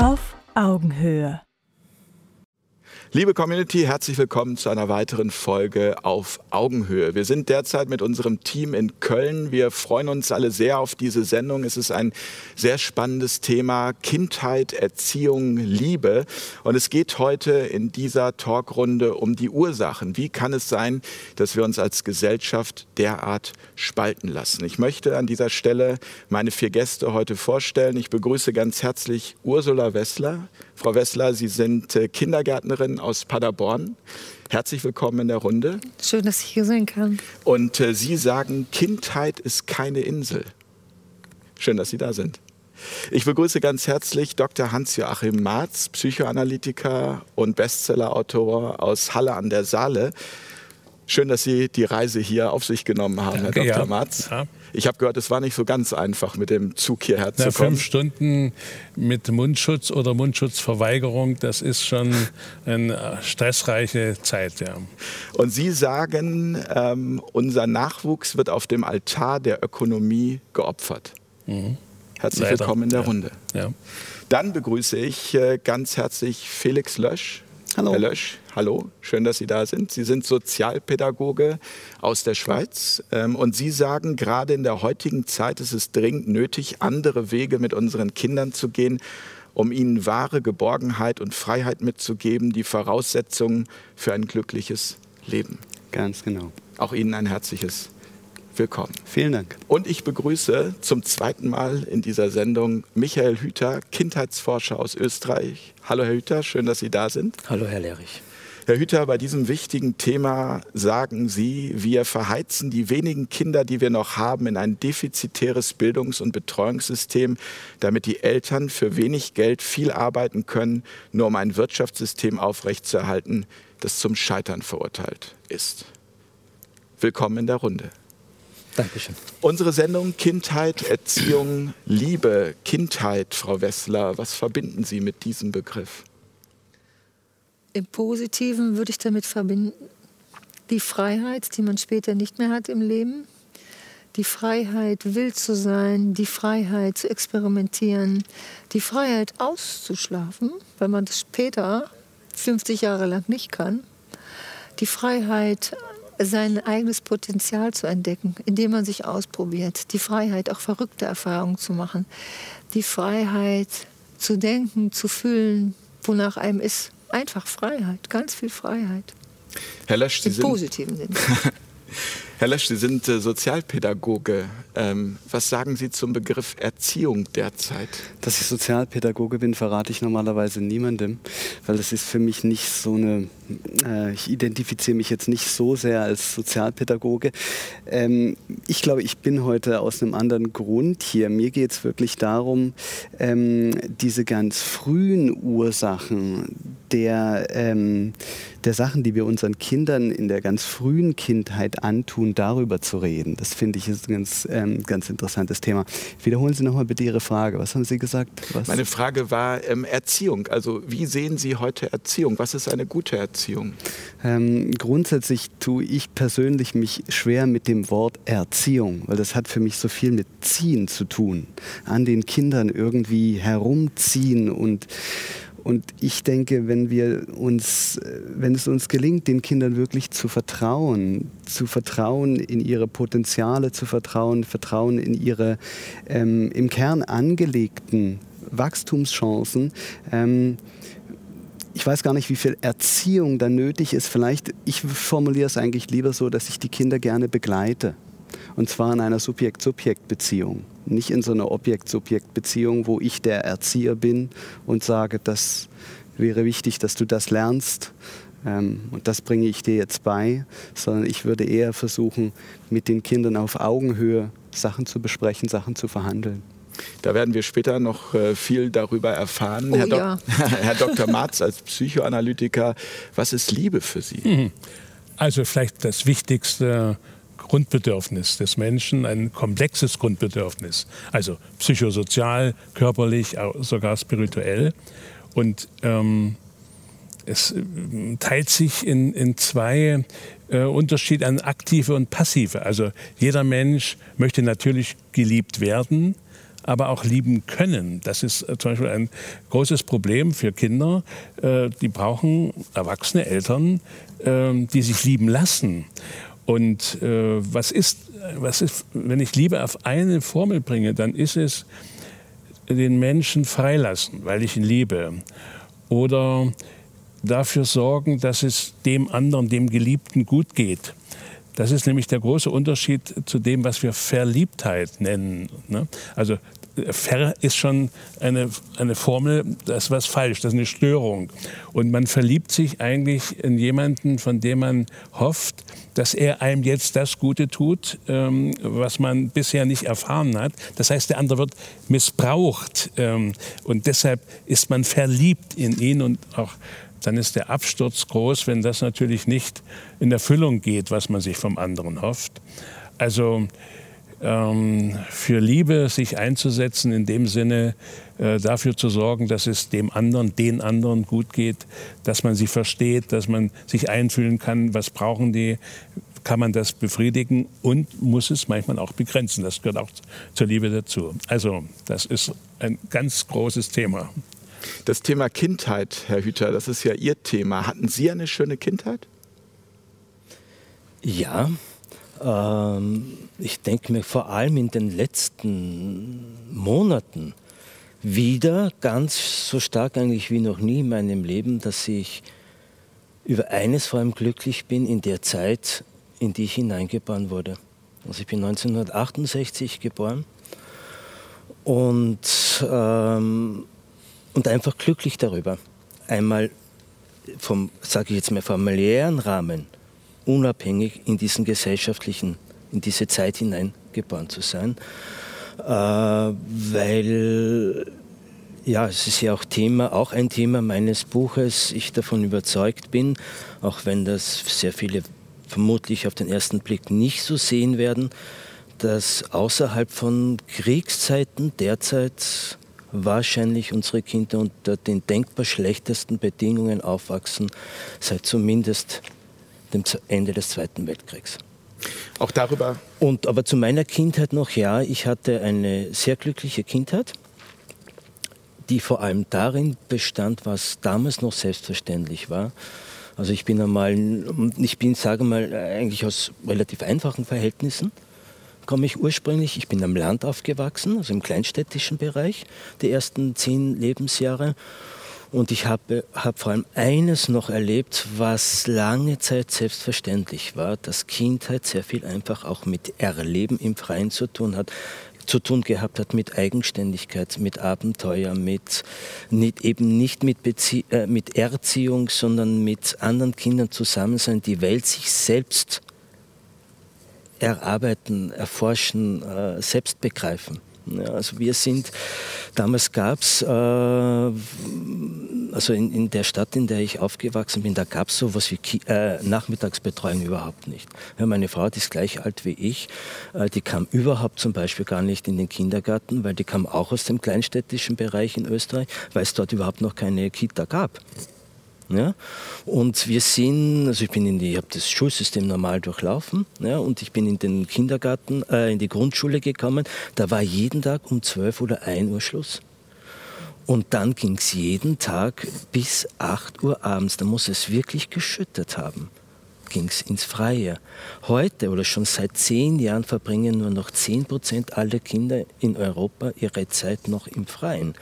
Auf Augenhöhe. Liebe Community, herzlich willkommen zu einer weiteren Folge auf Augenhöhe. Wir sind derzeit mit unserem Team in Köln. Wir freuen uns alle sehr auf diese Sendung. Es ist ein sehr spannendes Thema Kindheit, Erziehung, Liebe. Und es geht heute in dieser Talkrunde um die Ursachen. Wie kann es sein, dass wir uns als Gesellschaft derart spalten lassen? Ich möchte an dieser Stelle meine vier Gäste heute vorstellen. Ich begrüße ganz herzlich Ursula Wessler. Frau Wessler, Sie sind äh, Kindergärtnerin aus Paderborn. Herzlich willkommen in der Runde. Schön, dass ich hier sein kann. Und äh, Sie sagen, Kindheit ist keine Insel. Schön, dass Sie da sind. Ich begrüße ganz herzlich Dr. Hans-Joachim Marz, Psychoanalytiker und Bestsellerautor aus Halle an der Saale. Schön, dass Sie die Reise hier auf sich genommen haben, Danke, Herr Dr. Ja. Marz. Ja. Ich habe gehört, es war nicht so ganz einfach, mit dem Zug hierher zu kommen. Fünf Stunden mit Mundschutz oder Mundschutzverweigerung, das ist schon eine stressreiche Zeit. Ja. Und Sie sagen, ähm, unser Nachwuchs wird auf dem Altar der Ökonomie geopfert. Mhm. Herzlich Leider. willkommen in der ja. Runde. Ja. Dann begrüße ich äh, ganz herzlich Felix Lösch. Hallo. Herr Lösch, hallo, schön, dass Sie da sind. Sie sind Sozialpädagoge aus der Schweiz ähm, und Sie sagen, gerade in der heutigen Zeit ist es dringend nötig, andere Wege mit unseren Kindern zu gehen, um ihnen wahre Geborgenheit und Freiheit mitzugeben, die Voraussetzungen für ein glückliches Leben. Ganz genau. Auch Ihnen ein herzliches willkommen. Vielen Dank. Und ich begrüße zum zweiten Mal in dieser Sendung Michael Hüter, Kindheitsforscher aus Österreich. Hallo Herr Hüter, schön, dass Sie da sind. Hallo Herr Lehrich. Herr Hüter, bei diesem wichtigen Thema sagen Sie, wir verheizen die wenigen Kinder, die wir noch haben, in ein defizitäres Bildungs- und Betreuungssystem, damit die Eltern für wenig Geld viel arbeiten können, nur um ein Wirtschaftssystem aufrechtzuerhalten, das zum Scheitern verurteilt ist. Willkommen in der Runde. Dankeschön. Unsere Sendung Kindheit, Erziehung, Liebe, Kindheit, Frau Wessler, was verbinden Sie mit diesem Begriff? Im Positiven würde ich damit verbinden die Freiheit, die man später nicht mehr hat im Leben. Die Freiheit, wild zu sein, die Freiheit zu experimentieren, die Freiheit auszuschlafen, weil man das später 50 Jahre lang nicht kann. Die Freiheit, sein eigenes Potenzial zu entdecken, indem man sich ausprobiert. Die Freiheit, auch verrückte Erfahrungen zu machen. Die Freiheit zu denken, zu fühlen, wonach einem ist. Einfach Freiheit, ganz viel Freiheit. Herr Lösch, Sie Im sind positiven Sinne. Herr Lösch, Sie sind äh, Sozialpädagoge. Ähm, was sagen Sie zum Begriff Erziehung derzeit? Dass ich Sozialpädagoge bin, verrate ich normalerweise niemandem, weil das ist für mich nicht so eine, äh, ich identifiziere mich jetzt nicht so sehr als Sozialpädagoge. Ähm, ich glaube, ich bin heute aus einem anderen Grund hier. Mir geht es wirklich darum, ähm, diese ganz frühen Ursachen der, ähm, der Sachen, die wir unseren Kindern in der ganz frühen Kindheit antun, darüber zu reden. Das finde ich ist ganz, ähm, ganz interessantes Thema. Wiederholen Sie nochmal bitte Ihre Frage. Was haben Sie gesagt? Was? Meine Frage war ähm, Erziehung. Also wie sehen Sie heute Erziehung? Was ist eine gute Erziehung? Ähm, grundsätzlich tue ich persönlich mich schwer mit dem Wort Erziehung, weil das hat für mich so viel mit Ziehen zu tun. An den Kindern irgendwie herumziehen und und ich denke, wenn wir uns, wenn es uns gelingt, den Kindern wirklich zu vertrauen, zu vertrauen in ihre Potenziale, zu vertrauen, vertrauen in ihre ähm, im Kern angelegten Wachstumschancen, ähm, ich weiß gar nicht, wie viel Erziehung da nötig ist. Vielleicht, ich formuliere es eigentlich lieber so, dass ich die Kinder gerne begleite. Und zwar in einer Subjekt-Subjekt-Beziehung. Nicht in so einer Objekt-Subjekt-Beziehung, wo ich der Erzieher bin und sage, das wäre wichtig, dass du das lernst. Ähm, und das bringe ich dir jetzt bei, sondern ich würde eher versuchen, mit den Kindern auf Augenhöhe Sachen zu besprechen, Sachen zu verhandeln. Da werden wir später noch äh, viel darüber erfahren. Oh, Herr, Dok ja. Herr Dr. Marz als Psychoanalytiker, was ist Liebe für Sie? Mhm. Also vielleicht das Wichtigste Grundbedürfnis des Menschen, ein komplexes Grundbedürfnis, also psychosozial, körperlich, sogar spirituell. Und ähm, es äh, teilt sich in, in zwei äh, Unterschiede an aktive und passive. Also jeder Mensch möchte natürlich geliebt werden, aber auch lieben können. Das ist äh, zum Beispiel ein großes Problem für Kinder. Äh, die brauchen erwachsene Eltern, äh, die sich lieben lassen. Und äh, was, ist, was ist, wenn ich Liebe auf eine Formel bringe, dann ist es den Menschen freilassen, weil ich ihn liebe. Oder dafür sorgen, dass es dem anderen, dem Geliebten gut geht. Das ist nämlich der große Unterschied zu dem, was wir Verliebtheit nennen. Ne? Also Ver ist schon eine, eine Formel, das ist was falsch, das ist eine Störung. Und man verliebt sich eigentlich in jemanden, von dem man hofft, dass er einem jetzt das Gute tut, ähm, was man bisher nicht erfahren hat. Das heißt, der andere wird missbraucht. Ähm, und deshalb ist man verliebt in ihn und auch dann ist der Absturz groß, wenn das natürlich nicht in Erfüllung geht, was man sich vom anderen hofft. Also für Liebe sich einzusetzen, in dem Sinne äh, dafür zu sorgen, dass es dem anderen, den anderen gut geht, dass man sie versteht, dass man sich einfühlen kann, was brauchen die, kann man das befriedigen und muss es manchmal auch begrenzen. Das gehört auch zur Liebe dazu. Also das ist ein ganz großes Thema. Das Thema Kindheit, Herr Hüter, das ist ja Ihr Thema. Hatten Sie eine schöne Kindheit? Ja, ähm, ich denke mir vor allem in den letzten Monaten wieder ganz so stark eigentlich wie noch nie in meinem Leben, dass ich über eines vor allem glücklich bin in der Zeit, in die ich hineingeboren wurde. Also ich bin 1968 geboren und ähm, und einfach glücklich darüber. Einmal vom, sage ich jetzt mal, familiären Rahmen unabhängig in diesen gesellschaftlichen, in diese Zeit hineingeboren zu sein, äh, weil ja, es ist ja auch Thema, auch ein Thema meines Buches. Ich davon überzeugt bin, auch wenn das sehr viele vermutlich auf den ersten Blick nicht so sehen werden, dass außerhalb von Kriegszeiten derzeit wahrscheinlich unsere Kinder unter den denkbar schlechtesten Bedingungen aufwachsen, seit zumindest dem Ende des Zweiten Weltkriegs. Auch darüber. Und aber zu meiner Kindheit noch, ja, ich hatte eine sehr glückliche Kindheit, die vor allem darin bestand, was damals noch selbstverständlich war. Also ich bin einmal, ich bin, sage mal, eigentlich aus relativ einfachen Verhältnissen komme ich ursprünglich, ich bin am Land aufgewachsen, also im kleinstädtischen Bereich, die ersten zehn Lebensjahre. Und ich habe hab vor allem eines noch erlebt, was lange Zeit selbstverständlich war, dass Kindheit sehr viel einfach auch mit Erleben im Freien zu tun hat zu tun gehabt hat mit Eigenständigkeit, mit Abenteuer, mit nicht, eben nicht mit, äh, mit Erziehung, sondern mit anderen Kindern zusammen sein, die Welt sich selbst erarbeiten, erforschen, äh, selbst begreifen. Ja, also wir sind, damals gab es, äh, also in, in, der Stadt, in der ich aufgewachsen bin, da gab es sowas wie Ki äh, Nachmittagsbetreuung überhaupt nicht. Ja, meine Frau, die ist gleich alt wie ich, äh, die kam überhaupt zum Beispiel gar nicht in den Kindergarten, weil die kam auch aus dem kleinstädtischen Bereich in Österreich, weil es dort überhaupt noch keine Kita gab. Ja? Und wir sind, also ich bin in die, ich habe das Schulsystem normal durchlaufen ja, und ich bin in den Kindergarten, äh, in die Grundschule gekommen. Da war jeden Tag um 12 oder 1 Uhr Schluss. Und dann ging es jeden Tag bis 8 Uhr abends. Da muss es wirklich geschüttet haben. Ging es ins Freie. Heute oder schon seit zehn Jahren verbringen nur noch 10 Prozent aller Kinder in Europa ihre Zeit noch im Freien.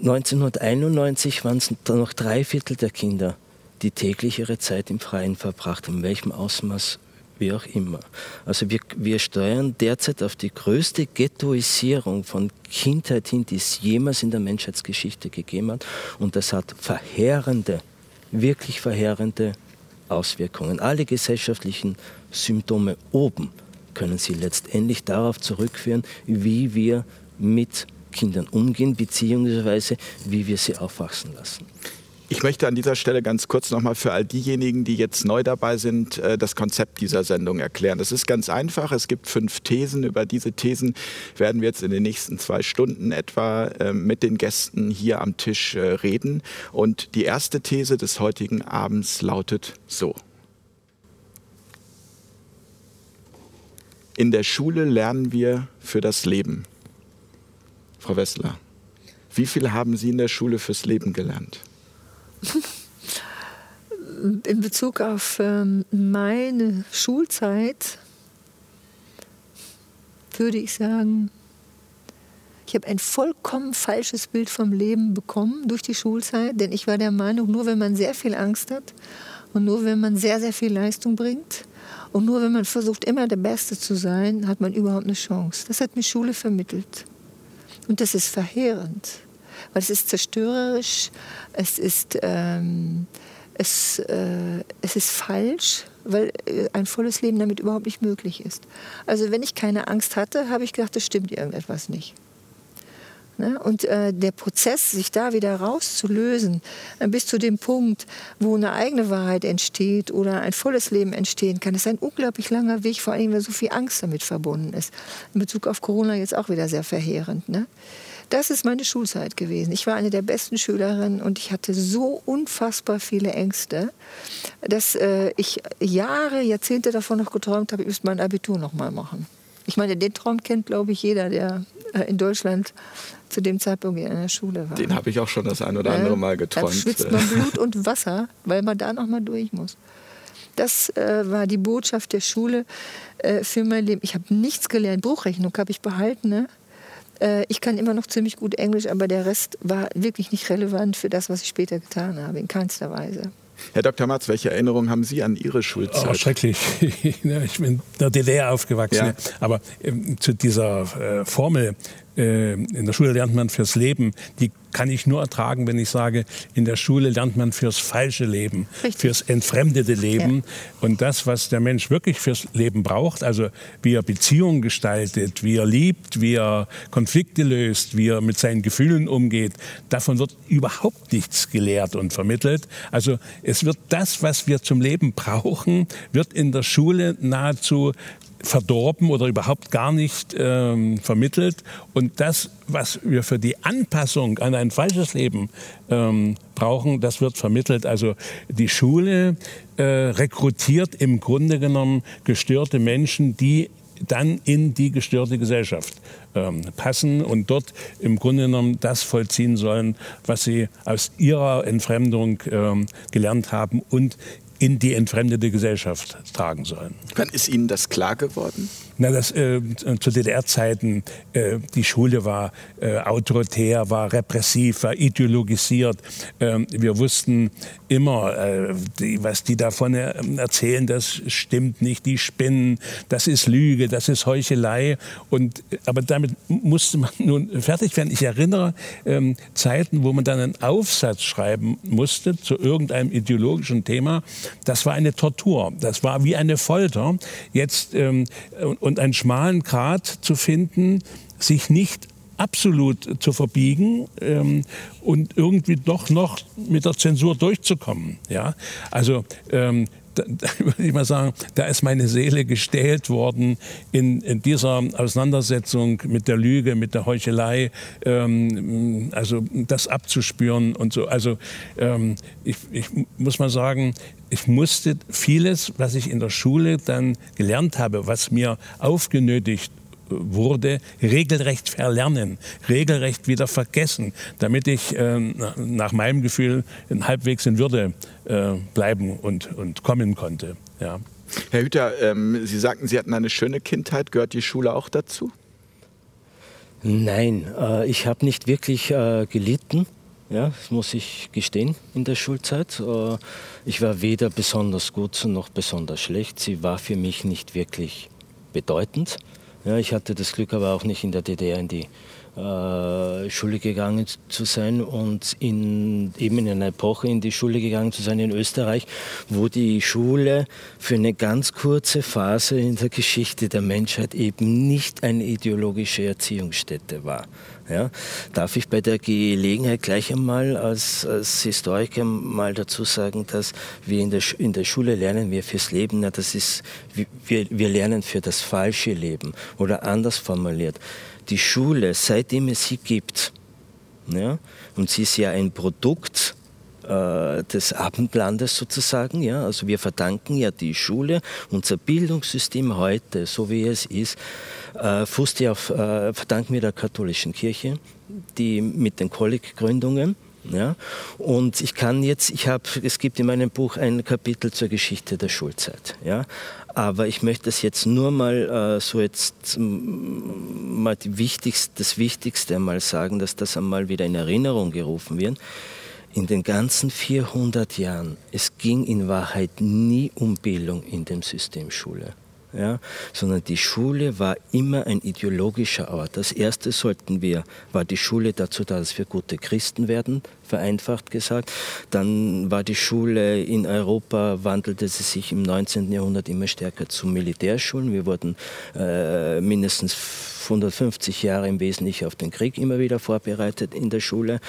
1991 waren es noch drei Viertel der Kinder, die täglich ihre Zeit im Freien verbracht haben, in welchem Ausmaß wie auch immer. Also wir, wir steuern derzeit auf die größte Ghettoisierung von Kindheit hin, die es jemals in der Menschheitsgeschichte gegeben hat. Und das hat verheerende, wirklich verheerende Auswirkungen. Alle gesellschaftlichen Symptome oben können Sie letztendlich darauf zurückführen, wie wir mit Kindern umgehen, beziehungsweise wie wir sie aufwachsen lassen. Ich möchte an dieser Stelle ganz kurz nochmal für all diejenigen, die jetzt neu dabei sind, äh, das Konzept dieser Sendung erklären. Das ist ganz einfach. Es gibt fünf Thesen. Über diese Thesen werden wir jetzt in den nächsten zwei Stunden etwa äh, mit den Gästen hier am Tisch äh, reden. Und die erste These des heutigen Abends lautet so. In der Schule lernen wir für das Leben. Frau Wessler, wie viel haben Sie in der Schule fürs Leben gelernt? In Bezug auf ähm, meine Schulzeit würde ich sagen, ich habe ein vollkommen falsches Bild vom Leben bekommen durch die Schulzeit, denn ich war der Meinung, nur wenn man sehr viel Angst hat und nur wenn man sehr, sehr viel Leistung bringt und nur wenn man versucht, immer der Beste zu sein, hat man überhaupt eine Chance. Das hat mir Schule vermittelt. Und das ist verheerend, weil es ist zerstörerisch, es ist, ähm, es, äh, es ist falsch, weil äh, ein volles Leben damit überhaupt nicht möglich ist. Also wenn ich keine Angst hatte, habe ich gedacht, das stimmt irgendetwas nicht. Ne? Und äh, der Prozess, sich da wieder rauszulösen, äh, bis zu dem Punkt, wo eine eigene Wahrheit entsteht oder ein volles Leben entstehen kann, ist ein unglaublich langer Weg, vor allem, weil so viel Angst damit verbunden ist. In Bezug auf Corona jetzt auch wieder sehr verheerend. Ne? Das ist meine Schulzeit gewesen. Ich war eine der besten Schülerinnen und ich hatte so unfassbar viele Ängste, dass äh, ich Jahre, Jahrzehnte davon noch geträumt habe, ich müsste mein Abitur noch mal machen. Ich meine, den Traum kennt, glaube ich, jeder, der äh, in Deutschland zu dem Zeitpunkt in der Schule war. Den habe ich auch schon das ein oder andere Mal geträumt. Da schwitzt man Blut und Wasser, weil man da noch mal durch muss. Das äh, war die Botschaft der Schule äh, für mein Leben. Ich habe nichts gelernt. Bruchrechnung habe ich behalten. Ne? Äh, ich kann immer noch ziemlich gut Englisch, aber der Rest war wirklich nicht relevant für das, was ich später getan habe, in keinster Weise. Herr Dr. Matz, welche Erinnerungen haben Sie an Ihre Schulzeit? Oh, schrecklich. ich bin in der DDR aufgewachsen. Ja. Aber ähm, zu dieser äh, Formel, äh, in der Schule lernt man fürs Leben, die kann ich nur ertragen, wenn ich sage, in der Schule lernt man fürs falsche Leben, Richtig. fürs entfremdete Leben. Ja. Und das, was der Mensch wirklich fürs Leben braucht, also wie er Beziehungen gestaltet, wie er liebt, wie er Konflikte löst, wie er mit seinen Gefühlen umgeht, davon wird überhaupt nichts gelehrt und vermittelt. Also es wird das, was wir zum Leben brauchen, wird in der Schule nahezu verdorben oder überhaupt gar nicht ähm, vermittelt. Und das, was wir für die Anpassung an ein falsches Leben ähm, brauchen, das wird vermittelt. Also die Schule äh, rekrutiert im Grunde genommen gestörte Menschen, die dann in die gestörte Gesellschaft ähm, passen und dort im Grunde genommen das vollziehen sollen, was sie aus ihrer Entfremdung ähm, gelernt haben und in die entfremdete Gesellschaft tragen sollen. Wann ist Ihnen das klar geworden? Na, das, äh, zu DDR-Zeiten, äh, die Schule war äh, autoritär, war repressiv, war ideologisiert. Ähm, wir wussten immer, äh, die, was die davon erzählen, das stimmt nicht, die spinnen, das ist Lüge, das ist Heuchelei. Und, aber damit musste man nun fertig werden. Ich erinnere ähm, Zeiten, wo man dann einen Aufsatz schreiben musste zu irgendeinem ideologischen Thema. Das war eine Tortur, das war wie eine Folter. Jetzt ähm, und einen schmalen Grat zu finden, sich nicht absolut zu verbiegen ähm, und irgendwie doch noch mit der Zensur durchzukommen. Ja? Also ähm, da, da würde ich mal sagen, da ist meine Seele gestählt worden in, in dieser Auseinandersetzung mit der Lüge, mit der Heuchelei, ähm, also das abzuspüren und so. Also ähm, ich, ich muss mal sagen, ich musste vieles, was ich in der Schule dann gelernt habe, was mir aufgenötigt wurde, regelrecht verlernen, regelrecht wieder vergessen, damit ich äh, nach meinem Gefühl halbwegs in Würde äh, bleiben und, und kommen konnte. Ja. Herr Hüter, ähm, Sie sagten, Sie hatten eine schöne Kindheit. Gehört die Schule auch dazu? Nein, äh, ich habe nicht wirklich äh, gelitten. Ja, das muss ich gestehen in der Schulzeit. Äh, ich war weder besonders gut noch besonders schlecht. Sie war für mich nicht wirklich bedeutend. Ja, ich hatte das Glück aber auch nicht in der DDR in die äh, Schule gegangen zu sein und in, eben in einer Epoche in die Schule gegangen zu sein in Österreich, wo die Schule für eine ganz kurze Phase in der Geschichte der Menschheit eben nicht eine ideologische Erziehungsstätte war. Ja, darf ich bei der Gelegenheit gleich einmal als, als Historiker mal dazu sagen, dass wir in der, in der Schule lernen wir fürs Leben, ja, das ist, wir, wir lernen für das falsche Leben oder anders formuliert. Die Schule, seitdem es sie gibt, ja, und sie ist ja ein Produkt äh, des Abendlandes sozusagen. Ja? Also wir verdanken ja die Schule, unser Bildungssystem heute, so wie es ist, äh, fußt ja auf, äh, verdanken wir der katholischen Kirche, die mit den Kolleggründungen ja? Und ich kann jetzt, ich habe, es gibt in meinem Buch ein Kapitel zur Geschichte der Schulzeit. Ja? Aber ich möchte das jetzt nur mal äh, so jetzt mal die wichtigste, das Wichtigste einmal sagen, dass das einmal wieder in Erinnerung gerufen wird. In den ganzen 400 Jahren, es ging in Wahrheit nie um Bildung in dem System Schule ja, sondern die Schule war immer ein ideologischer Ort. Das erste sollten wir, war die Schule dazu da, dass wir gute Christen werden, vereinfacht gesagt. Dann war die Schule in Europa, wandelte sie sich im 19. Jahrhundert immer stärker zu Militärschulen. Wir wurden äh, mindestens 150 Jahre im Wesentlichen auf den Krieg immer wieder vorbereitet in der Schule.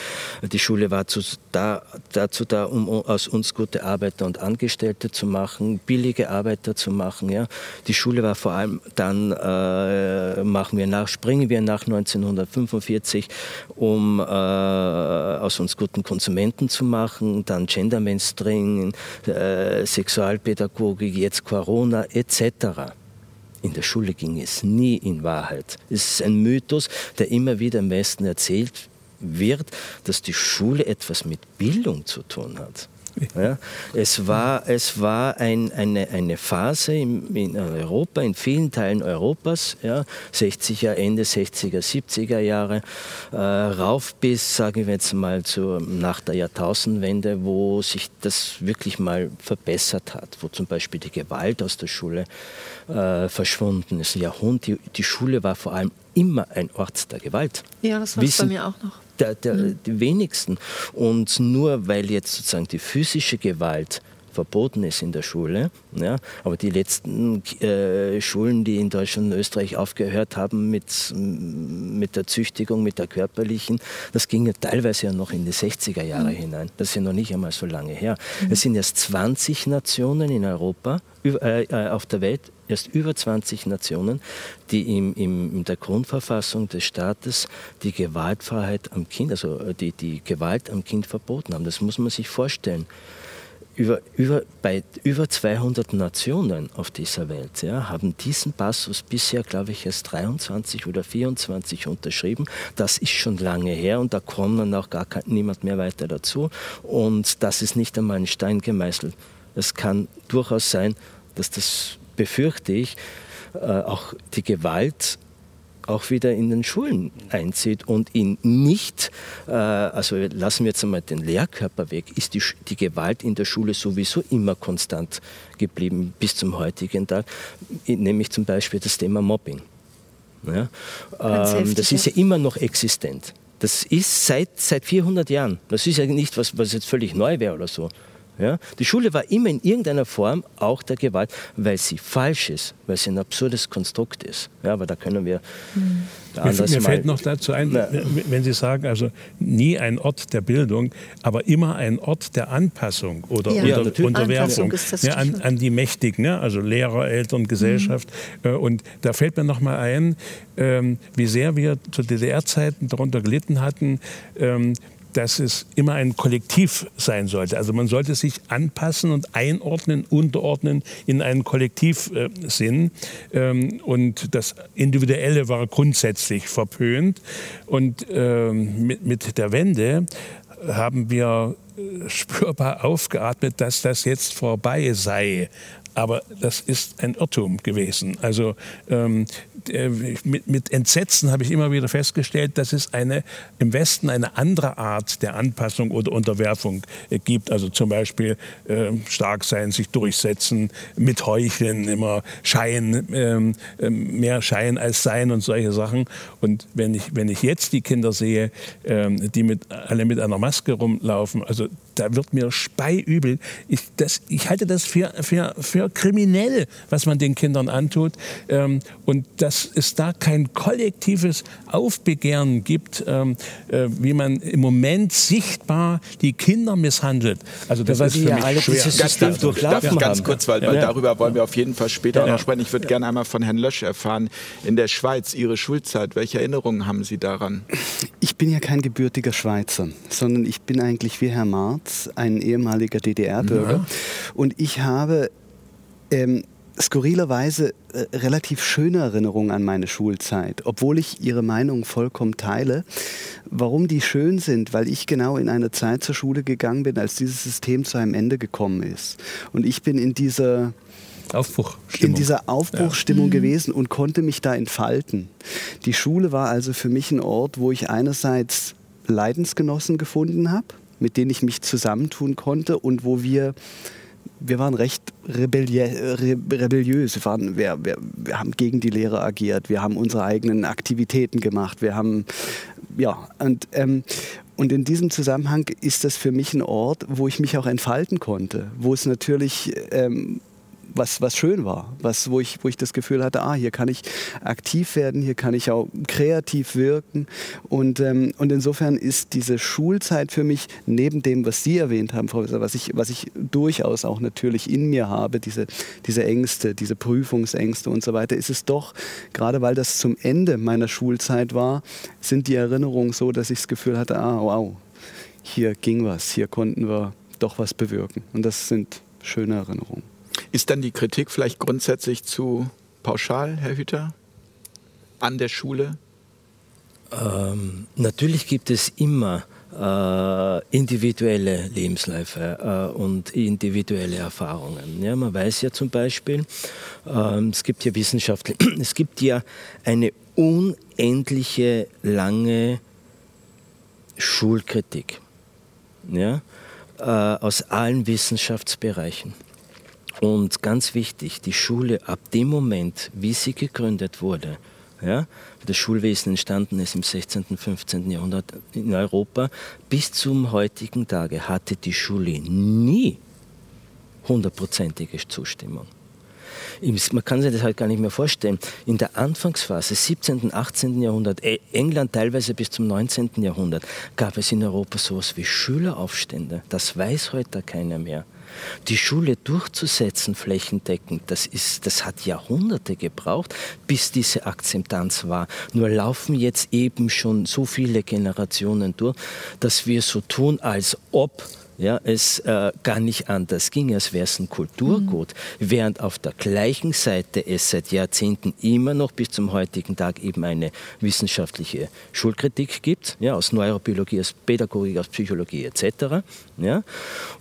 Die Schule war zu, da, dazu da, um aus uns gute Arbeiter und Angestellte zu machen, billige Arbeiter zu machen. Ja. Die Schule war vor allem dann, äh, machen wir nach, springen wir nach 1945, um äh, aus uns guten Konsumenten zu machen, dann Gender Mainstream, äh, Sexualpädagogik, jetzt Corona etc. In der Schule ging es nie in Wahrheit. Es ist ein Mythos, der immer wieder im Westen erzählt wird, dass die Schule etwas mit Bildung zu tun hat. Ja, es war, es war ein, eine, eine Phase in, in, Europa, in vielen Teilen Europas, ja, 60er, Ende 60er, 70er Jahre, äh, rauf bis, sagen wir jetzt mal, zu, nach der Jahrtausendwende, wo sich das wirklich mal verbessert hat, wo zum Beispiel die Gewalt aus der Schule äh, verschwunden ist. Jahrhundert, die, die Schule war vor allem immer ein Ort der Gewalt. Ja, das war es bei mir auch noch der, der, mhm. die wenigsten. Und nur weil jetzt sozusagen die physische Gewalt verboten ist in der Schule. Ja, aber die letzten äh, Schulen, die in Deutschland und Österreich aufgehört haben mit, mit der Züchtigung, mit der körperlichen, das ging ja teilweise ja noch in die 60er Jahre mhm. hinein. Das ist ja noch nicht einmal so lange her. Mhm. Es sind erst 20 Nationen in Europa, äh, äh, auf der Welt, erst über 20 Nationen, die im, im, in der Grundverfassung des Staates die Gewaltfreiheit am Kind, also äh, die, die Gewalt am Kind verboten haben. Das muss man sich vorstellen über, über, bei über 200 Nationen auf dieser Welt ja, haben diesen Passus bisher, glaube ich, erst 23 oder 24 unterschrieben. Das ist schon lange her und da kommt dann auch gar kein, niemand mehr weiter dazu. Und das ist nicht einmal ein Stein gemeißelt. Es kann durchaus sein, dass das, befürchte ich, äh, auch die Gewalt auch wieder in den Schulen einzieht und ihn nicht, äh, also lassen wir jetzt einmal den Lehrkörper weg, ist die, die Gewalt in der Schule sowieso immer konstant geblieben bis zum heutigen Tag, nämlich zum Beispiel das Thema Mobbing. Ja? Ähm, das ist ja immer noch existent. Das ist seit, seit 400 Jahren. Das ist ja nicht was, was jetzt völlig neu wäre oder so. Ja? Die Schule war immer in irgendeiner Form auch der Gewalt, weil sie falsch ist, weil sie ein absurdes Konstrukt ist. Ja, aber da können wir mhm. Mir, mir fällt noch dazu ein, Na. wenn Sie sagen, also nie ein Ort der Bildung, aber immer ein Ort der Anpassung oder ja, unter, Unterwerfung ja, an, an, die Mächtigen, ne? also Lehrer, Eltern, Gesellschaft. Mhm. Und da fällt mir noch mal ein, ähm, wie sehr wir zu DDR-Zeiten darunter gelitten hatten, ähm, dass es immer ein Kollektiv sein sollte. Also man sollte sich anpassen und einordnen, unterordnen in einen Kollektivsinn. Ähm, und das Individuelle war grundsätzlich verpönt. Und ähm, mit, mit der Wende haben wir äh, spürbar aufgeatmet, dass das jetzt vorbei sei. Aber das ist ein Irrtum gewesen. Also ähm, mit, mit, Entsetzen habe ich immer wieder festgestellt, dass es eine, im Westen eine andere Art der Anpassung oder Unterwerfung äh, gibt. Also zum Beispiel äh, stark sein, sich durchsetzen, mit Heucheln, immer Schein, ähm, äh, mehr Schein als Sein und solche Sachen. Und wenn ich, wenn ich jetzt die Kinder sehe, ähm, die mit, alle mit einer Maske rumlaufen, also da wird mir speiübel. Ich, das, ich halte das für, für, für kriminell, was man den Kindern antut. Ähm, und dass es da kein kollektives Aufbegehren gibt, ähm, äh, wie man im Moment sichtbar die Kinder misshandelt. Also das ja, ist für ja mich alle schwer. Ganz, ganz, durchlaufen ganz kurz, weil, weil ja. darüber wollen wir auf jeden Fall später ja. noch sprechen. Ich würde gerne einmal von Herrn Lösch erfahren. In der Schweiz, Ihre Schulzeit, welche Erinnerungen haben Sie daran? Ich bin ja kein gebürtiger Schweizer, sondern ich bin eigentlich wie Herr Marz als ein ehemaliger DDR-Bürger. Ja. Und ich habe ähm, skurrilerweise äh, relativ schöne Erinnerungen an meine Schulzeit, obwohl ich Ihre Meinung vollkommen teile. Warum die schön sind? Weil ich genau in eine Zeit zur Schule gegangen bin, als dieses System zu einem Ende gekommen ist. Und ich bin in dieser Aufbruchstimmung. in dieser Aufbruchstimmung ja. gewesen und konnte mich da entfalten. Die Schule war also für mich ein Ort, wo ich einerseits Leidensgenossen gefunden habe, mit denen ich mich zusammentun konnte und wo wir wir waren recht rebelliös. Wir, waren, wir, wir, wir, haben gegen die Lehre agiert. Wir haben unsere eigenen Aktivitäten gemacht. Wir haben, ja, und, ähm, und in diesem Zusammenhang ist das für mich ein Ort, wo ich mich auch entfalten konnte, wo es natürlich ähm, was, was schön war, was, wo, ich, wo ich das Gefühl hatte, ah, hier kann ich aktiv werden, hier kann ich auch kreativ wirken. Und, ähm, und insofern ist diese Schulzeit für mich, neben dem, was Sie erwähnt haben, Frau Wisser, was ich, was ich durchaus auch natürlich in mir habe, diese, diese Ängste, diese Prüfungsängste und so weiter, ist es doch, gerade weil das zum Ende meiner Schulzeit war, sind die Erinnerungen so, dass ich das Gefühl hatte, ah, wow, hier ging was, hier konnten wir doch was bewirken. Und das sind schöne Erinnerungen. Ist dann die Kritik vielleicht grundsätzlich zu pauschal, Herr Hüter, an der Schule? Ähm, natürlich gibt es immer äh, individuelle Lebensläufe äh, und individuelle Erfahrungen. Ja, man weiß ja zum Beispiel, äh, es gibt ja Wissenschaftler, es gibt ja eine unendliche lange Schulkritik ja, äh, aus allen Wissenschaftsbereichen. Und ganz wichtig, die Schule ab dem Moment, wie sie gegründet wurde, ja, das Schulwesen entstanden ist im 16., und 15. Jahrhundert in Europa, bis zum heutigen Tage hatte die Schule nie hundertprozentige Zustimmung. Man kann sich das halt gar nicht mehr vorstellen. In der Anfangsphase, 17., und 18. Jahrhundert, e- England teilweise bis zum 19. Jahrhundert, gab es in Europa sowas wie Schüleraufstände. Das weiß heute keiner mehr. Die Schule durchzusetzen flächendeckend, das, ist, das hat Jahrhunderte gebraucht, bis diese Akzeptanz war. Nur laufen jetzt eben schon so viele Generationen durch, dass wir so tun, als ob ja, es äh, gar nicht anders ging, als wäre es ein Kulturgut, mhm. während auf der gleichen Seite es seit Jahrzehnten immer noch bis zum heutigen Tag eben eine wissenschaftliche Schulkritik gibt, ja, aus Neurobiologie, aus Pädagogik, aus Psychologie etc. Ja,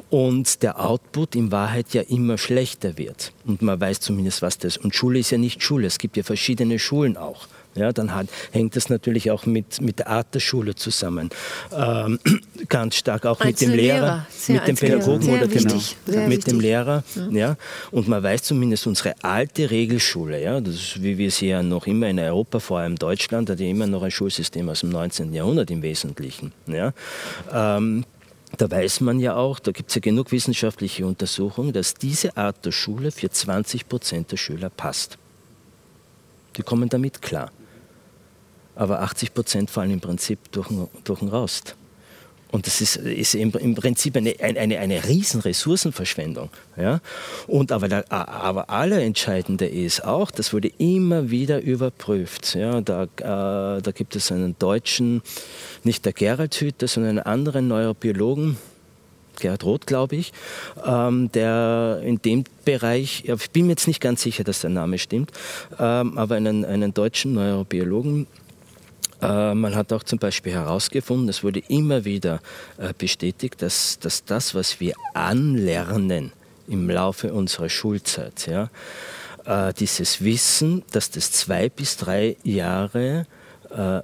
und der Output in Wahrheit ja immer schlechter wird. Und man weiß zumindest, was das ist. Und Schule ist ja nicht Schule, es gibt ja verschiedene Schulen auch. Ja, dann hat, hängt das natürlich auch mit, mit der Art der Schule zusammen. Ähm, ganz stark auch mit dem Lehrer, Lehrer. mit dem Pädagogen oder wichtig, genau, mit wichtig. dem Lehrer. Ja. ja. Und man weiß zumindest, unsere alte Regelschule, ja, das ist, wie wir sie ja noch immer in Europa, vor allem Deutschland, hat ja immer noch ein Schulsystem aus dem 19. Jahrhundert im Wesentlichen. Ja. Ähm, da weiß man ja auch, da gibt es ja genug wissenschaftliche Untersuchungen, dass diese Art der Schule für 20 Prozent der Schüler passt. Die kommen damit klar aber 80 Prozent fallen im Prinzip durch, durch den Rost. Und das ist, ist im, im, Prinzip eine, eine, eine riesen Ressourcenverschwendung. Ja? Und aber, der, aber allerentscheidende ist auch, das wurde immer wieder überprüft. Ja? Da, äh, da gibt es einen deutschen, nicht der Gerald Hüther, sondern einen anderen Neurobiologen, Gerhard Roth, glaube ich, ähm, der in dem Bereich, ich bin mir jetzt nicht ganz sicher, dass der Name stimmt, ähm, aber einen, einen deutschen Neurobiologen, man hat auch zum Beispiel herausgefunden, es wurde immer wieder äh, bestätigt, dass, dass das, was wir anlernen im Laufe unserer Schulzeit, ja, äh, dieses Wissen, dass das zwei bis drei Jahre äh,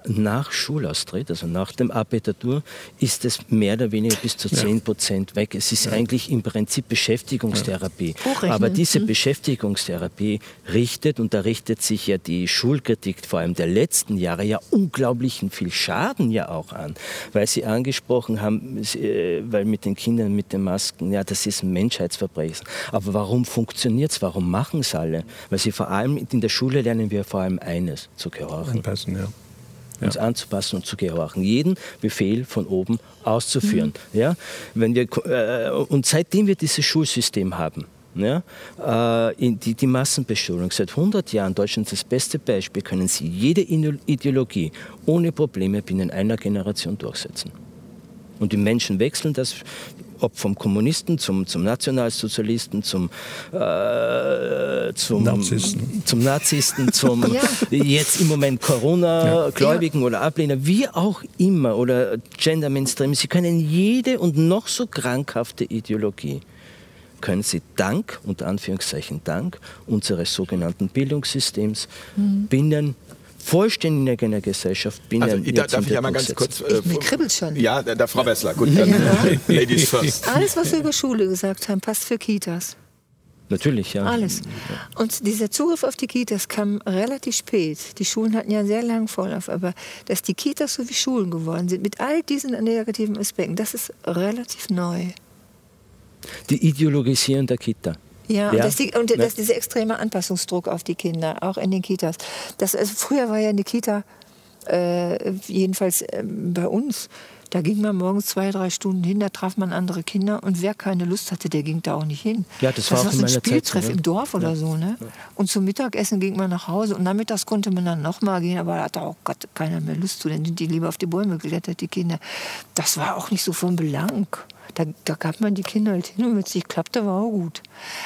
nach Schulaustritt, also nach dem Abitur, ist es mehr oder weniger bis zu 10 Prozent weg. Es ist ja. eigentlich im Prinzip Beschäftigungstherapie. Ja. Aber diese hm. Beschäftigungstherapie richtet, und da richtet sich ja die Schulkritik vor allem der letzten Jahre ja unglaublichen viel Schaden ja auch an, weil Sie angesprochen haben, äh, weil mit den Kindern mit den Masken, ja, das ist ein Menschheitsverbrechen. Aber warum funktioniert es? Warum machen es alle? Weil sie vor allem in der Schule lernen wir vor allem eines, zu gehorchen. Anpassen, ja uns anzupassen und zu gehorchen, jeden Befehl von oben auszuführen. Mhm. Ja? Wenn wir, äh, und seitdem wir dieses Schulsystem haben, ja, äh, die, die Massenbeschulung seit 100 Jahren, Deutschland ist das beste Beispiel, können Sie jede Ideologie ohne Probleme binnen einer Generation durchsetzen. Und die Menschen wechseln das ob vom Kommunisten zum, zum Nationalsozialisten, zum, äh, zum Narzissten, zum, Narzissten, zum ja. jetzt im Moment Corona-Gläubigen ja. oder Ablehner, wie auch immer, oder Gender Mainstream. Sie können jede und noch so krankhafte Ideologie können sie dank, unter Anführungszeichen dank, unseres sogenannten Bildungssystems mhm. binnen vollständiger Gesellschaft binnen also, da, darf ich einmal ganz kurz äh, Mir kribbelt schon. Ja, da, da Frau Wessler, gut, dann ja. Ladies first. Alles, was wir über Schule gesagt haben, passt für Kitas. Natürlich, ja. Alles. Und dieser Zugriff auf die Kitas kam relativ spät. Die Schulen hatten ja einen sehr langen Vorlauf. Aber dass die Kitas so wie Schulen geworden sind, mit all diesen negativen Aspekten, das ist relativ neu. Die Ideologisierung der Kita. Ja, und, das, und ja. das, dieser extreme Anpassungsdruck auf die Kinder, auch in den Kitas. Das, also früher war ja eine Kita, äh, jedenfalls äh, bei uns, da ging man morgens zwei, drei Stunden hin, da traf man andere Kinder und wer keine Lust hatte, der ging da auch nicht hin. Ja, das, das war, war so ein Spieltreff Zeit, im Dorf oder ja. so. Ne? Und zum Mittagessen ging man nach Hause und nachmittags konnte man dann nochmal gehen, aber da hatte auch Gott keiner mehr Lust zu, dann sind die lieber auf die Bäume geklettert, die Kinder. Das war auch nicht so von Belang. Da, da gab man die Kinder halt hin und wenn es nicht klappte, war auch gut.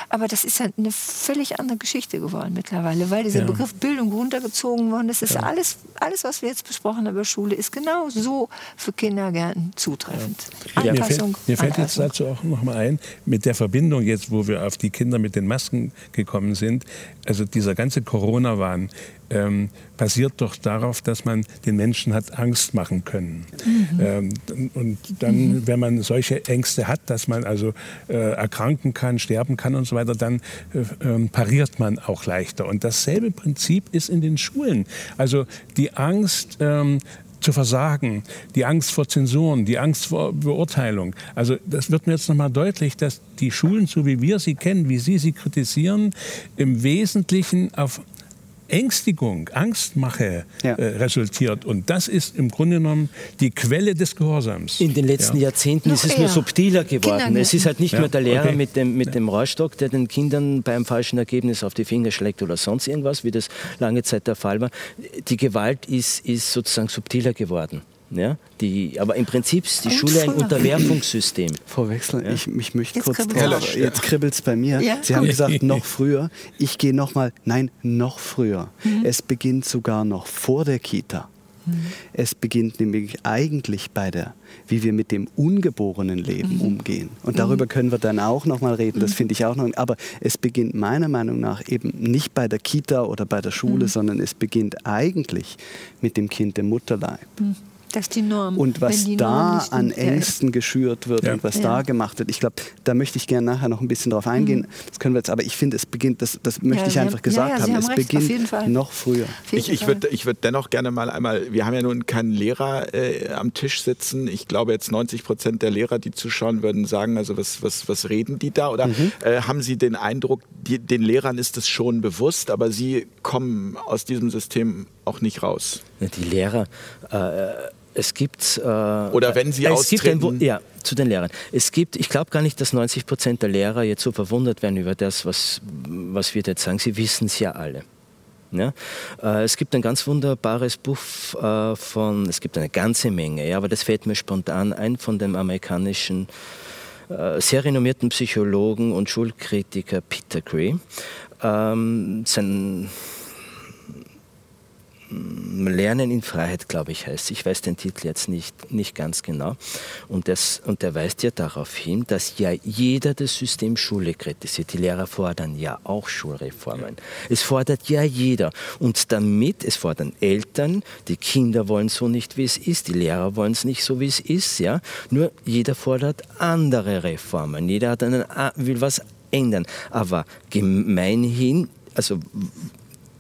Aber das ist halt eine völlig andere Geschichte geworden mittlerweile, weil dieser ja. Begriff Bildung runtergezogen worden ist. Das ist ja. alles, alles, was wir jetzt besprochen haben über Schule, ist genau so für Kindergärten zutreffend. Ja. Anpassung, mir fällt, mir fällt jetzt dazu auch noch mal ein, mit der Verbindung jetzt, wo wir auf die Kinder mit den Masken gekommen sind, also dieser ganze Corona-Wahn, ähm, basiert doch darauf, dass man den Menschen hat Angst machen können. Mhm. Ähm, und dann, mhm. wenn man solche Ängste hat, dass man also äh, erkranken kann, sterben kann und so weiter, dann äh, äh, pariert man auch leichter. Und dasselbe Prinzip ist in den Schulen. Also die Angst, ähm, zu versagen, die Angst vor Zensuren, die Angst vor Beurteilung. Also das wird mir jetzt nochmal deutlich, dass die Schulen, so wie wir sie kennen, wie Sie sie kritisieren, im Wesentlichen auf Ängstigung, Angstmache ja. äh, resultiert. Und das ist im Grunde genommen die Quelle des Gehorsams. In den letzten ja. Jahrzehnten ist es nur subtiler geworden. Kinder es ist halt nicht ja. mehr der Lehrer okay. mit, dem, mit dem Rohrstock, der den Kindern beim falschen Ergebnis auf die Finger schlägt oder sonst irgendwas, wie das lange Zeit der Fall war. Die Gewalt ist, ist sozusagen subtiler geworden. Ja, die, aber im Prinzip ist die Schule ein Unterwerfungssystem. Frau Wechsler, ja? ich, ich möchte jetzt kurz drauf, jetzt kribbelt es bei mir. Ja? Sie haben gesagt, noch früher. Ich gehe noch mal, nein, noch früher. Mhm. Es beginnt sogar noch vor der Kita. Mhm. Es beginnt nämlich eigentlich bei der, wie wir mit dem ungeborenen Leben mhm. umgehen. Und darüber mhm. können wir dann auch noch mal reden. Das mhm. finde ich auch noch. Aber es beginnt meiner Meinung nach eben nicht bei der Kita oder bei der Schule, mhm. sondern es beginnt eigentlich mit dem Kind im Mutterleib. Das ist die Norm. Und was da an Ängsten geschürt wird ja. und was ja. da gemacht wird, ich glaube, da möchte ich gerne nachher noch ein bisschen drauf eingehen. Mhm. Das können wir jetzt, aber ich finde, es beginnt, das, das möchte ja, ich einfach haben, gesagt haben, es recht, beginnt noch früher. Ich, ich würde ich würd dennoch gerne mal einmal, wir haben ja nun keinen Lehrer äh, am Tisch sitzen. Ich glaube jetzt 90 Prozent der Lehrer, die zuschauen, würden sagen, also was, was, was reden die da? Oder mhm. äh, haben Sie den Eindruck, die, den Lehrern ist es schon bewusst, aber sie kommen aus diesem System auch nicht raus? Die Lehrer, äh, es gibt. Äh, Oder wenn sie austreten. Ein, ja, zu den Lehrern. Es gibt, ich glaube gar nicht, dass 90 Prozent der Lehrer jetzt so verwundert werden über das, was, was wir jetzt sagen. Sie wissen es ja alle. Ja? Äh, es gibt ein ganz wunderbares Buch äh, von, es gibt eine ganze Menge, ja, aber das fällt mir spontan ein von dem amerikanischen äh, sehr renommierten Psychologen und Schulkritiker Peter Gray. Ähm, sein Lernen in Freiheit, glaube ich, heißt. Ich weiß den Titel jetzt nicht, nicht ganz genau. Und, das, und der weist ja darauf hin, dass ja jeder das System Schule kritisiert. Die Lehrer fordern ja auch Schulreformen. Es fordert ja jeder. Und damit, es fordern Eltern, die Kinder wollen so nicht, wie es ist, die Lehrer wollen es nicht so, wie es ist. Ja? Nur jeder fordert andere Reformen. Jeder hat einen, will was ändern. Aber gemeinhin, also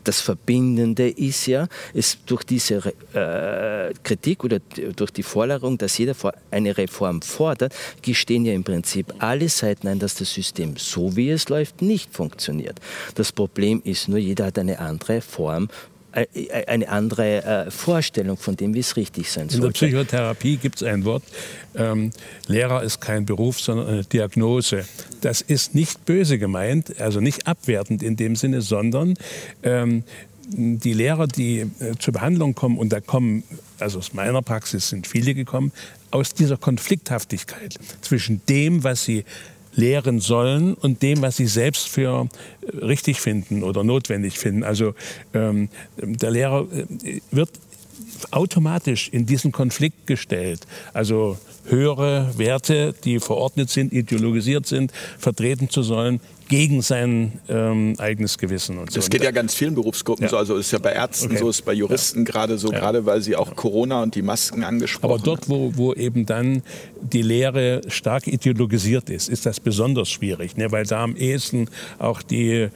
das Verbindende ist ja, ist durch diese äh, Kritik oder durch die Forderung, dass jeder eine Reform fordert, gestehen ja im Prinzip alle Seiten ein, dass das System so wie es läuft nicht funktioniert. Das Problem ist nur, jeder hat eine andere Form eine andere äh, Vorstellung von dem, wie es richtig sein soll. In der Psychotherapie gibt es ein Wort, ähm, Lehrer ist kein Beruf, sondern eine Diagnose. Das ist nicht böse gemeint, also nicht abwertend in dem Sinne, sondern ähm, die Lehrer, die äh, zur Behandlung kommen, und da kommen also aus meiner Praxis sind viele gekommen, aus dieser Konflikthaftigkeit zwischen dem, was sie lehren sollen und dem, was sie selbst für äh, richtig finden oder notwendig finden. Also ähm, der Lehrer äh, automatisch in diesen Konflikt gestellt. Also höhere Werte, die verordnet sind, ideologisiert sind, vertreten zu sollen, gegen sein ähm, eigenes Gewissen und so. Das geht ja ganz vielen Berufsgruppen ja. so. Also ist ja bei Ärzten Okay. so, ist bei Juristen gerade so, Ja. gerade weil sie auch Corona und die Masken angesprochen Aber dort, wo, wo eben dann die Lehre stark ideologisiert ist, ist das besonders schwierig, ne? weil da am ehesten auch die,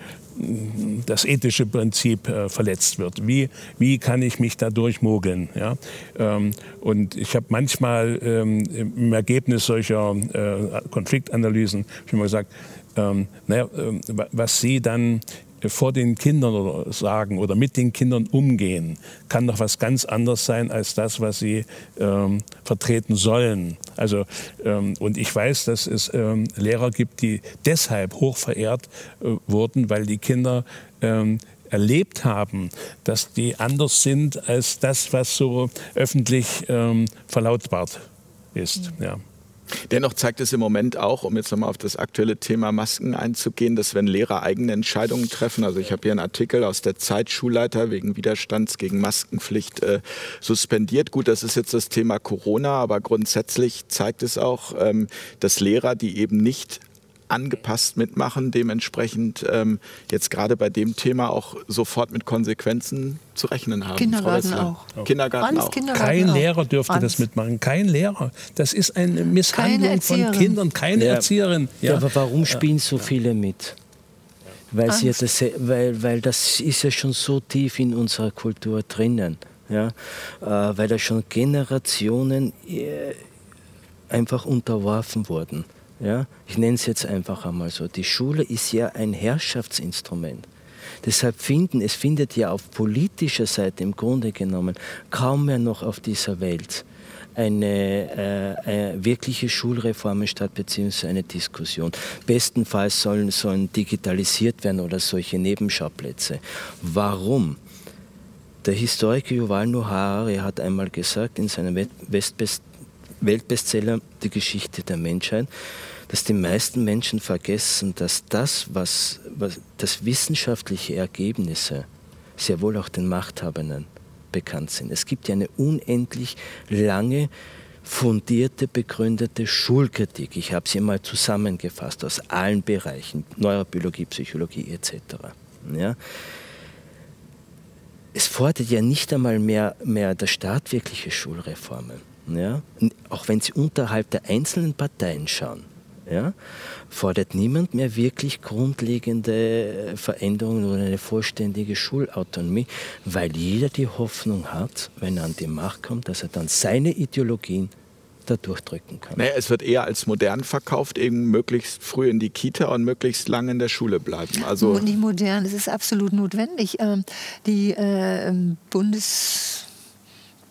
das ethische Prinzip äh, verletzt wird. Wie, wie kann ich mich da durchmogeln? Ja? Ähm, und ich habe manchmal ähm, im Ergebnis solcher äh, Konfliktanalysen ich immer gesagt, ähm, naja, ähm, wa- was Sie dann vor den Kindern oder sagen oder mit den Kindern umgehen, kann doch was ganz anderes sein als das, was sie ähm, vertreten sollen. Also ähm, und ich weiß, dass es ähm, Lehrer gibt, die deshalb hoch verehrt äh, wurden, weil die Kinder ähm, erlebt haben, dass die anders sind als das, was so öffentlich ähm, verlautbart ist. Ja. Dennoch zeigt es im Moment auch, um jetzt nochmal auf das aktuelle Thema Masken einzugehen, dass wenn Lehrer eigene Entscheidungen treffen, also ich habe hier einen Artikel aus der Zeit, Schulleiter wegen Widerstands gegen Maskenpflicht äh, suspendiert. Gut, das ist jetzt das Thema Corona, aber grundsätzlich zeigt es auch, ähm, dass Lehrer, die eben nicht angepasst mitmachen, dementsprechend ähm, jetzt gerade bei dem Thema auch sofort mit Konsequenzen zu rechnen haben. Frau Kindergarten auch. Kindergarten auch. Kindergarten Kein auch. Lehrer dürfte Alles. das mitmachen. Kein Lehrer. Das ist eine Misshandlung von. Kindern. Keine Ja. Erzieherin. Ja. aber warum spielen so viele mit? Weil, sie das, weil, weil das ist ja schon so tief in unserer Kultur drinnen. Ja? Äh, weil da schon Generationen äh, einfach unterworfen wurden. Ja? Ich nenne es jetzt einfach einmal so. Die Schule ist ja ein Herrschaftsinstrument. Deshalb finden, es findet ja auf politischer Seite im Grunde genommen kaum mehr noch auf dieser Welt eine äh, äh, wirkliche Schulreformen statt, beziehungsweise eine Diskussion. Bestenfalls sollen, sollen digitalisiert werden oder solche Nebenschauplätze. Warum? Der Historiker Yuval Noah Harari hat einmal gesagt in seinem Weltbestseller Die Geschichte der Menschheit, dass die meisten Menschen vergessen, dass das, was, was das wissenschaftliche Ergebnisse sehr wohl auch den Machthabenden bekannt sind. Es gibt ja eine unendlich lange fundierte, begründete Schulkritik. Ich habe sie mal zusammengefasst aus allen Bereichen, Neurobiologie, Psychologie etc. Ja? es fordert ja nicht einmal mehr, mehr der Staat wirkliche Schulreformen. Ja? Auch wenn Sie unterhalb der einzelnen Parteien schauen, ja? fordert niemand mehr wirklich grundlegende Veränderungen oder eine vollständige Schulautonomie, weil jeder die Hoffnung hat, wenn er an die Macht kommt, dass er dann seine Ideologien da durchdrücken kann. Naja, es wird eher als modern verkauft, eben möglichst früh in die Kita und möglichst lange in der Schule bleiben. Also Nicht modern, es ist absolut notwendig. Ähm, Die äh,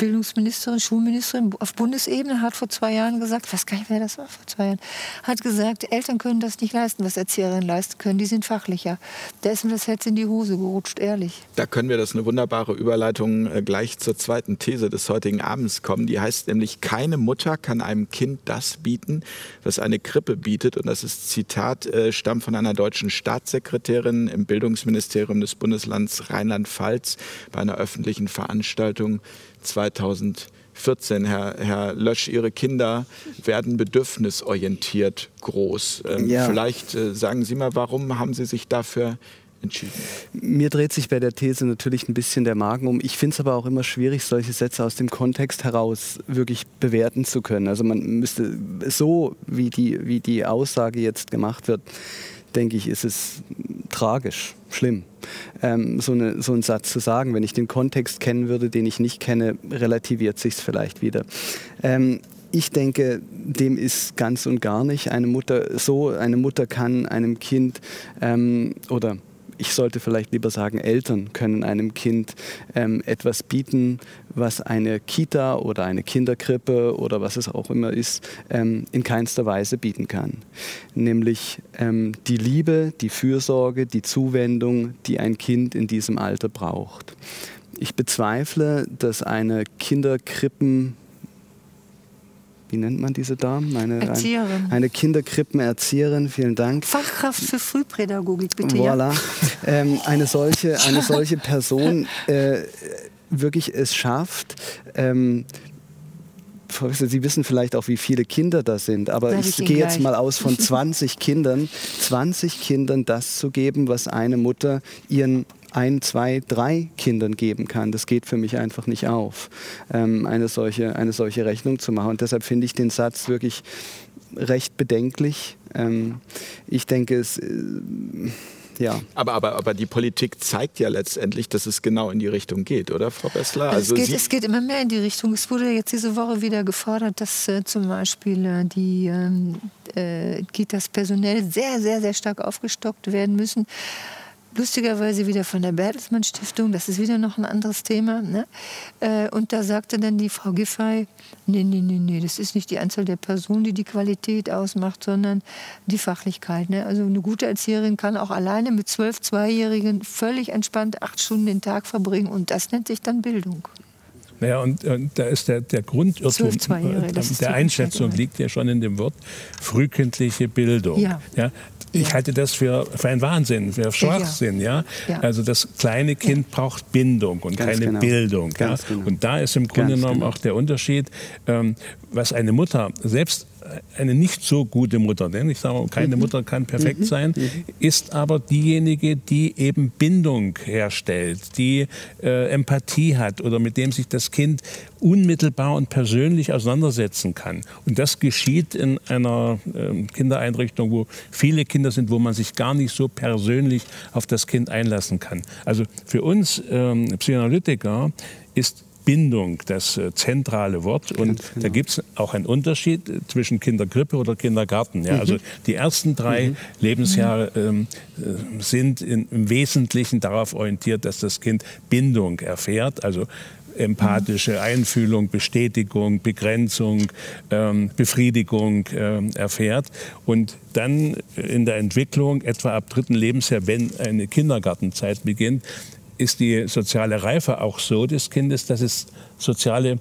Bundesbildungsministerin, Schulministerin auf Bundesebene hat vor zwei Jahren gesagt, ich weiß gar nicht, wer das war vor zwei Jahren, hat gesagt, Eltern können das nicht leisten, was Erzieherinnen leisten können, die sind fachlicher. Da ist mir das Herz in die Hose gerutscht, ehrlich. da können wir, das ist eine wunderbare Überleitung, äh, gleich zur zweiten These des heutigen Abends kommen. Die heißt nämlich, keine Mutter kann einem Kind das bieten, was eine Krippe bietet. Und das ist Zitat, äh, stammt von einer deutschen Staatssekretärin im Bildungsministerium des Bundeslands Rheinland-Pfalz bei einer öffentlichen Veranstaltung 2014. Herr, Herr Lösch, Ihre Kinder werden bedürfnisorientiert groß. Ähm, Ja. Vielleicht äh, sagen Sie mal, warum haben Sie sich dafür entschieden? Mir dreht sich bei der These natürlich ein bisschen der Magen um. Ich finde es aber auch immer schwierig, solche Sätze aus dem Kontext heraus wirklich bewerten zu können. Also man müsste so, wie die, wie die Aussage jetzt gemacht wird, denke ich, ist es tragisch, schlimm, ähm, so, eine, so einen Satz zu sagen. Wenn ich den Kontext kennen würde, den ich nicht kenne, relativiert sich es vielleicht wieder. Ähm, ich denke, dem ist ganz und gar nicht eine Mutter so. Eine Mutter kann einem Kind ähm, oder ich sollte vielleicht lieber sagen, Eltern können einem Kind ähm, etwas bieten, was eine Kita oder eine Kinderkrippe oder was es auch immer ist, ähm, in keinster Weise bieten kann. Nämlich ähm, die Liebe, die Fürsorge, die Zuwendung, die ein Kind in diesem Alter braucht. ich bezweifle, dass eine Kinderkrippen wie nennt man diese Dame? Eine, Erzieherin. Eine, eine Kinderkrippenerzieherin, vielen Dank. Fachkraft für Frühpädagogik, bitte. Voilà. Ja. Ähm, eine, solche, eine solche Person äh, wirklich es schafft, ähm, Sie wissen vielleicht auch, wie viele Kinder das sind, aber ich, ich gehe jetzt mal aus von 20 Kindern, 20 Kindern das zu geben, was eine Mutter ihren ein, zwei, drei Kindern geben kann. Das geht für mich einfach nicht auf, ähm, eine, solche, eine solche Rechnung zu machen. Und deshalb finde ich den Satz wirklich recht bedenklich. Ähm, ich denke, es... Äh, ja. Aber, aber, aber die Politik zeigt ja letztendlich, dass es genau in die Richtung geht, oder, Frau Bessler? Also Also es, geht, Sie- es geht immer mehr in die Richtung. Es wurde jetzt diese Woche wieder gefordert, dass äh, zum Beispiel äh, die ähm, äh, Kitas personell sehr, sehr, sehr stark aufgestockt werden müssen. Lustigerweise wieder von der Bertelsmann Stiftung, das ist wieder noch ein anderes Thema. Ne? Äh, und da sagte dann die Frau Giffey, nee, nee, nee, nee, das ist nicht die Anzahl der Personen, die die Qualität ausmacht, sondern die Fachlichkeit. Ne? Also eine gute Erzieherin kann auch alleine mit zwölf Zweijährigen völlig entspannt acht Stunden den Tag verbringen und das nennt sich dann Bildung. Naja, und, und da ist der, der Grundirrtum ist der Einschätzung liegt ja schon in dem Wort frühkindliche Bildung. Ja. ich Ja. halte das für, für einen Wahnsinn, für Schwachsinn. Ja. Ja. Also das kleine Kind braucht Bindung und Ganz keine genau. Bildung. Ganz ja. genau. Und da ist im Grunde Ganz genommen genau. auch der Unterschied, ähm, was eine Mutter, selbst eine nicht so gute Mutter, denn ich sage, keine Mhm. Mutter kann perfekt sein, ist aber diejenige, die eben Bindung herstellt, die äh, Empathie hat oder mit dem sich das Kind unmittelbar und persönlich auseinandersetzen kann. Und das geschieht in einer ähm, Kindereinrichtung, wo viele Kinder sind, wo man sich gar nicht so persönlich auf das Kind einlassen kann. Also für uns ähm, Psychoanalytiker ist Bindung das äh, zentrale Wort. Und da gibt es auch einen Unterschied zwischen Kinderkrippe oder Kindergarten. Ja? Also die ersten drei Lebensjahre ähm, äh, sind in, im Wesentlichen darauf orientiert, dass das Kind Bindung erfährt. Also empathische Einfühlung, Bestätigung, Begrenzung, ähm, Befriedigung ähm, erfährt. Und dann in der Entwicklung, etwa ab dritten Lebensjahr, wenn eine Kindergartenzeit beginnt, ist die soziale Reife auch so des Kindes, dass es soziale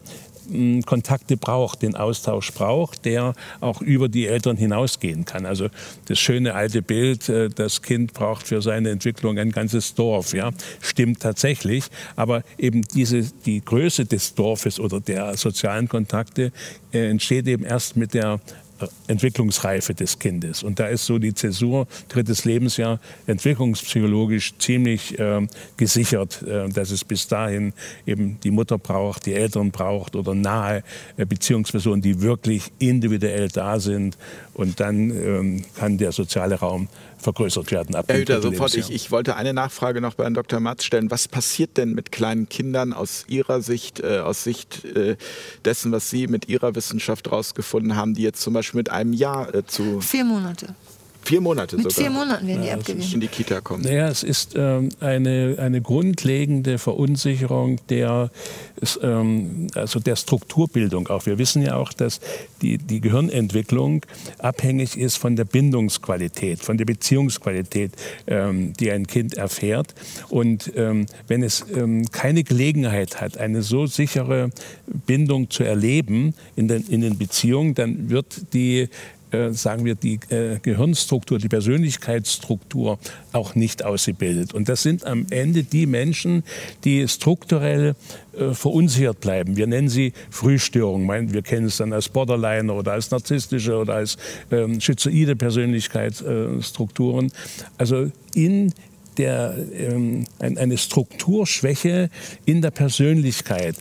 mh, Kontakte braucht, den Austausch braucht, der auch über die Eltern hinausgehen kann. Also das schöne alte Bild, äh, das Kind braucht für seine Entwicklung ein ganzes Dorf, ja, stimmt tatsächlich. Aber eben diese, die Größe des Dorfes oder der sozialen Kontakte äh, entsteht eben erst mit der Entwicklungsreife des Kindes. Und da ist so die Zäsur, drittes Lebensjahr, entwicklungspsychologisch ziemlich äh, gesichert, äh, dass es bis dahin eben die Mutter braucht, die Eltern braucht oder nahe äh, Beziehungspersonen, die wirklich individuell da sind. Und dann ähm, kann der soziale Raum vergrößert werden. Ab Herr Hüter, sofort. Ich, ich wollte eine Nachfrage noch bei Herrn Dr. Matz stellen. Was passiert denn mit kleinen Kindern aus Ihrer Sicht, äh, aus Sicht äh, dessen, was Sie mit Ihrer Wissenschaft herausgefunden haben, die jetzt zum Beispiel mit einem Jahr äh, zu Vier Monate. Vier Monate Mit sogar vier Monaten werden die Ja, das abgewiesen. in die Kita kommen? Naja, es ist ähm, eine, eine grundlegende Verunsicherung der, es, ähm, also der Strukturbildung auch. Wir wissen ja auch, dass die, die Gehirnentwicklung abhängig ist von der Bindungsqualität, von der Beziehungsqualität, ähm, die ein Kind erfährt. Und ähm, wenn es ähm, keine Gelegenheit hat, eine so sichere Bindung zu erleben in den, in den Beziehungen, dann wird die äh, sagen wir, die äh, Gehirnstruktur, die Persönlichkeitsstruktur auch nicht ausgebildet. Und das sind am Ende die Menschen, die strukturell äh, verunsichert bleiben. Wir nennen sie Frühstörungen. Wir kennen es dann als Borderline oder als narzisstische oder als ähm, schizoide Persönlichkeitsstrukturen. also in der, ähm, ein, eine Strukturschwäche in der Persönlichkeit,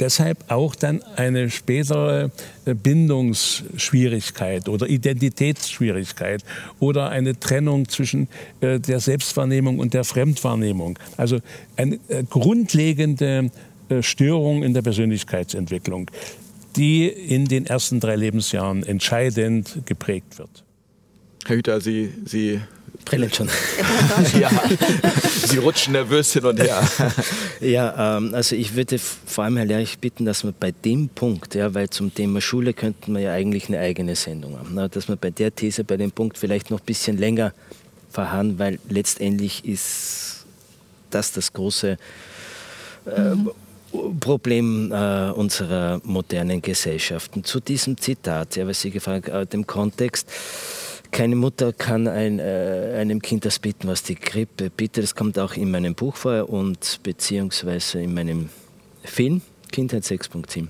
deshalb auch dann eine spätere äh, Bindungsschwierigkeit oder Identitätsschwierigkeit oder eine Trennung zwischen äh, der Selbstwahrnehmung und der Fremdwahrnehmung. Also eine äh, grundlegende Störung in der Persönlichkeitsentwicklung, die in den ersten drei Lebensjahren entscheidend geprägt wird. Herr Hüter, Sie, Sie, Brillant schon. ja, Sie rutschen nervös hin und her. Ja, ähm, also ich würde vor allem Herr Lerch bitten, dass man bei dem Punkt, ja, weil zum Thema Schule könnten wir ja eigentlich eine eigene Sendung haben, na, dass man bei der These, bei dem Punkt vielleicht noch ein bisschen länger verharren, weil letztendlich ist das das große Problem äh, unserer modernen Gesellschaften. Zu diesem Zitat, ja, was Sie gefragt haben, äh, dem Kontext, keine Mutter kann ein, äh, einem Kind das bitten, was die Grippe bittet. Das kommt auch in meinem Buch vor und beziehungsweise in meinem Film Kindheit 6.7.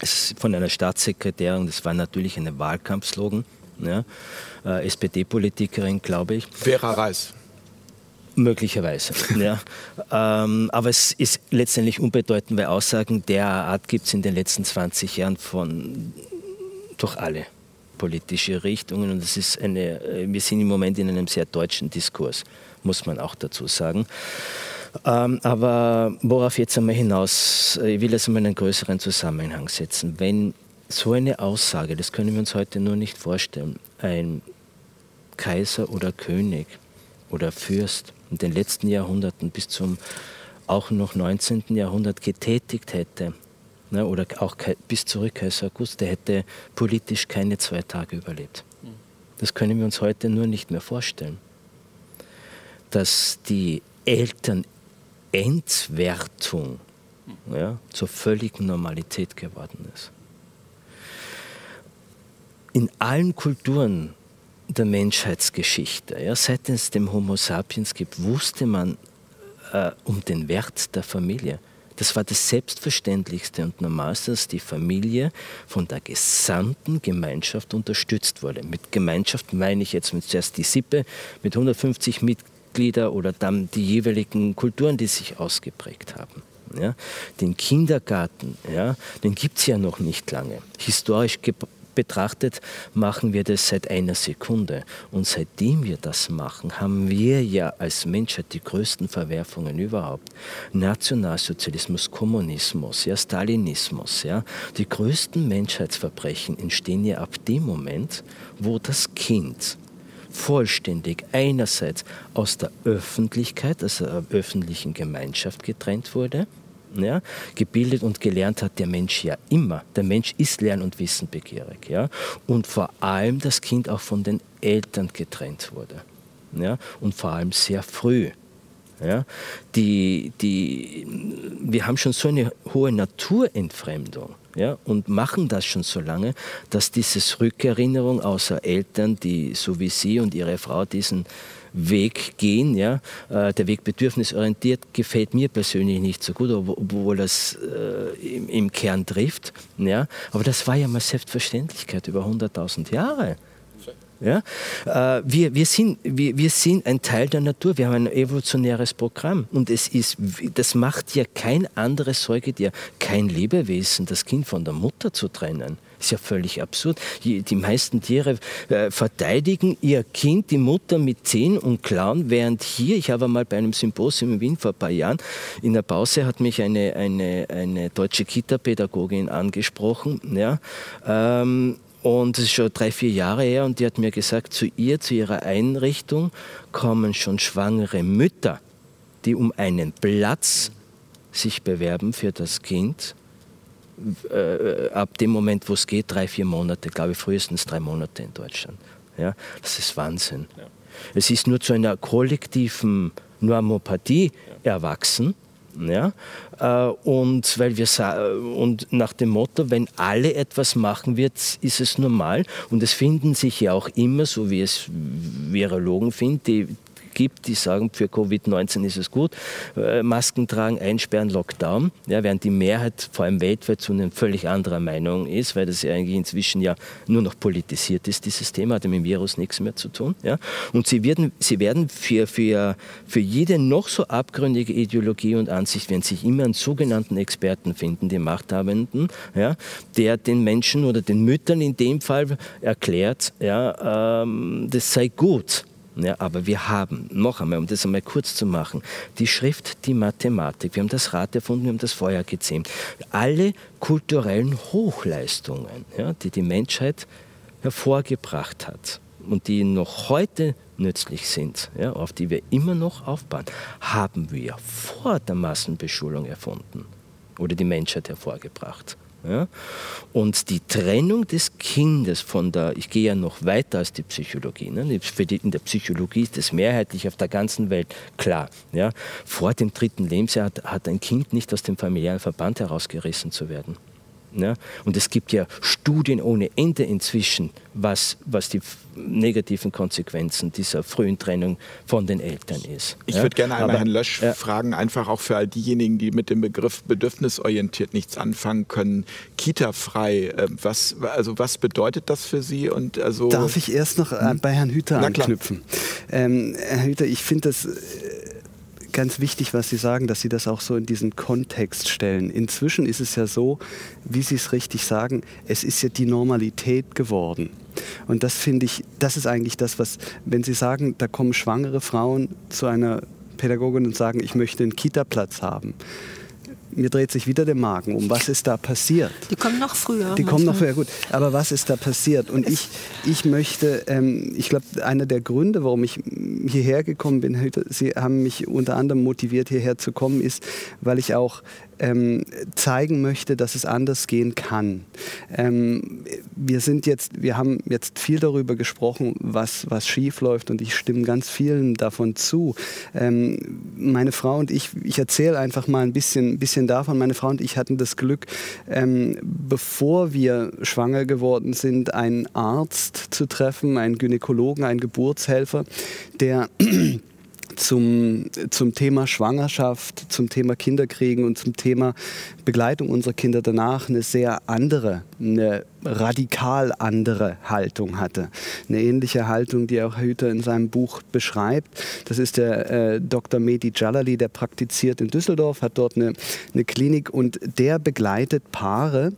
Es ist von einer Staatssekretärin, das war natürlich ein Wahlkampfslogan, ja, äh, SPD-Politikerin, glaube ich. Vera Reis. Möglicherweise, ja. ähm, aber es ist letztendlich unbedeutend, weil Aussagen der Art gibt es in den letzten 20 Jahren von durch alle politische Richtungen und es ist eine, äh, wir sind im Moment in einem sehr deutschen Diskurs, muss man auch dazu sagen. Ähm, aber worauf jetzt einmal hinaus, äh, ich will das einmal in einen größeren Zusammenhang setzen. Wenn so eine Aussage, das können wir uns heute nur nicht vorstellen, ein Kaiser oder König oder Fürst in den letzten Jahrhunderten bis zum auch noch 19. Jahrhundert getätigt hätte, ne, oder auch bis zurück Kaiser August, der hätte politisch keine zwei Tage überlebt. Das können wir uns heute nur nicht mehr vorstellen. Dass die Elternentwertung ja, zur völligen Normalität geworden ist. In allen Kulturen der Menschheitsgeschichte, ja, seit es dem Homo sapiens gibt, wusste man äh, um den Wert der Familie. Das war das Selbstverständlichste und Normalste, dass die Familie von der gesamten Gemeinschaft unterstützt wurde. Mit Gemeinschaft meine ich jetzt zuerst die Sippe mit 150 Mitgliedern oder dann die jeweiligen Kulturen, die sich ausgeprägt haben. Ja, den Kindergarten, ja, den gibt es ja noch nicht lange. Historisch betrachtet, machen wir das seit einer Sekunde. Und seitdem wir das machen, haben wir ja als Menschheit die größten Verwerfungen überhaupt. Nationalsozialismus, Kommunismus, ja, Stalinismus, ja. Die größten Menschheitsverbrechen entstehen ja ab dem Moment, wo das Kind vollständig einerseits aus der Öffentlichkeit, also der öffentlichen Gemeinschaft getrennt wurde, ja, gebildet und gelernt hat der Mensch ja immer. Der Mensch ist lern- und wissenbegierig. Ja, und vor allem das Kind auch von den Eltern getrennt wurde. Ja, und vor allem sehr früh. Ja, die, die, wir haben schon so eine hohe Naturentfremdung ja, und machen das schon so lange, dass dieses Rückerinnerung außer Eltern, die so wie Sie und Ihre Frau diesen Weg gehen. Ja? Äh, der Weg bedürfnisorientiert gefällt mir persönlich nicht so gut, obwohl das äh, im, Kern trifft. Ja? Aber das war ja mal Selbstverständlichkeit über 100.000 Jahre. Ja? Äh, wir, wir, sind, wir, wir sind ein Teil der Natur, wir haben ein evolutionäres Programm und es ist, das macht ja kein anderes Säugetier, kein Lebewesen, das Kind von der Mutter zu trennen. Ist ja völlig absurd. Die meisten Tiere äh, verteidigen ihr Kind, die Mutter mit Zehen und Klauen, während hier, ich habe mal bei einem Symposium in Wien vor ein paar Jahren, in der Pause hat mich eine, eine, eine deutsche Kita-Pädagogin angesprochen, ja, ähm, und das ist schon drei, vier Jahre her und die hat mir gesagt, zu ihr, zu ihrer Einrichtung kommen schon schwangere Mütter, die um einen Platz sich bewerben für das Kind äh, ab dem Moment, wo es geht, drei, vier Monate, glaube ich, frühestens drei Monate in Deutschland. Ja, das ist Wahnsinn. Ja. Es ist nur zu einer kollektiven Normopathie ja. erwachsen. Ja, äh, und, weil wir, und nach dem Motto, wenn alle etwas machen wird, ist es normal. Und es finden sich ja auch immer, so wie es Virologen finden, die, gibt, die sagen, für Covid-19 ist es gut, äh, Masken tragen, einsperren, Lockdown, ja, während die Mehrheit vor allem weltweit zu einer völlig anderer Meinung ist, weil das ja eigentlich inzwischen ja nur noch politisiert ist, dieses Thema, hat mit dem Virus nichts mehr zu tun. Ja. Und sie werden, sie werden für, für, für jede noch so abgründige Ideologie und Ansicht, werden sich immer einen sogenannten Experten finden, die Machthabenden, ja, der den Menschen oder den Müttern in dem Fall erklärt, ja, ähm, das sei gut. Ja, aber wir haben, noch einmal, um das einmal kurz zu machen, die Schrift, die Mathematik, wir haben das Rad erfunden, wir haben das Feuer gezähmt. Alle kulturellen Hochleistungen, ja, die die Menschheit hervorgebracht hat und die noch heute nützlich sind, ja, auf die wir immer noch aufbauen, haben wir vor der Massenbeschulung erfunden oder die Menschheit hervorgebracht. Ja? Und die Trennung des Kindes von der, ich gehe ja noch weiter als die Psychologie, ne? in der Psychologie ist das mehrheitlich auf der ganzen Welt klar. Ja? Vor dem dritten Lebensjahr hat, hat ein Kind nicht aus dem familiären Verband herausgerissen zu werden. Ja? Und es gibt ja Studien ohne Ende inzwischen, was, was die negativen Konsequenzen dieser frühen Trennung von den Eltern ist. Ich ja? würde gerne einmal Aber, Herrn Lösch ja. fragen, einfach auch für all diejenigen, die mit dem Begriff bedürfnisorientiert nichts anfangen können, Kita-frei, äh, was, also was bedeutet das für Sie? Und also Darf ich erst noch äh, bei Herrn Hüter anknüpfen? Ähm, Herr Hüter, ich finde das äh, ganz wichtig, was Sie sagen, dass Sie das auch so in diesen Kontext stellen. Inzwischen ist es ja so, wie Sie es richtig sagen, es ist ja die Normalität geworden. Und das finde ich, das ist eigentlich das, was, wenn Sie sagen, da kommen schwangere Frauen zu einer Pädagogin und sagen, ich möchte einen Kita-Platz haben mir dreht sich wieder der Magen um. Was ist da passiert? Die kommen noch früher. Die kommen noch früher, gut. Aber was ist da passiert? Und ich, ich möchte, ähm, ich glaube, einer der Gründe, warum ich hierher gekommen bin, Sie haben mich unter anderem motiviert, hierher zu kommen, ist, weil ich auch ähm, zeigen möchte, dass es anders gehen kann. Ähm, wir sind jetzt, wir haben jetzt viel darüber gesprochen, was, was schief läuft und ich stimme ganz vielen davon zu. Ähm, meine Frau und ich, ich erzähle einfach mal ein bisschen, bisschen davon. Meine Frau und ich hatten das Glück, ähm, bevor wir schwanger geworden sind, einen Arzt zu treffen, einen Gynäkologen, einen Geburtshelfer, der zum, zum Thema Schwangerschaft, zum Thema Kinderkriegen und zum Thema Begleitung unserer Kinder danach eine sehr andere, eine radikal andere Haltung hatte. Eine ähnliche Haltung, die auch Hüter in seinem Buch beschreibt. Das ist der äh, Dr. Mehdi Jalali, der praktiziert in Düsseldorf, hat dort eine, eine Klinik und der begleitet Paare,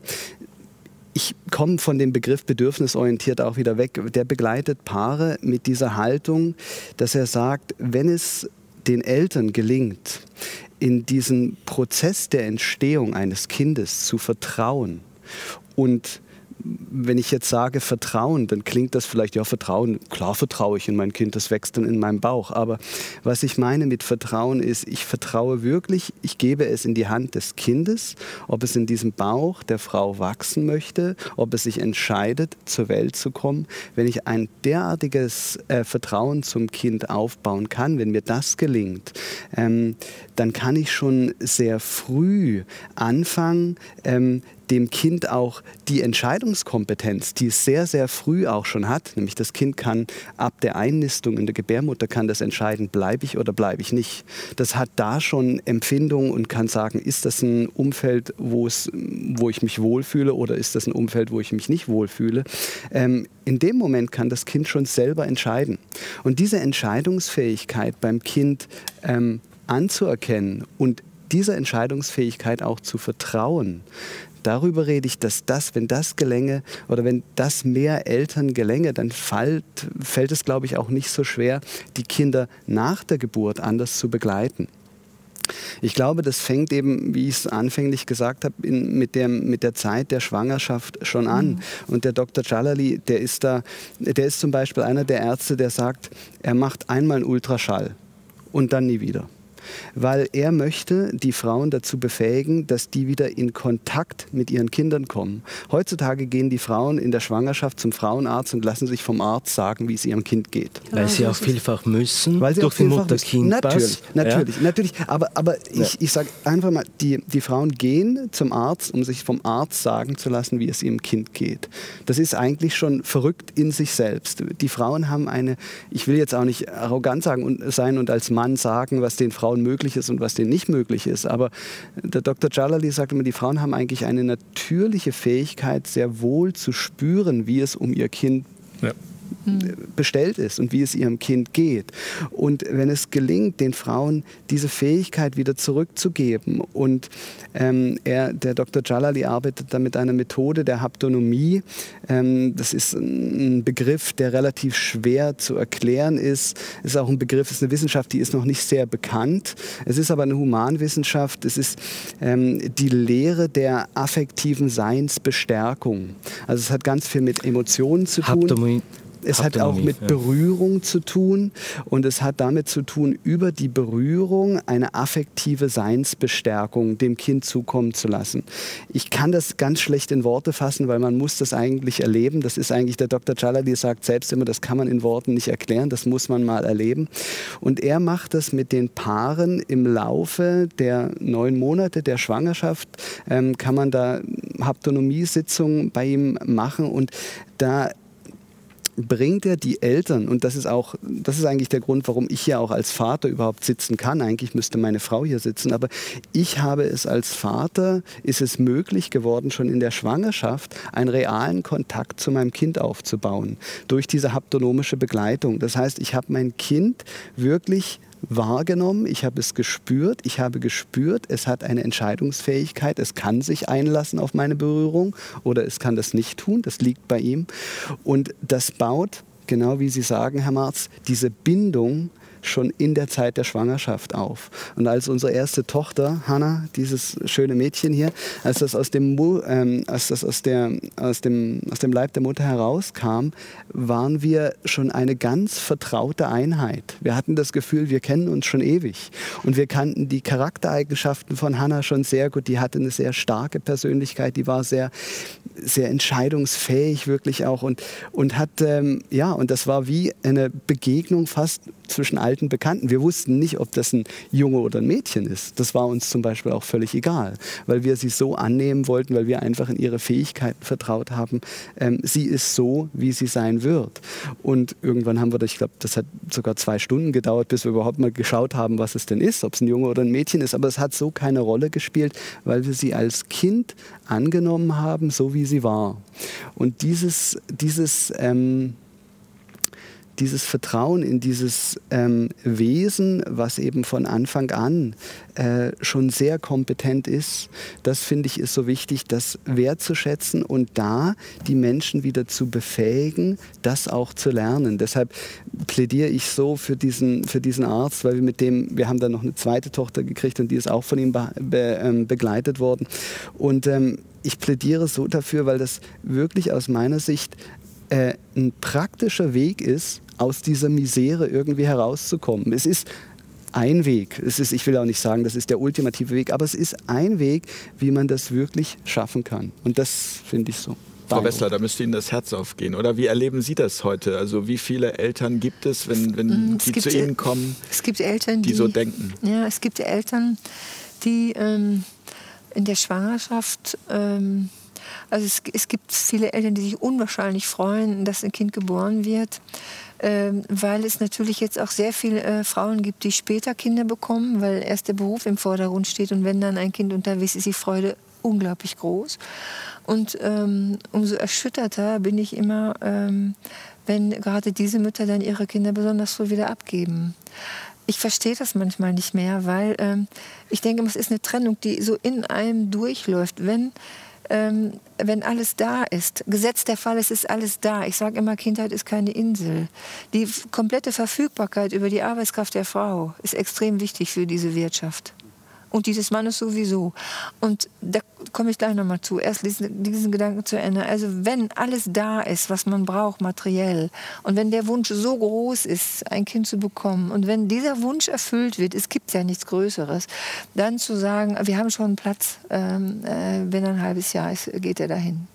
ich komme von dem Begriff bedürfnisorientiert auch wieder weg. Der begleitet Paare mit dieser Haltung, dass er sagt, wenn es den Eltern gelingt, in diesen Prozess der Entstehung eines Kindes zu vertrauen und wenn ich jetzt sage Vertrauen, dann klingt das vielleicht, ja, Vertrauen, klar vertraue ich in mein Kind, das wächst dann in meinem Bauch. Aber was ich meine mit Vertrauen ist, ich vertraue wirklich, ich gebe es in die Hand des Kindes, ob es in diesem Bauch der Frau wachsen möchte, ob es sich entscheidet, zur Welt zu kommen. Wenn ich ein derartiges äh, Vertrauen zum Kind aufbauen kann, wenn mir das gelingt, ähm, dann kann ich schon sehr früh anfangen, ähm, dem Kind auch die Entscheidungskompetenz, die es sehr, sehr früh auch schon hat, nämlich das Kind kann ab der Einnistung in der Gebärmutter kann das entscheiden, bleibe ich oder bleibe ich nicht. Das hat da schon Empfindungen und kann sagen, ist das ein Umfeld, wo, es, wo ich mich wohlfühle oder ist das ein Umfeld, wo ich mich nicht wohlfühle. Ähm, in dem Moment kann das Kind schon selber entscheiden. Und diese Entscheidungsfähigkeit beim Kind ähm, anzuerkennen und dieser Entscheidungsfähigkeit auch zu vertrauen, darüber rede ich, dass das, wenn das gelänge oder wenn das mehr Eltern gelänge, dann fällt, fällt es, glaube ich, auch nicht so schwer, die Kinder nach der Geburt anders zu begleiten. Ich glaube, das fängt eben, wie ich es anfänglich gesagt habe, in, mit, der, mit der Zeit der Schwangerschaft schon an. Mhm. Und der Dr. Jalali, der ist da, der ist zum Beispiel einer der Ärzte, der sagt, er macht einmal einen Ultraschall und dann nie wieder weil er möchte die Frauen dazu befähigen, dass die wieder in Kontakt mit ihren Kindern kommen. Heutzutage gehen die Frauen in der Schwangerschaft zum Frauenarzt und lassen sich vom Arzt sagen, wie es ihrem Kind geht. Weil sie auch vielfach müssen, weil sie durch den Mutter-Kind-Pass. Natürlich, natürlich, ja? natürlich. Aber, aber ja. ich, ich sage einfach mal, die, die Frauen gehen zum Arzt, um sich vom Arzt sagen zu lassen, wie es ihrem Kind geht. Das ist eigentlich schon verrückt in sich selbst. Die Frauen haben eine, ich will jetzt auch nicht arrogant sagen und sein und als Mann sagen, was den Frauen Frauen möglich ist und was denen nicht möglich ist. Aber der Dr. Jalali sagt immer, die Frauen haben eigentlich eine natürliche Fähigkeit, sehr wohl zu spüren, wie es um ihr Kind ja bestellt ist und wie es ihrem Kind geht. Und wenn es gelingt, den Frauen diese Fähigkeit wieder zurückzugeben und ähm, er, der Dr. Jalali arbeitet da mit einer Methode der Haptonomie. Ähm, das ist ein Begriff, der relativ schwer zu erklären ist. Es ist auch ein Begriff, ist eine Wissenschaft, die ist noch nicht sehr bekannt. Es ist aber eine Humanwissenschaft. Es ist ähm, die Lehre der affektiven Seinsbestärkung. Also es hat ganz viel mit Emotionen zu tun. Haptonomie es hat auch mit Berührung zu tun und es hat damit zu tun, über die Berührung eine affektive Seinsbestärkung dem Kind zukommen zu lassen. Ich kann das ganz schlecht in Worte fassen, weil man muss das eigentlich erleben. Das ist eigentlich, der Dr. Jalali sagt selbst immer, das kann man in Worten nicht erklären, das muss man mal erleben. Und er macht das mit den Paaren im Laufe der neun Monate der Schwangerschaft, ähm, kann man da Haptonomiesitzungen bei ihm machen und da bringt er die Eltern, und das ist auch, das ist eigentlich der Grund, warum ich hier auch als Vater überhaupt sitzen kann. Eigentlich müsste meine Frau hier sitzen, aber ich habe es als Vater, ist es möglich geworden, schon in der Schwangerschaft einen realen Kontakt zu meinem Kind aufzubauen, durch diese haptonomische Begleitung. Das heißt, ich habe mein Kind wirklich wahrgenommen, ich habe es gespürt, ich habe gespürt, es hat eine Entscheidungsfähigkeit, es kann sich einlassen auf meine Berührung oder es kann das nicht tun, das liegt bei ihm. Und das baut, genau wie Sie sagen, Herr Marz, diese Bindung schon in der Zeit der Schwangerschaft auf. Und als unsere erste Tochter, Hannah, dieses schöne Mädchen hier, als das aus dem, ähm, als das aus, der, aus, dem, aus dem Leib der Mutter herauskam, waren wir schon eine ganz vertraute Einheit. Wir hatten das Gefühl, wir kennen uns schon ewig. Und wir kannten die Charaktereigenschaften von Hannah schon sehr gut. Die hatte eine sehr starke Persönlichkeit, die war sehr, sehr entscheidungsfähig wirklich auch und, und hat, ähm, ja, und das war wie eine Begegnung fast zwischen alten Bekannten. Wir wussten nicht, ob das ein Junge oder ein Mädchen ist. Das war uns zum Beispiel auch völlig egal, weil wir sie so annehmen wollten, weil wir einfach in ihre Fähigkeiten vertraut haben. Ähm, sie ist so, wie sie sein wird. Und irgendwann haben wir, das, ich glaube, das hat sogar zwei Stunden gedauert, bis wir überhaupt mal geschaut haben, was es denn ist, ob es ein Junge oder ein Mädchen ist. Aber es hat so keine Rolle gespielt, weil wir sie als Kind angenommen haben, so wie sie war. Und dieses, dieses ähm, dieses Vertrauen in dieses ähm, Wesen, was eben von Anfang an äh, schon sehr kompetent ist, das finde ich ist so wichtig, das wertzuschätzen und da die Menschen wieder zu befähigen, das auch zu lernen. Deshalb plädiere ich so für diesen, für diesen Arzt, weil wir mit dem, wir haben dann noch eine zweite Tochter gekriegt und die ist auch von ihm be, be, ähm, begleitet worden. Und ähm, ich plädiere so dafür, weil das wirklich aus meiner Sicht äh, ein praktischer Weg ist, aus dieser Misere irgendwie herauszukommen. Es ist ein Weg. Es ist, ich will auch nicht sagen, das ist der ultimative Weg, aber es ist ein Weg, wie man das wirklich schaffen kann. Und das finde ich so. Frau Wessler, da müsste Ihnen das Herz aufgehen. Oder wie erleben Sie das heute? Also wie viele Eltern gibt es, wenn, wenn mm, es die zu Ihnen kommen, es gibt Eltern, die, die, so denken? Ja, es gibt Eltern, die ähm, in der Schwangerschaft ähm, also es, es, gibt viele Eltern, die sich unwahrscheinlich freuen, dass ein Kind geboren wird, weil es natürlich jetzt auch sehr viele äh, Frauen gibt, die später Kinder bekommen, weil erst der Beruf im Vordergrund steht und wenn dann ein Kind unterwegs ist, ist die Freude unglaublich groß. Und ähm, umso erschütterter bin ich immer, ähm, wenn gerade diese Mütter dann ihre Kinder besonders früh wieder abgeben. Ich verstehe das manchmal nicht mehr, weil ähm, ich denke, es ist eine Trennung, die so in einem durchläuft. Wenn ähm, wenn alles da ist. Gesetz der Fall, es ist alles da. Ich sage immer, Kindheit ist keine Insel. Die komplette Verfügbarkeit über die Arbeitskraft der Frau ist extrem wichtig für diese Wirtschaft und dieses Mannes sowieso. Und da komme ich gleich nochmal zu. Erst diesen, diesen Gedanken zu Ende. Also wenn alles da ist, was man braucht, materiell, und wenn der Wunsch so groß ist, ein Kind zu bekommen, und wenn dieser Wunsch erfüllt wird, es gibt ja nichts Größeres, dann zu sagen, wir haben schon einen Platz, ähm, äh, wenn ein halbes Jahr ist, geht er dahin.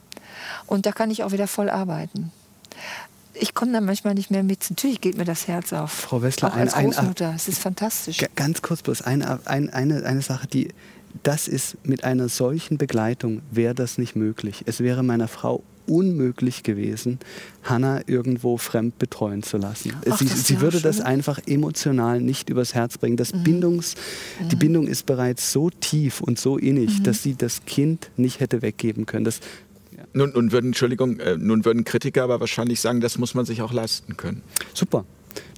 Und da kann ich auch wieder voll arbeiten ich komme da manchmal nicht mehr mit. Natürlich geht mir das Herz auf. Frau Wessler, auch als ein, Großmutter. es ist fantastisch. Ganz kurz bloß eine, eine, eine Sache, die das ist mit einer solchen Begleitung wäre das nicht möglich. Es wäre meiner Frau unmöglich gewesen, Hannah irgendwo fremd betreuen zu lassen. Ach, sie, sie würde das einfach emotional nicht übers Herz bringen. Das mhm. Bindungs, mhm. Die Bindung ist bereits so tief und so innig, mhm. dass sie das Kind nicht hätte weggeben können. Das nun, nun, würden, Entschuldigung, äh, nun würden Kritiker aber wahrscheinlich sagen, das muss man sich auch leisten können. Super.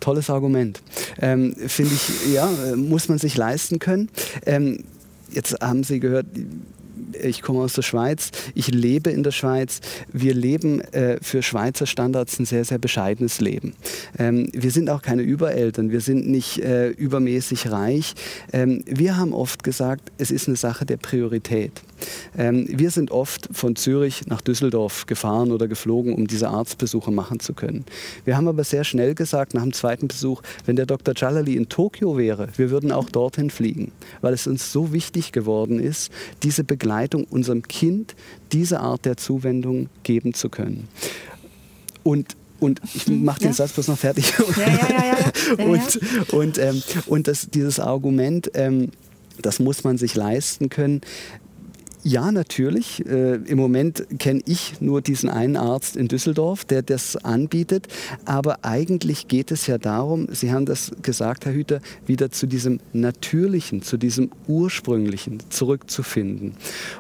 Tolles Argument. Ähm, Finde ich, ja, äh, muss man sich leisten können. Ähm, jetzt haben Sie gehört, ich komme aus der Schweiz, ich lebe in der Schweiz. Wir leben äh, für Schweizer Standards ein sehr, sehr bescheidenes Leben. Ähm, wir sind auch keine Übereltern, wir sind nicht äh, übermäßig reich. Ähm, wir haben oft gesagt, es ist eine Sache der Priorität. Ähm, wir sind oft von Zürich nach Düsseldorf gefahren oder geflogen, um diese Arztbesuche machen zu können. Wir haben aber sehr schnell gesagt, nach dem zweiten Besuch, wenn der Dr. Jalali in Tokio wäre, wir würden auch dorthin fliegen, weil es uns so wichtig geworden ist, diese Begleitung unserem Kind, diese Art der Zuwendung geben zu können. Und und ich mache den ja. Satz bloß noch fertig. Ja, ja, und und, ähm, und das, dieses Argument, ähm, das muss man sich leisten können, ja, natürlich. Äh, Im Moment kenne ich nur diesen einen Arzt in Düsseldorf, der das anbietet. Aber eigentlich geht es ja darum, Sie haben das gesagt, Herr Hüter, wieder zu diesem Natürlichen, zu diesem Ursprünglichen zurückzufinden.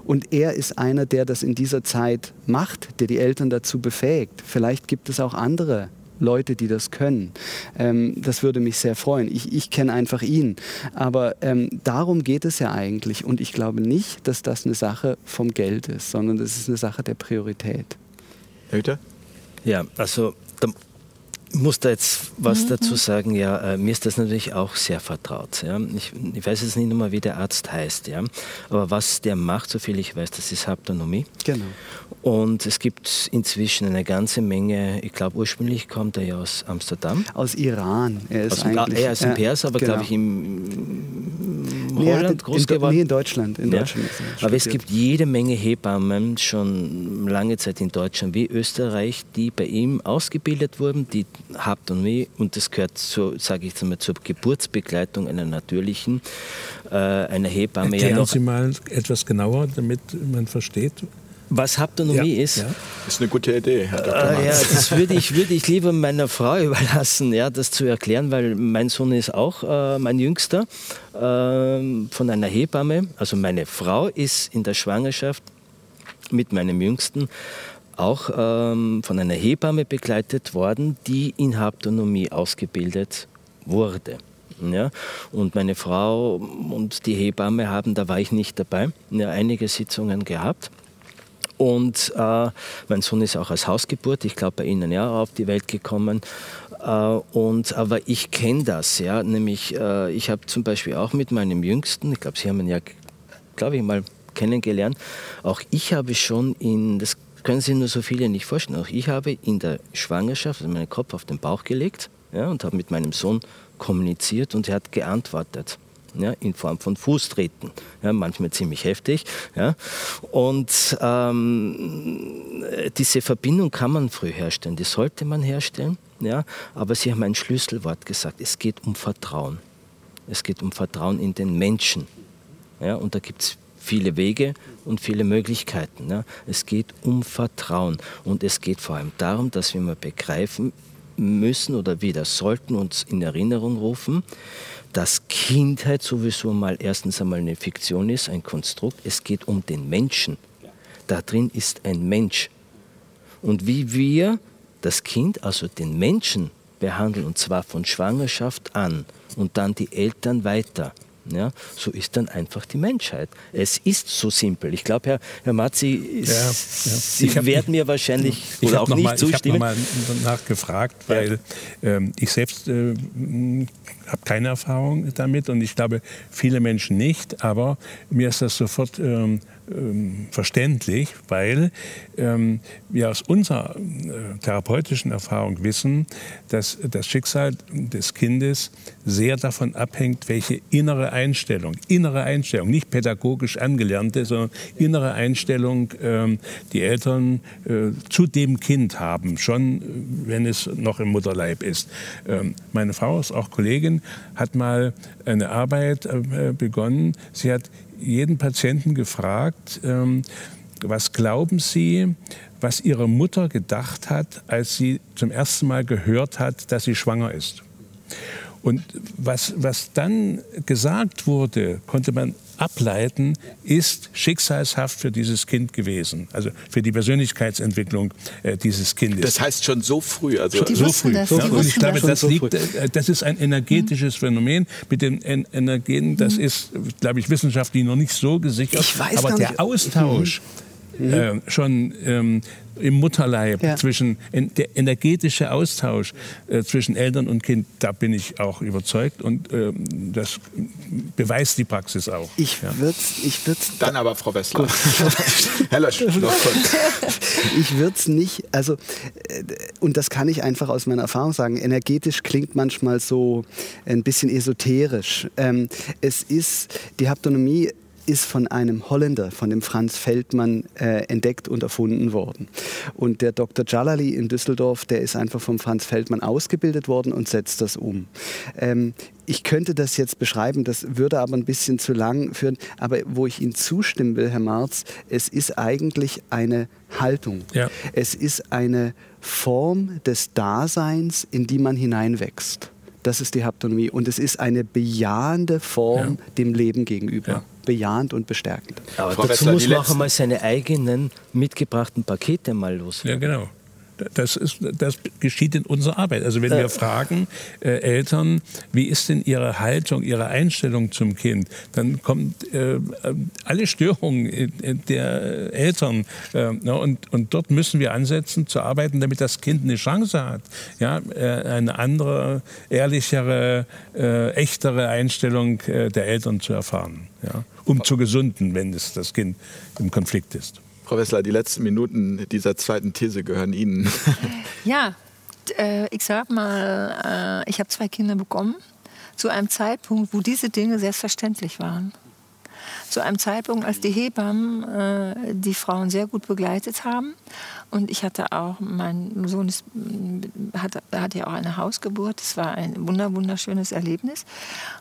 Und er ist einer, der das in dieser Zeit macht, der die Eltern dazu befähigt. Vielleicht gibt es auch andere Leute, die das können. Ähm, das würde mich sehr freuen. Ich, ich kenne einfach ihn. Aber ähm, darum geht es ja eigentlich. Und ich glaube nicht, dass das eine Sache vom Geld ist, sondern das ist eine Sache der Priorität. Herr Hüter? Ja, also muss da jetzt was mhm. dazu sagen. Ja, äh, mir ist das natürlich auch sehr vertraut. Ja. Ich, ich weiß jetzt nicht mehr, wie der Arzt heißt. Ja. Aber was der macht, soviel ich weiß, das ist Haptonomie. Genau. Und es gibt inzwischen eine ganze Menge, ich glaube ursprünglich kommt er ja aus Amsterdam. Aus Iran. Er ist, aus, eigentlich, er ist ein Perser, aber genau. glaube ich im Holland nee, groß in, geworden. Nee, in Deutschland. In ja. Deutschland aber es gibt jede Menge Hebammen schon lange Zeit in Deutschland wie Österreich, die bei ihm ausgebildet wurden, die habt und weh und das gehört so, sage ich mal, zur Geburtsbegleitung einer natürlichen, äh, einer Hebamme. Erklären ja noch, Sie mal etwas genauer, damit man versteht, was Haptonomie ja, ist. Ja. Ist eine gute Idee, Herr Dr. Äh, ja, das würde ich, würde ich lieber meiner Frau überlassen, ja, das zu erklären, weil mein Sohn ist auch äh, mein Jüngster äh, von einer Hebamme. Also meine Frau ist in der Schwangerschaft mit meinem Jüngsten auch ähm, von einer Hebamme begleitet worden, die in Haptonomie ausgebildet wurde. Ja, und meine Frau und die Hebamme haben, da war ich nicht dabei, ja, einige Sitzungen gehabt. Und äh, mein Sohn ist auch als Hausgeburt, ich glaube bei Ihnen ja, auf die Welt gekommen. Äh, und, aber ich kenne das, ja, nämlich äh, ich habe zum Beispiel auch mit meinem Jüngsten, ich glaube, Sie haben ihn ja, glaube ich, mal kennengelernt, auch ich habe schon in, das können sich nur so viele nicht vorstellen. Auch ich habe in der Schwangerschaft also meinen Kopf auf den Bauch gelegt ja, und habe mit meinem Sohn kommuniziert und er hat geantwortet. Ja, in Form von Fußtreten, ja, manchmal ziemlich heftig. Ja. Und ähm, diese Verbindung kann man früh herstellen, die sollte man herstellen. Ja. Aber Sie haben ein Schlüsselwort gesagt, es geht um Vertrauen. Es geht um Vertrauen in den Menschen. Ja, und da gibt es viele Wege und viele Möglichkeiten. Ja. Es geht um Vertrauen und es geht vor allem darum, dass wir mal begreifen müssen oder wieder sollten uns in Erinnerung rufen, dass Kindheit sowieso mal erstens einmal eine Fiktion ist, ein Konstrukt. Es geht um den Menschen. Da drin ist ein Mensch. Und wie wir das Kind, also den Menschen, behandeln, und zwar von Schwangerschaft an und dann die Eltern weiter, ja, so ist dann einfach die Menschheit. Es ist so simpel. Ich glaube, Herr, Herr Matzi, ja, ja. Sie werden mir wahrscheinlich oder auch nicht mal, zustimmen. Ich habe nochmal nachgefragt, weil ähm, ich selbst äh, habe keine Erfahrung damit und ich glaube, viele Menschen nicht, aber mir ist das sofort ähm, ähm, verständlich, weil ähm, wir aus unserer äh, therapeutischen Erfahrung wissen, dass das Schicksal des Kindes sehr davon abhängt, welche innere Einstellung, innere Einstellung, nicht pädagogisch angelernte, sondern innere Einstellung ähm, die Eltern äh, zu dem Kind haben, schon wenn es noch im Mutterleib ist. Ähm, meine Frau ist auch Kollegin, hat mal eine Arbeit äh, begonnen. Sie hat jeden Patienten gefragt, ähm, was glauben Sie, was Ihre Mutter gedacht hat, als sie zum ersten Mal gehört hat, dass sie schwanger ist? Und was, was dann gesagt wurde, konnte man ableiten, ist schicksalshaft für dieses Kind gewesen. Also für die Persönlichkeitsentwicklung äh, dieses Kindes. Das heißt schon so früh. Also die so früh. Das. Ja, und ich glaube, das, liegt, äh, das ist ein energetisches mhm. Phänomen. Mit den Energenen, das mhm. ist, glaube ich, wissenschaftlich noch nicht so gesichert. Ich weiß Aber gar der nicht. Austausch. Mhm mhm. äh, schon ähm, im Mutterleib, Ja. zwischen en, der energetische Austausch äh, zwischen Eltern und Kind, da bin ich auch überzeugt und ähm, das beweist die Praxis auch. Ich Ja. würde es ich würd's Dann aber Frau Wessler. Herr Lösch, noch kurz. Ich würde es nicht, also, äh, und das kann ich einfach aus meiner Erfahrung sagen, energetisch klingt manchmal so ein bisschen esoterisch. Ähm, es ist, die Haptonomie ist von einem Holländer, von dem Franz Feldmann, äh, entdeckt und erfunden worden. Und der Dr. Jalali in Düsseldorf, der ist einfach vom Franz Feldmann ausgebildet worden und setzt das um. Ähm, ich könnte das jetzt beschreiben, das würde aber ein bisschen zu lang führen. Aber wo ich Ihnen zustimmen will, Herr Marz, es ist eigentlich eine Haltung. Ja. Es ist eine Form des Daseins, in die man hineinwächst. Das ist die Haptonomie. Und es ist eine bejahende Form dem Leben gegenüber. Ja. Bejahend und bestärkend. Aber Frau dazu Wessler, muss man auch einmal seine eigenen mitgebrachten Pakete mal los. Ja, genau. Das, ist, das geschieht in unserer Arbeit. Also wenn wir fragen äh, Eltern, wie ist denn ihre Haltung, ihre Einstellung zum Kind, dann kommt äh, äh, alle Störungen äh, der Eltern. Äh, na, und, und dort müssen wir ansetzen, zu arbeiten, damit das Kind eine Chance hat, ja, äh, eine andere, ehrlichere, äh, echtere Einstellung äh, der Eltern zu erfahren. Ja, um zu gesunden, wenn es das Kind im Konflikt ist. Frau Wessler, die letzten Minuten dieser zweiten These gehören Ihnen. Ja, äh, ich sag mal, äh, ich habe zwei Kinder bekommen zu einem Zeitpunkt, wo diese Dinge selbstverständlich waren. Zu einem Zeitpunkt, als die Hebammen äh, die Frauen sehr gut begleitet haben. Und ich hatte auch, mein Sohn ist, hatte, hatte ja auch eine Hausgeburt. Es war ein wunder, wunderschönes Erlebnis.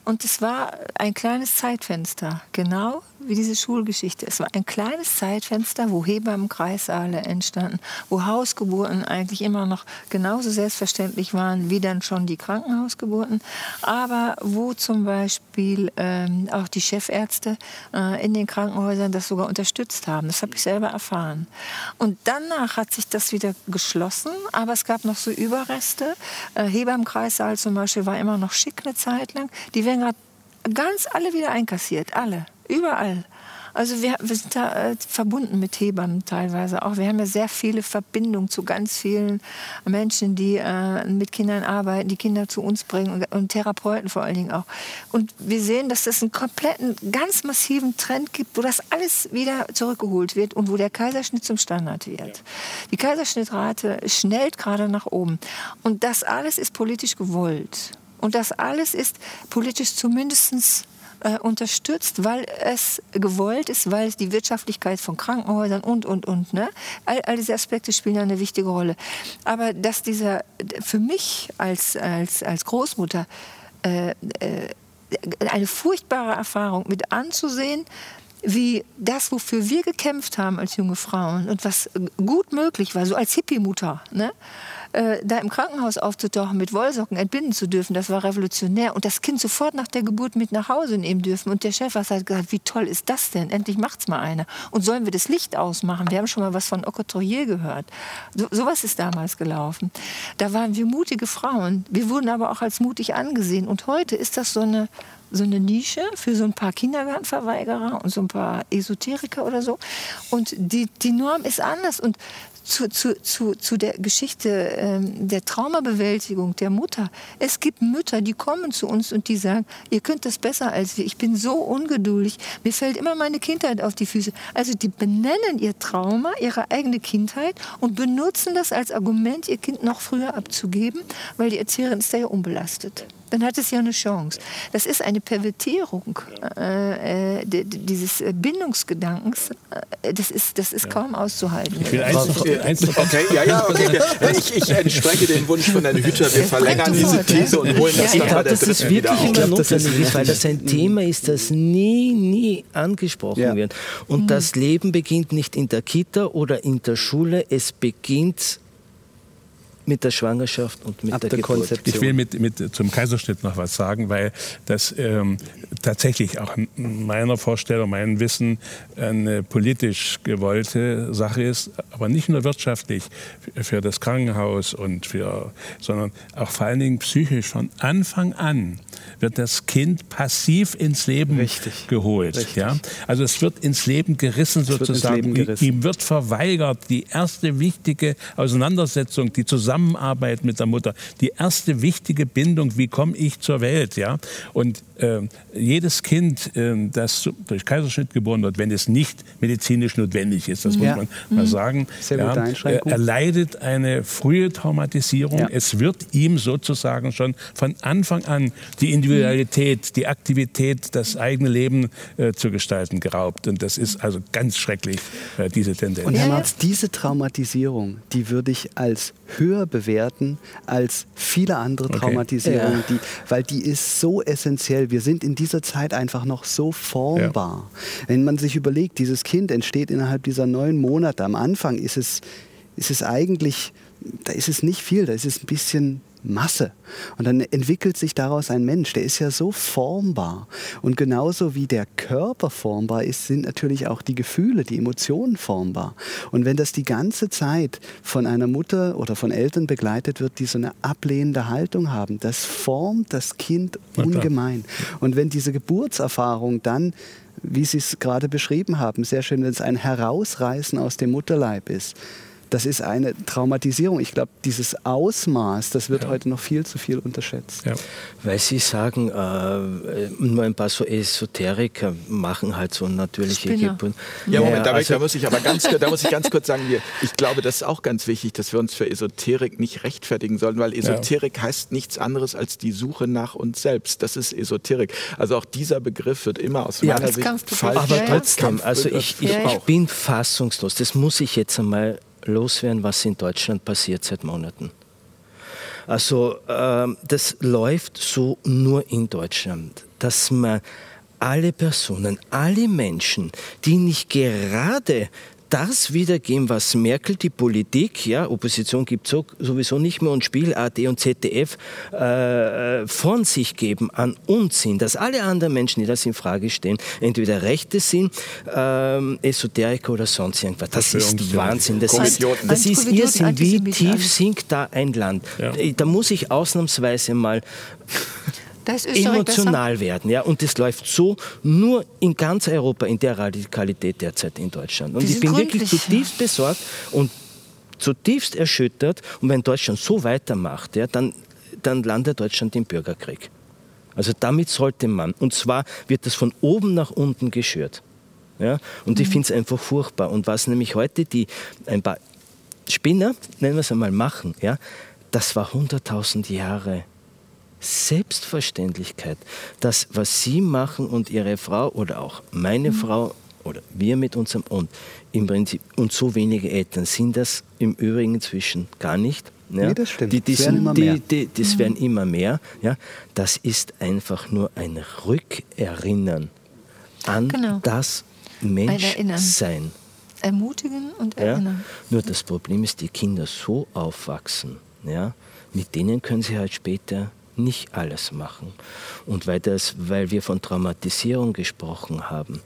Und es war ein kleines Zeitfenster, genau wie diese Schulgeschichte. Es war ein kleines Zeitfenster, wo Hebammenkreissaale entstanden, wo Hausgeburten eigentlich immer noch genauso selbstverständlich waren wie dann schon die Krankenhausgeburten, aber wo zum Beispiel ähm, auch die Chefärzte äh, in den Krankenhäusern das sogar unterstützt haben. Das habe ich selber erfahren. Und danach hat sich das wieder geschlossen, aber es gab noch so Überreste. Äh, Hebammenkreissaal zum Beispiel war immer noch schick eine Zeit lang. Die werden gerade ganz alle wieder einkassiert, alle, überall. Also wir, wir sind da äh, verbunden mit Hebammen teilweise auch. Wir haben ja sehr viele Verbindungen zu ganz vielen Menschen, die äh, mit Kindern arbeiten, die Kinder zu uns bringen und, und Therapeuten vor allen Dingen auch. Und wir sehen, dass es einen kompletten, ganz massiven Trend gibt, wo das alles wieder zurückgeholt wird und wo der Kaiserschnitt zum Standard wird. Die Kaiserschnittrate schnellt gerade nach oben. Und das alles ist politisch gewollt. Und das alles ist politisch zumindestens äh, unterstützt, weil es gewollt ist, weil die Wirtschaftlichkeit von Krankenhäusern und, und, und. Ne? All, all diese Aspekte spielen eine wichtige Rolle. Aber dass dieser, für mich als, als, als Großmutter, äh, äh, eine furchtbare Erfahrung mit anzusehen, wie das, wofür wir gekämpft haben als junge Frauen und was gut möglich war, so als Hippie-Mutter, ne? Äh, da im Krankenhaus aufzutauchen, mit Wollsocken entbinden zu dürfen, das war revolutionär. Und das Kind sofort nach der Geburt mit nach Hause nehmen dürfen. Und der Chefarzt hat gesagt, wie toll ist das denn? Endlich macht's mal einer. Und sollen wir das Licht ausmachen? Wir haben schon mal was von Okotroyer gehört. So, sowas ist damals gelaufen. Da waren wir mutige Frauen. Wir wurden aber auch als mutig angesehen. Und heute ist das so eine so eine Nische für so ein paar Kindergartenverweigerer und so ein paar Esoteriker oder so. Und die, die Norm ist anders. Und zu, zu, zu, zu der Geschichte ähm, der Traumabewältigung der Mutter. Es gibt Mütter, die kommen zu uns und die sagen, ihr könnt das besser als wir. Ich bin so ungeduldig. Mir fällt immer meine Kindheit auf die Füße. Also die benennen ihr Trauma, ihre eigene Kindheit und benutzen das als Argument, ihr Kind noch früher abzugeben, weil die Erzieherin ist da ja unbelastet dann hat es ja eine Chance. Das ist eine Pervertierung äh, äh, dieses Bindungsgedankens. Äh, das ist, das ist kaum auszuhalten. Ich will eins noch, eins noch Okay, ja, ja, okay. Ich, ich entspreche dem Wunsch von Herrn Hüter. Wir verlängern diese? These und holen das Ich dann bei glaube, der dass das dritten wieder wirklich immer ist notwendig ist, weil das ein Thema ist, das nie, nie angesprochen Ja. wird. Und das Leben beginnt nicht in der Kita oder in der Schule, es beginnt mit der Schwangerschaft und mit Ab der, der. Konzeption. Ich will mit, mit zum Kaiserschnitt noch was sagen, weil das ähm, tatsächlich auch in meiner Vorstellung, meinem Wissen eine politisch gewollte Sache ist, aber nicht nur wirtschaftlich für- das Krankenhaus und für, sondern auch vor allen Dingen psychisch. Von Anfang an wird das Kind passiv ins Leben Richtig. geholt. Richtig. Ja? Also es wird ins Leben gerissen sozusagen. Leben gerissen. Ihm wird verweigert die erste wichtige Auseinandersetzung, die Zusammenarbeit mit der Mutter, die erste wichtige Bindung, wie komme ich zur Welt, ja? Und ähm, jedes Kind, ähm, das durch Kaiserschnitt geboren wird, wenn es nicht medizinisch notwendig ist, das muss Ja. man mal sagen, Sehr ja, äh, erleidet eine frühe Traumatisierung. Ja. Es wird ihm sozusagen schon von Anfang an die Individualität, die Aktivität, das eigene Leben äh, zu gestalten geraubt. Und das ist also ganz schrecklich, äh, diese Tendenz. Und Herr. Marz, diese Traumatisierung, die würde ich als höher bewerten als viele andere Okay. Traumatisierungen, Ja. die, weil die ist so essentiell. Wir sind in dieser Zeit einfach noch so formbar. Wenn man sich überlegt, dieses Kind entsteht innerhalb dieser neun Monate. Am Anfang ist es, ist es eigentlich, da ist es nicht viel, da ist es ein bisschen Masse. Und dann entwickelt sich daraus ein Mensch, der ist ja so formbar. Und genauso wie der Körper formbar ist, sind natürlich auch die Gefühle, die Emotionen formbar. Und wenn das die ganze Zeit von einer Mutter oder von Eltern begleitet wird, die so eine ablehnende Haltung haben, das formt das Kind ungemein. Und wenn diese Geburtserfahrung dann wie Sie es gerade beschrieben haben, sehr schön, wenn es ein Herausreißen aus dem Mutterleib ist. Das ist eine Traumatisierung. Ich glaube, dieses Ausmaß, das wird Ja. heute noch viel zu viel unterschätzt. ja. Weil Sie sagen, äh, nur ein paar so Esoteriker machen halt so natürliche. Geburt. Ja, Moment, da, also- da muss ich aber ganz, da muss ich ganz kurz sagen, wir, ich glaube, das ist auch ganz wichtig, dass wir uns für Esoterik nicht rechtfertigen sollen, weil Esoterik heißt nichts anderes als die Suche nach uns selbst. Das ist Esoterik. Also auch dieser Begriff wird immer aus Ja, meiner Sicht falsch. Aber Ja, ja. trotzdem, also ich, ich, Ja, ja. ich bin fassungslos. Das muss ich jetzt einmal loswerden, was in Deutschland passiert seit Monaten. Also ähm, das läuft so nur in Deutschland, dass man alle Personen, alle Menschen, die nicht gerade das wiedergeben, was Merkel, die Politik, ja, Opposition gibt so, sowieso nicht mehr und Spiel, AD und ZDF äh, von sich geben an Unsinn, dass alle anderen Menschen, die das in Frage stellen, entweder Rechte sind, ähm, Esoteriker oder sonst irgendwas. Das ist. Wahnsinn. Das ist, das ist Irrsinn. Wie tief sinkt da ein Land? Ja. Da muss ich ausnahmsweise mal Österreich besser. emotional werden. Ja? Und das läuft so nur in ganz Europa in der Radikalität derzeit in Deutschland. Und ich bin wirklich zutiefst besorgt und zutiefst erschüttert. Und wenn Deutschland so weitermacht, ja, dann, dann landet Deutschland im Bürgerkrieg. Also damit sollte man, und zwar wird das von oben nach unten geschürt. Ja? Und ich finde es einfach furchtbar. Und was nämlich heute die ein paar Spinner, nennen wir es einmal, machen, ja, das war 100.000 Jahre Selbstverständlichkeit. Das, was Sie machen und Ihre Frau oder auch meine Frau oder wir mit unserem und im Prinzip und so wenige Eltern sind das im Übrigen inzwischen gar nicht. Ja? Nee, das stimmt. Die, die Es werden sind, immer die, mehr. die, das werden immer mehr. Ja? Das ist einfach nur ein Rückerinnern an Genau. das. Menschsein. Ermutigen und Ja? erinnern. Nur das Problem ist, die Kinder so aufwachsen, ja, mit denen können sie halt später nicht alles machen. Und weil, das, weil wir von Traumatisierung gesprochen haben,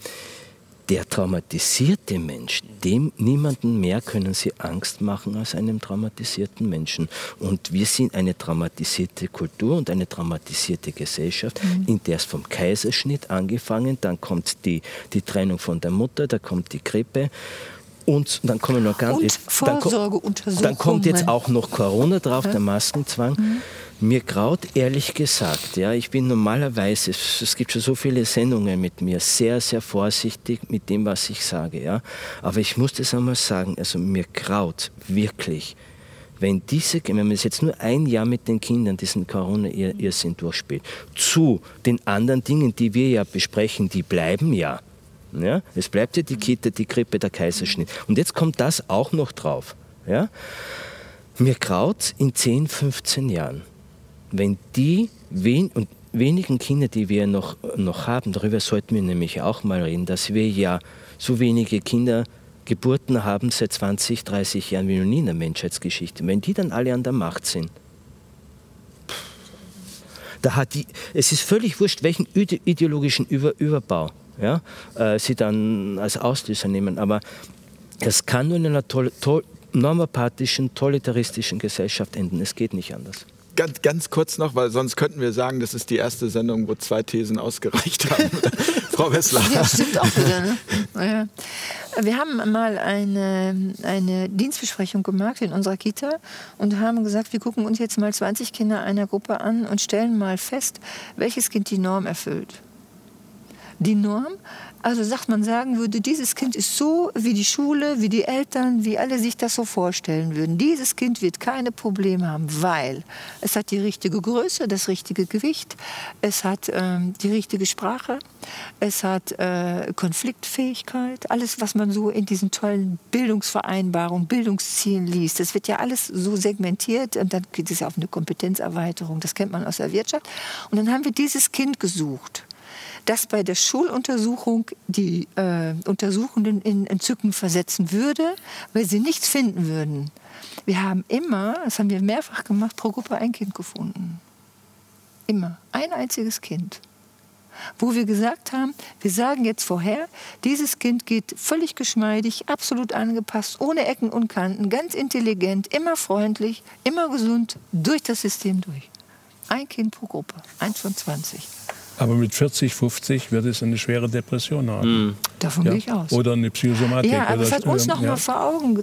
der traumatisierte Mensch, dem niemanden mehr können sie Angst machen als einem traumatisierten Menschen. Und wir sind eine traumatisierte Kultur und eine traumatisierte Gesellschaft, in der es vom Kaiserschnitt angefangen, dann kommt die, die Trennung von der Mutter, da kommt die Grippe. Und dann kommen noch ganz Und Vorsorgeuntersuchungen. Dann kommt jetzt auch noch Corona drauf, der Maskenzwang. Mir graut ehrlich gesagt, ja, ich bin normalerweise, es, es gibt schon so viele Sendungen mit mir, sehr, sehr vorsichtig mit dem, was ich sage, ja. Aber ich muss das einmal sagen, also mir graut wirklich, wenn diese, wenn man es jetzt nur ein Jahr mit den Kindern diesen Corona-Irrsinn durchspielt, zu den anderen Dingen, die wir ja besprechen, die bleiben ja. Ja, es bleibt ja die Kita, die Grippe, der Kaiserschnitt. Und jetzt kommt das auch noch drauf. Ja? Mir graut in 10, 15 Jahren, wenn die wen und wenigen Kinder, die wir noch, noch haben, darüber sollten wir nämlich auch mal reden, dass wir ja so wenige Kinder Geburten haben seit 20, 30 Jahren wie noch nie in der Menschheitsgeschichte. Wenn die dann alle an der Macht sind, da hat die, es ist völlig wurscht, welchen ideologischen Über, Überbau ja, äh, sie dann als Auslöser nehmen. Aber das kann nur in einer normapathischen, totalitaristischen Gesellschaft enden. Es geht nicht anders. Ganz, ganz kurz noch, weil sonst könnten wir sagen, das ist die erste Sendung, wo zwei Thesen ausgereicht haben. Frau Wessler. Ja, stimmt auch wieder. Ne? Ja. Wir haben mal eine, eine Dienstbesprechung gemacht in unserer Kita und haben gesagt, wir gucken uns jetzt mal 20 Kinder einer Gruppe an und stellen mal fest, welches Kind die Norm erfüllt. Die Norm also sagt man sagen würde, dieses Kind ist so, wie die Schule, wie die Eltern, wie alle sich das so vorstellen würden. Dieses Kind wird keine Probleme haben, weil es hat die richtige Größe, das richtige Gewicht, es hat ähm, die richtige Sprache, es hat äh, Konfliktfähigkeit, alles, was man so in diesen tollen Bildungsvereinbarungen, Bildungszielen liest. Das wird ja alles so segmentiert und dann geht es ja auf eine Kompetenzerweiterung. Das kennt man aus der Wirtschaft. Und dann haben wir dieses Kind gesucht das bei der Schuluntersuchung die äh, Untersuchenden in Entzücken versetzen würde, weil sie nichts finden würden. Wir haben immer, das haben wir mehrfach gemacht, pro Gruppe ein Kind gefunden. Immer. Ein einziges Kind. Wo wir gesagt haben, wir sagen jetzt vorher, dieses Kind geht völlig geschmeidig, absolut angepasst, ohne Ecken und Kanten, ganz intelligent, immer freundlich, immer gesund, durch das System durch. Ein Kind pro Gruppe, eins von 20. Aber mit 40, 50 wird es eine schwere Depression haben. Mhm. Davon ja. gehe ich aus. Oder eine Psychosomatik. Ja, aber es hat uns noch ja. mal vor Augen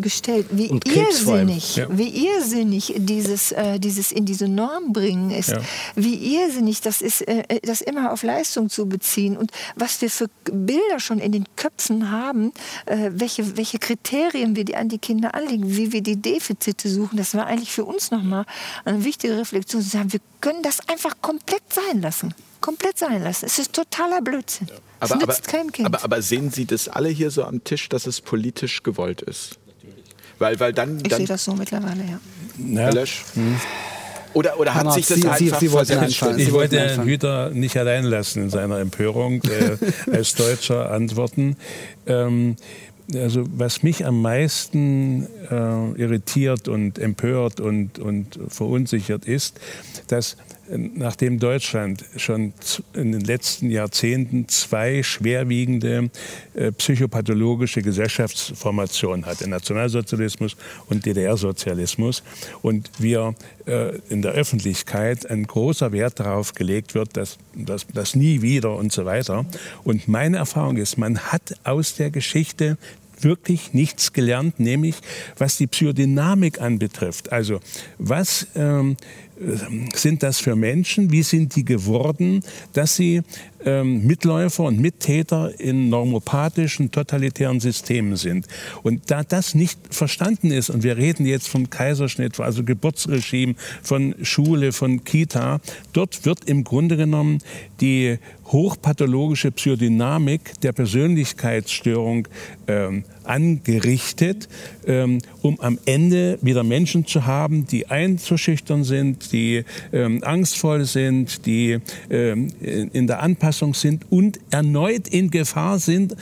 gestellt, wie irrsinnig, ja. wie irrsinnig dieses, äh, dieses in diese Norm bringen ist. Ja. Wie irrsinnig das ist, äh, äh, das immer auf Leistung zu beziehen. Und was wir für Bilder schon in den Köpfen haben, äh, welche, welche Kriterien wir die an die Kinder anlegen, wie wir die Defizite suchen, das war eigentlich für uns noch mal eine wichtige Reflexion. Zu sagen, wir können das einfach komplett sein lassen. Komplett sein lassen. Es ist totaler Blödsinn. Ja. Aber, aber, aber, aber, sehen Sie das alle hier so am Tisch, dass es politisch gewollt ist? Weil, weil dann, ich sehe das so mittlerweile, ja. Herr Lösch? Hm. Oder, oder hat sich das Sie, einfach Sie, Sie Ich wollte Herrn Hüter nicht allein lassen in seiner Empörung äh, als Deutscher antworten. Ähm, also was mich am meisten äh, irritiert und empört und, und verunsichert ist, dass nachdem Deutschland schon in den letzten Jahrzehnten zwei schwerwiegende äh, psychopathologische Gesellschaftsformationen hat, den Nationalsozialismus und DDR-Sozialismus, und wir äh, in der Öffentlichkeit ein großer Wert darauf gelegt wird, dass das nie wieder und so weiter. Und meine Erfahrung ist, man hat aus der Geschichte wirklich nichts gelernt, nämlich was die Psychodynamik anbetrifft. Also was ähm, sind das für Menschen? Wie sind die geworden, dass sie ähm, Mitläufer und Mittäter in normopathischen, totalitären Systemen sind? Und da das nicht verstanden ist, und wir reden jetzt vom Kaiserschnitt, also Geburtsregime, von Schule, von Kita, dort wird im Grunde genommen die hochpathologische Psychodynamik der Persönlichkeitsstörung ähm, angerichtet, ähm, um am Ende wieder Menschen zu haben, die einzuschüchtern sind, die ähm, angstvoll sind, die ähm, in der Anpassung sind und erneut in Gefahr sind,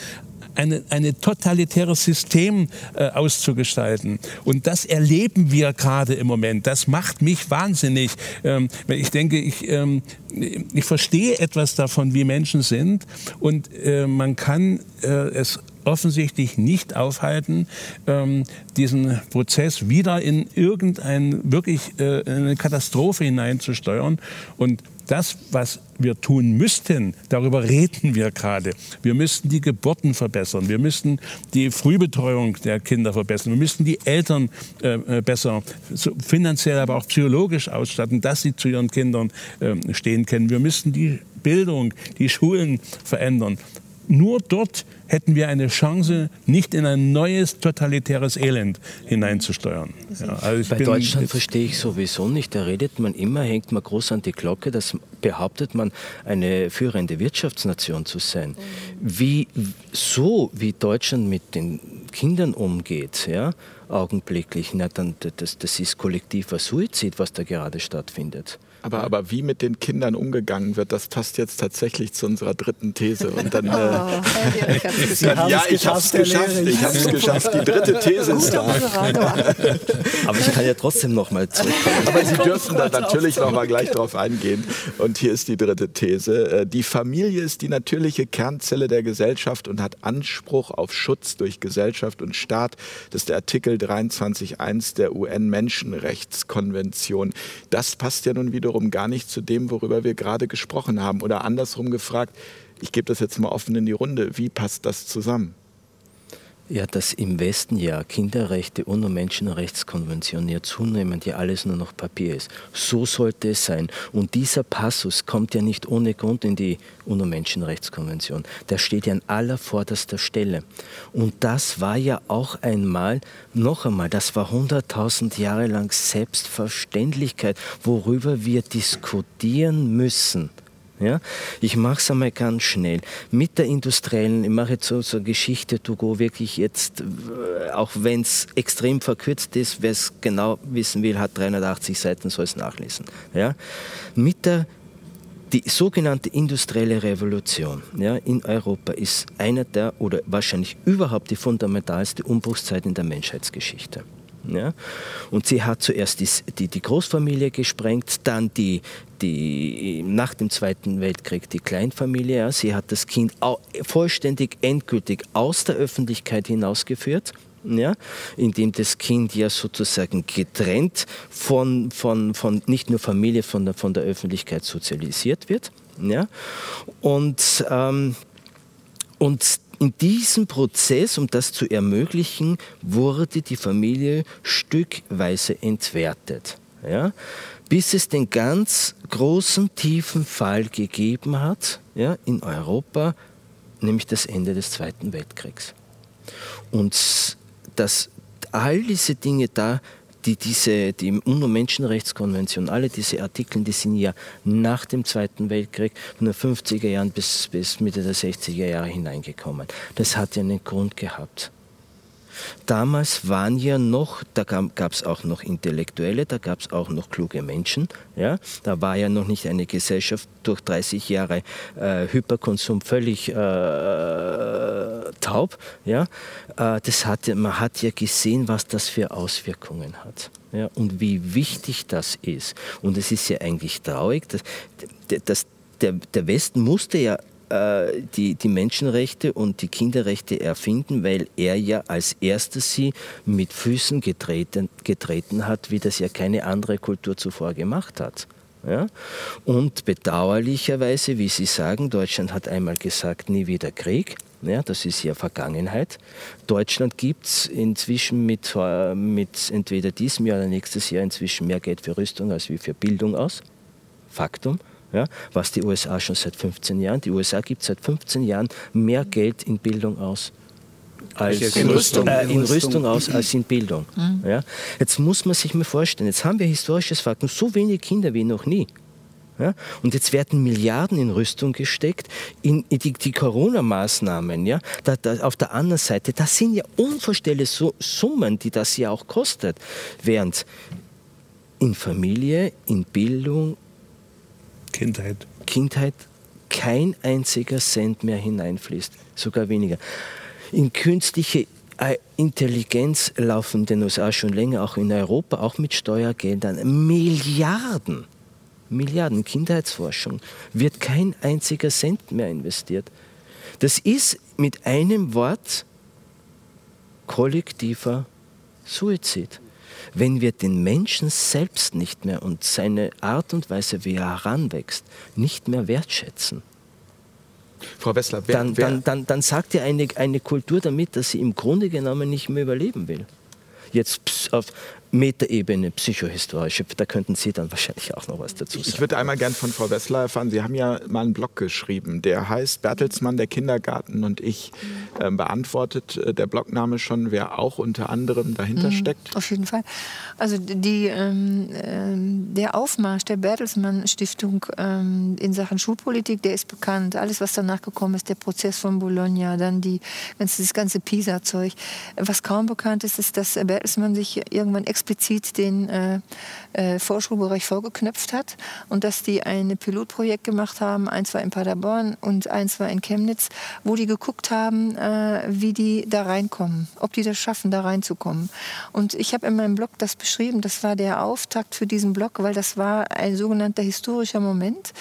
eine, eine totalitäres System äh, auszugestalten. Und das erleben wir gerade im Moment. Das macht mich wahnsinnig. Ähm, ich denke, ich, ähm, ich verstehe etwas davon, wie Menschen sind. Und äh, man kann äh, es offensichtlich nicht aufhalten, ähm, diesen Prozess wieder in irgendeine wirklich äh, eine Katastrophe hineinzusteuern. Und das, was wir tun müssten, darüber reden wir gerade. Wir müssten die Geburten verbessern. Wir müssten die Frühbetreuung der Kinder verbessern. Wir müssten die Eltern äh, äh besser so finanziell, aber auch psychologisch ausstatten, dass sie zu ihren Kindern äh, stehen können. Wir müssten die Bildung, die Schulen verändern. Nur dort hätten wir eine Chance, nicht in ein neues totalitäres Elend hineinzusteuern. Ja, also Bei Deutschland verstehe ich sowieso nicht. Da redet man immer, hängt man groß an die Glocke, das behauptet man, eine führende Wirtschaftsnation zu sein. Wie, so wie Deutschland mit den Kindern umgeht, ja, augenblicklich, na, dann, das, das ist kollektiver Suizid, was da gerade stattfindet. Aber, aber wie mit den Kindern umgegangen wird, das passt jetzt tatsächlich zu unserer dritten These. Und dann, oh, äh, ja, ich habe es geschafft. Ich habe es geschafft. Die dritte These ist da. Aber ich kann ja trotzdem noch mal zurückkommen. Aber Sie dürfen da natürlich noch mal gleich drauf eingehen. Und hier ist die dritte These. Äh, die Familie ist die natürliche Kernzelle der Gesellschaft und hat Anspruch auf Schutz durch Gesellschaft und Staat. Das ist der Artikel 23.1 der UN-Menschenrechtskonvention. Das passt ja nun wieder wiederum gar nicht zu dem, worüber wir gerade gesprochen haben. Oder andersrum gefragt, ich gebe das jetzt mal offen in die Runde, wie passt das zusammen? Ja, dass im Westen ja Kinderrechte, UNO Menschenrechtskonvention ja zunehmend ja alles nur noch Papier ist. So sollte es sein. Und dieser Passus kommt ja nicht ohne Grund in die UNO Menschenrechtskonvention. Der steht ja an aller vorderster Stelle. Und das war ja auch einmal, noch einmal, das war 100.000 Jahre lang Selbstverständlichkeit, worüber wir diskutieren müssen. Ja? Ich mache es einmal ganz schnell. Mit der industriellen, ich mache jetzt so, so Geschichte, to go wirklich jetzt, äh, auch wenn es extrem verkürzt ist, wer es genau wissen will, hat 380 Seiten, soll es nachlesen. Ja? Mit der die sogenannte industrielle Revolution ja, in Europa ist einer der oder wahrscheinlich überhaupt die fundamentalste Umbruchszeit in der Menschheitsgeschichte. Ja? Und sie hat zuerst die, die, die Großfamilie gesprengt, dann die, die, nach dem Zweiten Weltkrieg die Kleinfamilie. Ja? Sie hat das Kind vollständig, endgültig aus der Öffentlichkeit hinausgeführt. Ja, indem das Kind ja sozusagen getrennt von, von, von nicht nur Familie, von der, von der Öffentlichkeit sozialisiert wird. Ja, und, ähm, und in diesem Prozess, um das zu ermöglichen, wurde die Familie stückweise entwertet. Ja? Bis es den ganz großen, tiefen Fall gegeben hat ja, in Europa, nämlich das Ende des Zweiten Weltkriegs. Und dass all diese Dinge da die, diese, die UNO-Menschenrechtskonvention, alle diese Artikel, die sind ja nach dem Zweiten Weltkrieg von den 50er Jahren bis, bis Mitte der 60er Jahre hineingekommen. Das hat ja einen Grund gehabt. Damals waren ja noch, da gab es auch noch Intellektuelle, da gab es auch noch kluge Menschen. Ja? Da war ja noch nicht eine Gesellschaft durch 30 Jahre äh, Hyperkonsum völlig äh, taub. Ja? Äh, das hat, man hat ja gesehen, was das für Auswirkungen hat. Ja? Und wie wichtig das ist. Und es ist ja eigentlich traurig, dass, dass der, der Westen musste ja äh, die, die Menschenrechte und die Kinderrechte erfinden, weil er ja als erster sie mit Füßen getreten, getreten hat, wie das ja keine andere Kultur zuvor gemacht hat. Ja? Und bedauerlicherweise, wie Sie sagen, Deutschland hat einmal gesagt, nie wieder Krieg. Ja, das ist ja Vergangenheit. Deutschland gibt es inzwischen mit, äh, mit entweder diesem Jahr oder nächstes Jahr inzwischen mehr Geld für Rüstung als wie für Bildung aus. Faktum ja, was die USA schon seit 15 Jahren. Die USA gibt seit 15 Jahren mehr Geld in Bildung aus. Als in, Rüstung. Äh, in Rüstung aus als in Bildung. Mhm. Ja. Jetzt muss man sich mal vorstellen, jetzt haben wir historisches Faktum, so wenige Kinder wie noch nie. Ja? Und jetzt werden Milliarden in Rüstung gesteckt, in, in die, die Corona-Maßnahmen. Ja? Da, da, auf der anderen Seite, das sind ja unvorstellbare Summen, die das ja auch kostet. Während in Familie, in Bildung, Kindheit. Kindheit kein einziger Cent mehr hineinfließt, sogar weniger. In künstliche äh, Intelligenz laufen den USA schon länger, auch in Europa, auch mit Steuergeldern, Milliarden. Milliarden Kindheitsforschung wird kein einziger Cent mehr investiert. Das ist mit einem Wort kollektiver Suizid wenn wir den Menschen selbst nicht mehr und seine Art und Weise, wie er heranwächst, nicht mehr wertschätzen, Frau Wessler, wer, dann, dann, dann, dann sagt ja eine, eine Kultur damit, dass sie im Grunde genommen nicht mehr überleben will. Jetzt auf Metaebene, psychohistorische, da könnten Sie dann wahrscheinlich auch noch was dazu sagen. Ich würde einmal gern von Frau Wessler erfahren, Sie haben ja mal einen Blog geschrieben, der heißt Bertelsmann, der Kindergarten und ich. Ähm, beantwortet äh, der Blogname schon, wer auch unter anderem dahinter mhm, steckt? Auf jeden Fall. Also die, ähm, ähm, der Aufmarsch der Bertelsmann Stiftung ähm, in Sachen Schulpolitik, der ist bekannt. Alles, was danach gekommen ist, der Prozess von Bologna, dann die, das ganze PISA-Zeug. Was kaum bekannt ist, ist, dass Bertelsmann sich irgendwann explizit den äh, äh, Vorschulbereich vorgeknöpft hat und dass die ein Pilotprojekt gemacht haben, eins war in Paderborn und eins war in Chemnitz, wo die geguckt haben, äh, wie die da reinkommen, ob die das schaffen, da reinzukommen. Und ich habe in meinem Blog das beschrieben, das war der Auftakt für diesen Blog, weil das war ein sogenannter historischer Moment.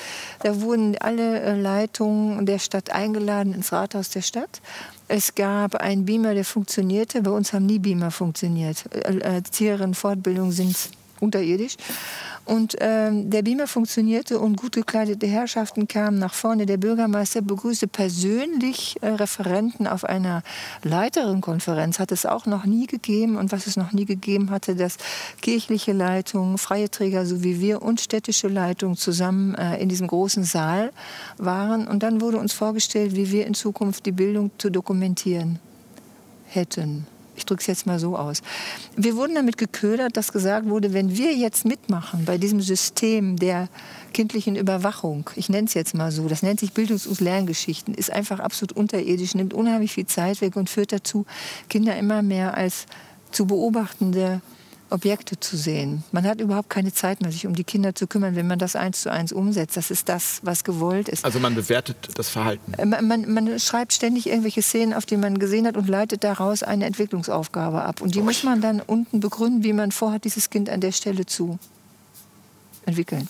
Da wurden alle äh, Leitungen der Stadt eingeladen ins Rathaus der Stadt es gab einen Beamer, der funktionierte. Bei uns haben nie Beamer funktioniert. Erzieherinnen Fortbildungen sind unterirdisch. Und ähm, der Beamer funktionierte und gut gekleidete Herrschaften kamen nach vorne. Der Bürgermeister begrüßte persönlich äh, Referenten auf einer Leiterenkonferenz. Hat es auch noch nie gegeben. Und was es noch nie gegeben hatte, dass kirchliche Leitungen, freie Träger, so wie wir, und städtische Leitungen zusammen äh, in diesem großen Saal waren. Und dann wurde uns vorgestellt, wie wir in Zukunft die Bildung zu dokumentieren hätten. Ich drücke es jetzt mal so aus. Wir wurden damit geködert, dass gesagt wurde, wenn wir jetzt mitmachen bei diesem System der kindlichen Überwachung, ich nenne es jetzt mal so, das nennt sich Bildungs- und Lerngeschichten, ist einfach absolut unterirdisch, nimmt unheimlich viel Zeit weg und führt dazu, Kinder immer mehr als zu beobachtende Objekte zu sehen. Man hat überhaupt keine Zeit mehr, sich um die Kinder zu kümmern, wenn man das eins zu eins umsetzt. Das ist das, was gewollt ist. Also man bewertet das Verhalten. Äh, man, man, man schreibt ständig irgendwelche Szenen, auf die man gesehen hat und leitet daraus eine Entwicklungsaufgabe ab. Und die muss man dann unten begründen, wie man vorhat, dieses Kind an der Stelle zu entwickeln.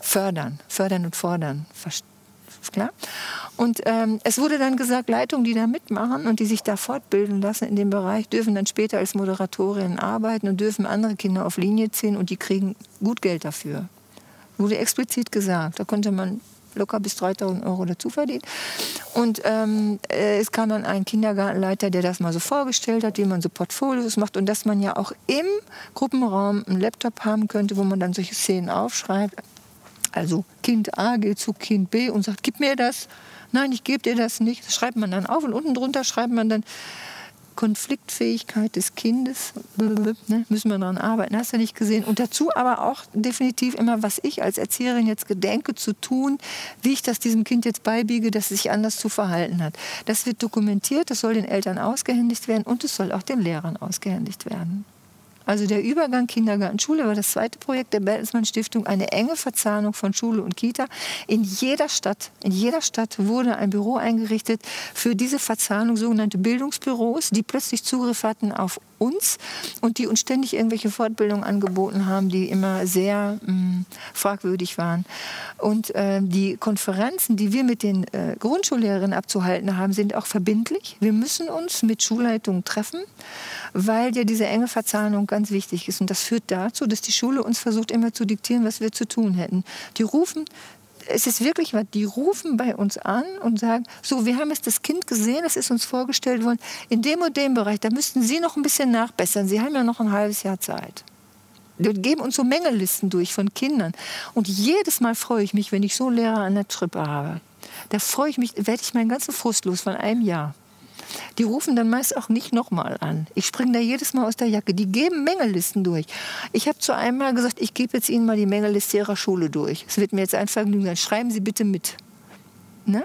Fördern, fördern und fordern. Klar? Und ähm, es wurde dann gesagt, Leitungen, die da mitmachen und die sich da fortbilden lassen in dem Bereich, dürfen dann später als Moderatorinnen arbeiten und dürfen andere Kinder auf Linie ziehen und die kriegen gut Geld dafür. Wurde explizit gesagt. Da konnte man locker bis 3000 Euro dazu verdienen. Und ähm, äh, es kam dann ein Kindergartenleiter, der das mal so vorgestellt hat, wie man so Portfolios macht und dass man ja auch im Gruppenraum einen Laptop haben könnte, wo man dann solche Szenen aufschreibt. Also Kind A geht zu Kind B und sagt, gib mir das nein, ich gebe dir das nicht. Das schreibt man dann auf und unten drunter schreibt man dann Konfliktfähigkeit des Kindes, ne, müssen wir daran arbeiten, hast du nicht gesehen. Und dazu aber auch definitiv immer, was ich als Erzieherin jetzt gedenke zu tun, wie ich das diesem Kind jetzt beibiege, dass es sich anders zu verhalten hat. Das wird dokumentiert, das soll den Eltern ausgehändigt werden und es soll auch den Lehrern ausgehändigt werden. Also der Übergang Kindergarten-Schule war das zweite Projekt der Bertelsmann Stiftung, eine enge Verzahnung von Schule und Kita. In jeder Stadt, in jeder Stadt wurde ein Büro eingerichtet für diese Verzahnung, sogenannte Bildungsbüros, die plötzlich Zugriff hatten auf uns und die uns ständig irgendwelche Fortbildungen angeboten haben, die immer sehr mh, mm, fragwürdig waren. Und äh, die Konferenzen, die wir mit den äh, Grundschullehrerinnen abzuhalten haben, sind auch verbindlich. Wir müssen uns mit Schulleitungen treffen, weil ja diese enge Verzahnung ganz wichtig ist. Und das führt dazu, dass die Schule uns versucht immer zu diktieren, was wir zu tun hätten. Die rufen es ist wirklich was, die rufen bei uns an und sagen, so, wir haben jetzt das Kind gesehen, es ist uns vorgestellt worden, in dem und dem Bereich, da müssten Sie noch ein bisschen nachbessern. Sie haben ja noch ein halbes Jahr Zeit. Die geben uns so Mängelisten durch von Kindern. Und jedes Mal freue ich mich, wenn ich so einen Lehrer an der Trippe habe. Da freue ich mich, werde ich meinen ganzen Frust los von einem Jahr. Die rufen dann meist auch nicht nochmal an. Ich springe da jedes Mal aus der Jacke. Die geben Mängellisten durch. Ich habe zu einem Mal gesagt, ich gebe jetzt Ihnen mal die Mängelliste Ihrer Schule durch. Es wird mir jetzt ein Vergnügen sein. Schreiben Sie bitte mit. Ne?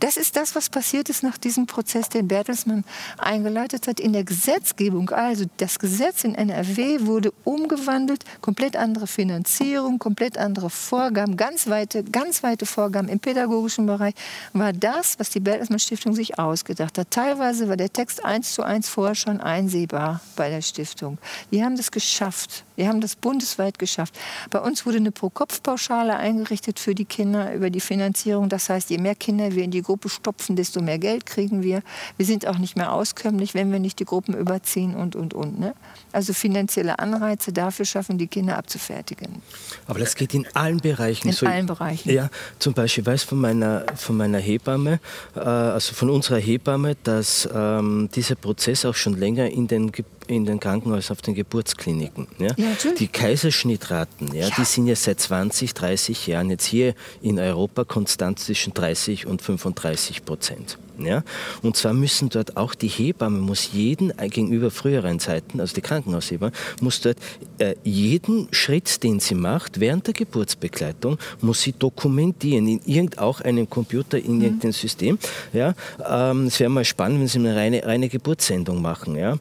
Das ist das, was passiert ist nach diesem Prozess, den Bertelsmann eingeleitet hat in der Gesetzgebung. Also das Gesetz in NRW wurde umgewandelt, komplett andere Finanzierung, komplett andere Vorgaben, ganz weite, ganz weite Vorgaben im pädagogischen Bereich war das, was die Bertelsmann Stiftung sich ausgedacht hat. Teilweise war der Text eins zu eins vorher schon einsehbar bei der Stiftung. Die haben das geschafft. Wir haben das bundesweit geschafft. Bei uns wurde eine Pro-Kopf-Pauschale eingerichtet für die Kinder über die Finanzierung. Das heißt, je mehr Kinder wir in die Gruppe stopfen, desto mehr Geld kriegen wir. Wir sind auch nicht mehr auskömmlich, wenn wir nicht die Gruppen überziehen und, und, und. Ne? Also finanzielle Anreize dafür schaffen, die Kinder abzufertigen. Aber das geht in allen Bereichen. In so, allen Bereichen. Ja, zum Beispiel weiß von meiner, von meiner Hebamme, äh, also von unserer Hebamme, dass ähm, dieser Prozess auch schon länger in den in den Krankenhäusern auf den Geburtskliniken. Ja? ja die Kaiserschnittraten, ja, ja, die sind ja seit 20, 30 Jahren jetzt hier in Europa konstant zwischen 30 und 35 Prozent. Ja? Und zwar müssen dort auch die Hebamme, muss jeden, äh, gegenüber früheren Zeiten, also die Krankenhaushebamme, muss dort äh, jeden Schritt, den sie macht, während der Geburtsbegleitung, muss sie dokumentieren in irgend auch einem Computer, in mhm. irgendeinem System. Ja? Ähm, es wäre mal spannend, wenn sie eine reine, reine Geburtssendung machen. Ja?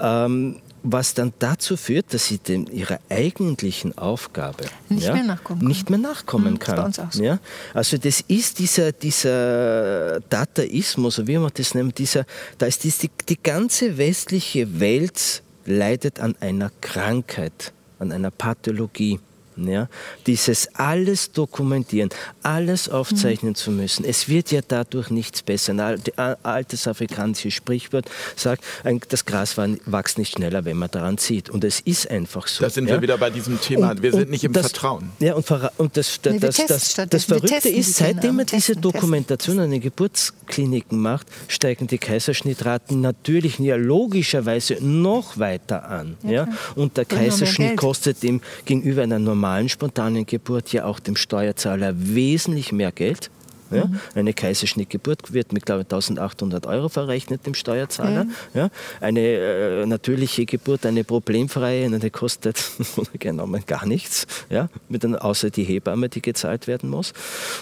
Ähm, was dann dazu führt, dass sie dem, ihrer eigentlichen Aufgabe Nicht ja, mehr nachkommen kann. nicht mehr nachkommen Mhm, kann. auch so. Ja? Also das ist dieser, dieser Dadaismus, oder wie man das nennt, dieser, da ist die, die ganze westliche Welt leidet an einer Krankheit, an einer Pathologie. Ja, dieses alles dokumentieren, alles aufzeichnen zu müssen. Es wird ja dadurch nichts besser. Ein al- ein altes afrikanisches Sprichwort sagt, das Gras wächst nicht schneller, wenn man daran zieht. Und es ist einfach so. Da sind ja. wir wieder bei diesem Thema. Und- wir sind nicht im das, Vertrauen. Ja, und, und das, Nee, das, testen das, das Verrückte ist, seitdem Kinder. man diese Dokumentation an den Geburtskliniken macht, steigen die Kaiserschnittraten natürlich ja logischerweise noch weiter an. Ja, Und der Kaiserschnitt kostet dem gegenüber einer normalen spontanen Geburt ja auch dem Steuerzahler wesentlich mehr Geld. Ja, Mhm. Eine Kaiserschnittgeburt wird mit, glaube ich, 1800 Euro verrechnet dem Steuerzahler. Ja, eine äh, natürliche Geburt, eine problemfreie, die kostet genommen gar nichts, ja, mit einer, außer die Hebamme, die gezahlt werden muss.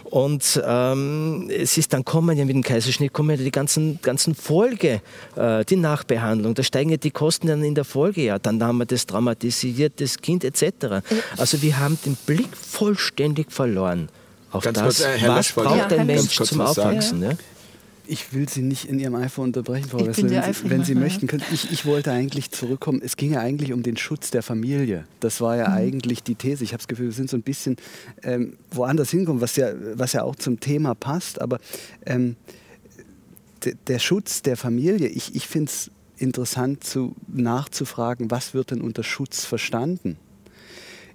Und ähm, es ist dann kommen ja mit dem Kaiserschnitt kommen ja die ganzen, ganzen Folge, äh, die Nachbehandlung, da steigen ja die Kosten dann in der Folge ja. Dann haben wir das traumatisiertes Kind etc. Also wir haben den Blick vollständig verloren auf Ganz das, kurz, äh, Herr was braucht Ja, Lesch. Mensch zum. Aufwachsen. Ja? Ich will Sie nicht in Ihrem Eifer unterbrechen, Frau der Wenn, Sie, wenn Sie möchten, können, ich, ich wollte eigentlich zurückkommen. Es ging ja eigentlich um den Schutz der Familie. Das war ja eigentlich die These. Ich habe das Gefühl, wir sind so ein bisschen ähm, woanders hingekommen, was ja, was ja auch zum Thema passt. Aber ähm, de- der Schutz der Familie, ich, ich finde es interessant zu, nachzufragen, was wird denn unter Schutz verstanden?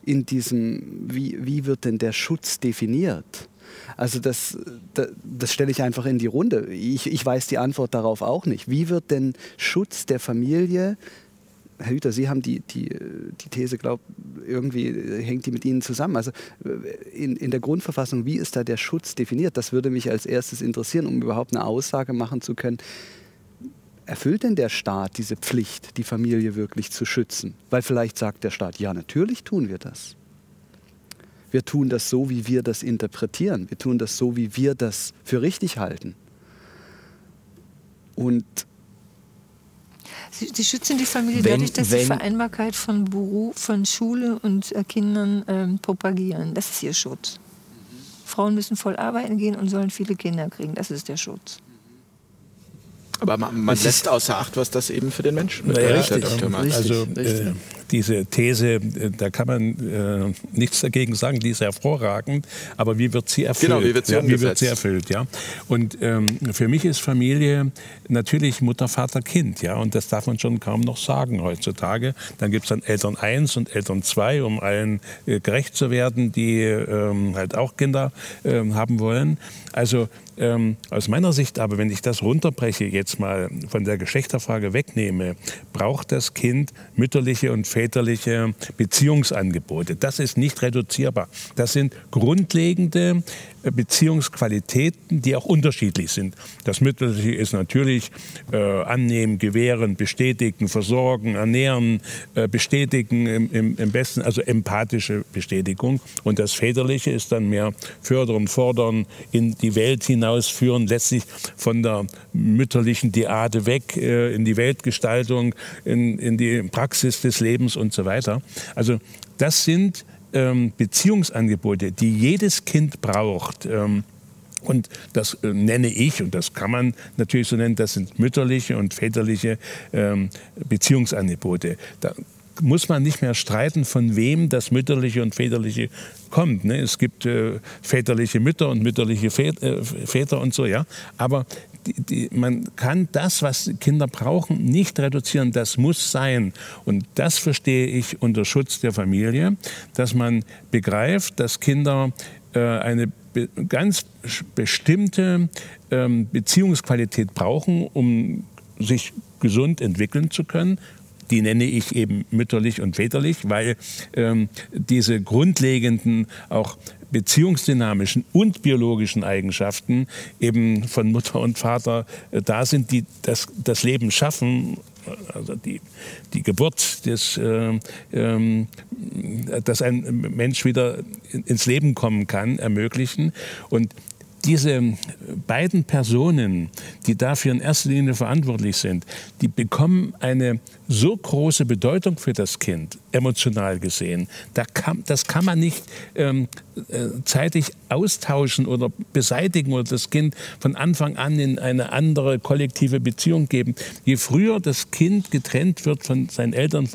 In diesem, wie, wie wird denn der Schutz definiert? Also das, das, das stelle ich einfach in die Runde. Ich, ich weiß die Antwort darauf auch nicht. Wie wird denn Schutz der Familie, Herr Hüter, Sie haben die, die, die These, glaube irgendwie hängt die mit Ihnen zusammen. Also in, in der Grundverfassung, wie ist da der Schutz definiert? Das würde mich als erstes interessieren, um überhaupt eine Aussage machen zu können. Erfüllt denn der Staat diese Pflicht, die Familie wirklich zu schützen? Weil vielleicht sagt der Staat, ja, natürlich tun wir das. Wir tun das so, wie wir das interpretieren. Wir tun das so, wie wir das für richtig halten. Und Sie, sie schützen die Familie Wenn- dadurch, dass sie wenn- Vereinbarkeit von Beruf, von Schule und äh, Kindern ähm, propagieren. Das ist ihr Schutz. Frauen müssen voll arbeiten gehen und sollen viele Kinder kriegen. Das ist der Schutz. Aber man, man lässt außer Acht, was das eben für den Menschen bedeutet. Marx. Richtig, Also äh, diese These, äh, da kann man äh, nichts dagegen sagen, die ist hervorragend, aber wie wird sie erfüllt? Genau, wie wird sie ja, wie wird sie erfüllt, ja? Und ähm, für mich ist Familie natürlich Mutter, Vater, Kind, ja, und das darf man schon kaum noch sagen heutzutage. Dann gibt es dann Eltern 1 und Eltern 2, um allen äh, gerecht zu werden, die ähm, halt auch Kinder ähm, haben wollen. Also ähm, aus meiner Sicht aber, wenn ich das runterbreche, jetzt mal von der Geschlechterfrage wegnehme, braucht das Kind mütterliche und väterliche Beziehungsangebote. Das ist nicht reduzierbar. Das sind grundlegende Beziehungsqualitäten, die auch unterschiedlich sind. Das Mütterliche ist natürlich äh, annehmen, gewähren, bestätigen, versorgen, ernähren, äh, bestätigen im, im, im besten, also empathische Bestätigung. Und das Väterliche ist dann mehr fördern, fordern, in die Welt hinausführen, letztlich von der mütterlichen Diade weg äh, in die Weltgestaltung, in, in die Praxis des Lebens und so weiter. Also das sind ähm, Beziehungsangebote, die jedes Kind braucht. Ähm, und das äh, nenne ich, und das kann man natürlich so nennen, das sind mütterliche und väterliche ähm, Beziehungsangebote. Da muss man nicht mehr streiten, von wem das mütterliche und väterliche kommt. Ne? Es gibt äh, väterliche Mütter und mütterliche Vät äh, Väter und so, ja. Aber die, die, man kann das, was Kinder brauchen, nicht reduzieren. Das muss sein. Und das verstehe ich unter Schutz der Familie, dass man begreift, dass Kinder äh, eine be ganz bestimmte ähm, Beziehungsqualität brauchen, um sich gesund entwickeln zu können. Die nenne ich eben mütterlich und väterlich, weil ähm, diese grundlegenden auch beziehungsdynamischen und biologischen Eigenschaften eben von Mutter und Vater äh, da sind, die das, das Leben schaffen, also die, die Geburt, des, äh, ähm, dass ein Mensch wieder ins Leben kommen kann, ermöglichen. Und diese beiden Personen, die dafür in erster Linie verantwortlich sind, die bekommen eine so große Bedeutung für das Kind, emotional gesehen. Da kann, das kann man nicht ähm, äh, zeitig austauschen oder beseitigen oder das Kind von Anfang an in eine andere kollektive Beziehung geben. Je früher das Kind getrennt wird von seinen Eltern,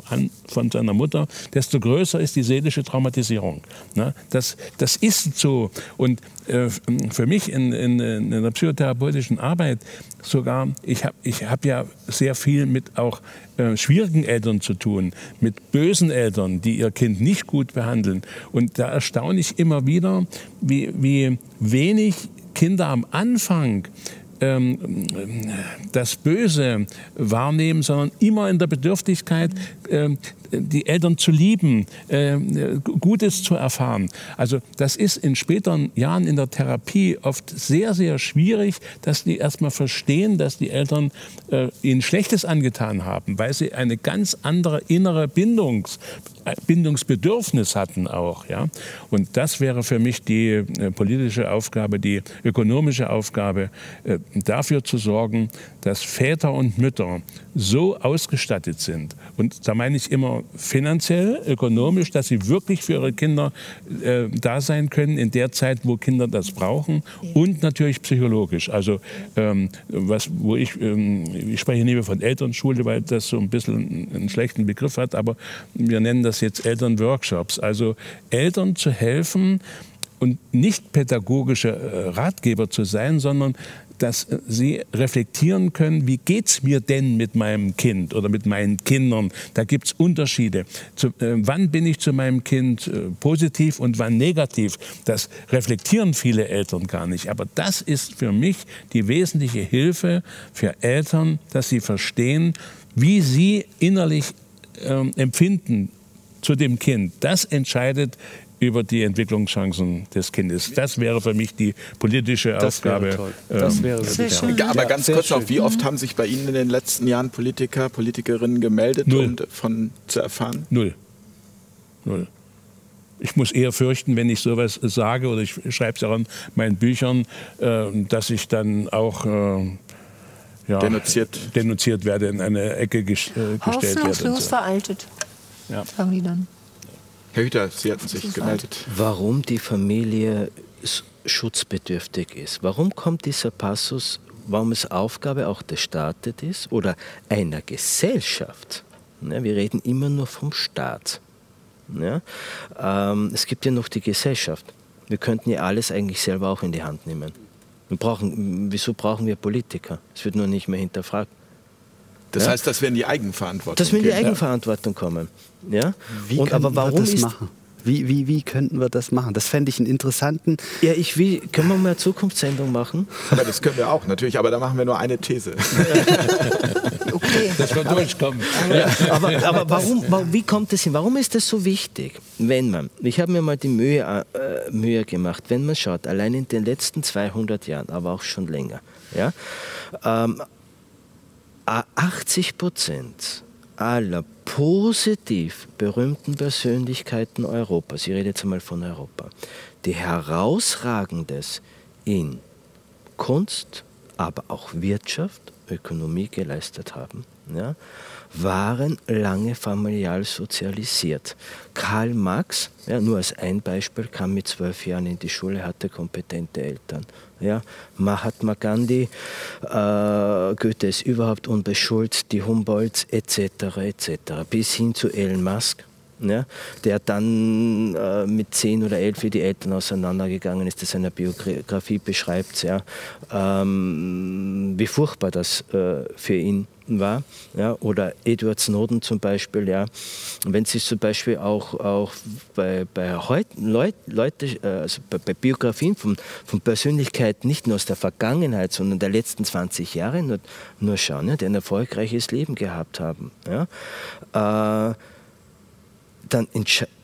von seiner Mutter, desto größer ist die seelische Traumatisierung. Ne? Das, das ist so. Und äh, für mich in, in, in der psychotherapeutischen Arbeit sogar, ich habe ich hab ja sehr viel mit auch äh, schwierigen Eltern zu tun, mit bösen Eltern, die ihr Kind nicht gut behandeln. Und da erstaune ich immer wieder, wie, wie wenig Kinder am Anfang ähm, das Böse wahrnehmen, sondern immer in der Bedürftigkeit, ähm, die Eltern zu lieben, äh, Gutes zu erfahren. Also das ist in späteren Jahren in der Therapie oft sehr, sehr schwierig, dass die erstmal verstehen, dass die Eltern äh, ihnen Schlechtes angetan haben, weil sie eine ganz andere innere Bindungs, Bindungsbedürfnis hatten auch. Ja? Und das wäre für mich die äh, politische Aufgabe, die ökonomische Aufgabe, äh, dafür zu sorgen, dass Väter und Mütter so ausgestattet sind. Und da meine ich immer finanziell, ökonomisch, dass sie wirklich für ihre Kinder äh, da sein können in der Zeit, wo Kinder das brauchen. Und natürlich psychologisch. Also ähm, was, wo ich, ähm, ich spreche nicht mehr von Elternschule, weil das so ein bisschen einen schlechten Begriff hat, aber wir nennen das jetzt Elternworkshops. Also Eltern zu helfen, und nicht pädagogische äh, Ratgeber zu sein, sondern dass sie reflektieren können, wie geht es mir denn mit meinem Kind oder mit meinen Kindern. Da gibt es Unterschiede. Zu, äh, wann bin ich zu meinem Kind äh, positiv und wann negativ? Das reflektieren viele Eltern gar nicht. Aber das ist für mich die wesentliche Hilfe für Eltern, dass sie verstehen, wie sie innerlich äh, empfinden zu dem Kind. Das entscheidet über die Entwicklungschancen des Kindes. Das wäre für mich die politische das Aufgabe. Wäre toll. Das ähm, wäre sehr schön. Aber ganz kurz noch, wie oft haben sich bei Ihnen in den letzten Jahren Politiker, Politikerinnen gemeldet, Null. um von zu erfahren? Null. Null. Ich muss eher fürchten, wenn ich sowas sage, oder ich schreibe es auch in meinen Büchern, äh, dass ich dann auch äh, ja, denunziert. denunziert werde, in eine Ecke äh, gestellt werde. Hoffnungslos veraltet, ja. sagen die dann. Herr Hüter, Sie hatten sich gemeldet. Warum die Familie schutzbedürftig ist. Warum kommt dieser Passus, warum es Aufgabe auch des Staates ist oder einer Gesellschaft? Ja, wir reden immer nur vom Staat. Ja, ähm, es gibt ja noch die Gesellschaft. Wir könnten ja alles eigentlich selber auch in die Hand nehmen. Wir brauchen, wieso brauchen wir Politiker? Es wird nur nicht mehr hinterfragt. Das ja? heißt, dass wir in die Eigenverantwortung Dass wir in die Eigenverantwortung kommen. Ja? Wie Und, aber warum wir das machen? Wie, wie, wie könnten wir das machen? Das fände ich einen interessanten. Ja, ich will, können wir mal eine Zukunftssendung machen? Aber das können wir auch, natürlich, aber da machen wir nur eine These. okay. Dass wir durchkommen. Ja, aber, aber warum, warum, wie kommt es hin? Warum ist das so wichtig? Wenn man, ich habe mir mal die Mühe, äh, Mühe gemacht, wenn man schaut, allein in den letzten 200 Jahren, aber auch schon länger, ja, ähm, 80 Prozent aller positiv berühmten Persönlichkeiten Europas, ich rede jetzt einmal von Europa, die herausragendes in Kunst, aber auch Wirtschaft, Ökonomie geleistet haben, ja, waren lange familial sozialisiert. Karl Marx, ja, nur als ein Beispiel, kam mit zwölf Jahren in die Schule, hatte kompetente Eltern. Ja, Mahatma Gandhi, äh, Goethe ist überhaupt unbeschuldigt, die Humboldts etc. etc. bis hin zu Elon Musk, ja, der dann äh, mit zehn oder elf, wie die Eltern auseinandergegangen ist, das seiner Biografie beschreibt, ja, ähm, wie furchtbar das äh, für ihn war. Ja, oder Edward Snowden zum Beispiel. Ja. Wenn Sie zum Beispiel auch, auch bei, bei Heut, Leut, Leute, äh, also bei, bei, Biografien von, von Persönlichkeiten nicht nur aus der Vergangenheit, sondern der letzten 20 Jahre nur, nur schauen, ja, die ein erfolgreiches Leben gehabt haben. Ja. Äh, dann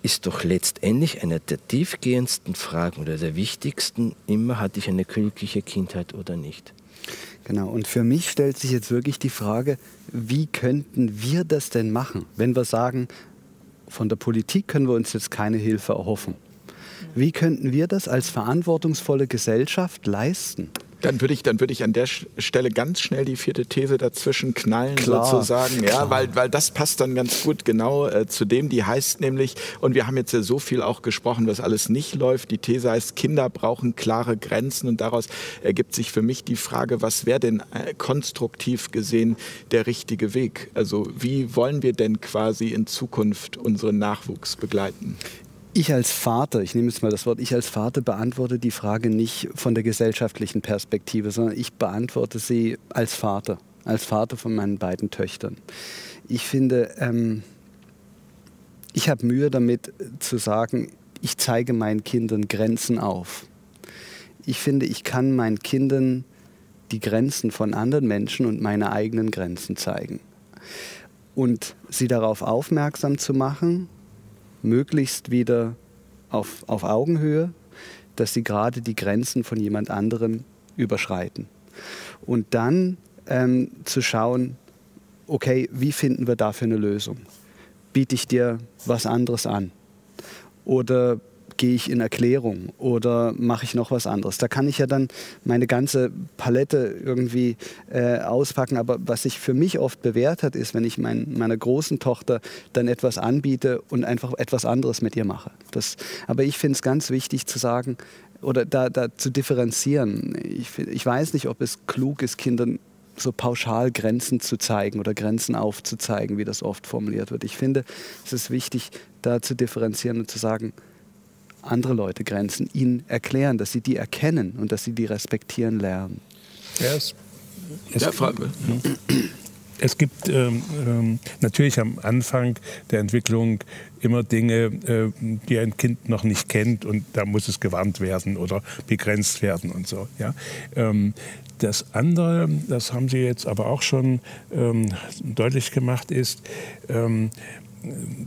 ist doch letztendlich eine der tiefgehendsten Fragen oder der wichtigsten immer, hatte ich eine glückliche Kindheit oder nicht. Genau, und für mich stellt sich jetzt wirklich die Frage, wie könnten wir das denn machen, wenn wir sagen, von der Politik können wir uns jetzt keine Hilfe erhoffen. Wie könnten wir das als verantwortungsvolle Gesellschaft leisten? Dann würde ich, dann würde ich an der Stelle ganz schnell die vierte These dazwischen knallen, Klar, sozusagen. Ja, klar. weil, weil das passt dann ganz gut genau äh, zu dem. Die heißt nämlich, und wir haben jetzt ja so viel auch gesprochen, was alles nicht läuft. Die These heißt, Kinder brauchen klare Grenzen und daraus ergibt sich für mich die Frage, was wäre denn äh, konstruktiv gesehen der richtige Weg? Also wie wollen wir denn quasi in Zukunft unseren Nachwuchs begleiten? Ich als Vater, ich nehme jetzt mal das Wort, ich als Vater beantworte die Frage nicht von der gesellschaftlichen Perspektive, sondern ich beantworte sie als Vater, als Vater von meinen beiden Töchtern. Ich finde, ähm, ich habe Mühe damit zu sagen, ich zeige meinen Kindern Grenzen auf. Ich finde, ich kann meinen Kindern die Grenzen von anderen Menschen und meine eigenen Grenzen zeigen. Und sie darauf aufmerksam zu machen, möglichst wieder auf, auf Augenhöhe, dass sie gerade die Grenzen von jemand anderem überschreiten. Und dann ähm, zu schauen, okay, wie finden wir dafür eine Lösung? Biete ich dir was anderes an? Oder gehe ich in Erklärung oder mache ich noch was anderes. Da kann ich ja dann meine ganze Palette irgendwie äh, auspacken. Aber was sich für mich oft bewährt hat, ist, wenn ich mein, meiner großen Tochter dann etwas anbiete und einfach etwas anderes mit ihr mache. Das, aber ich finde es ganz wichtig zu sagen oder da, da zu differenzieren. Ich, ich weiß nicht, ob es klug ist, Kindern so pauschal Grenzen zu zeigen oder Grenzen aufzuzeigen, wie das oft formuliert wird. Ich finde, es ist wichtig, da zu differenzieren und zu sagen, andere Leute Grenzen ihnen erklären, dass sie die erkennen und dass sie die respektieren lernen. Ja, es, es, Ja, Frau, es gibt ähm, ähm, natürlich am Anfang der Entwicklung immer Dinge, äh, die ein Kind noch nicht kennt und da muss es gewarnt werden oder begrenzt werden und so. Ja? Ähm, das andere, das haben Sie jetzt aber auch schon ähm, deutlich gemacht, ist, ähm,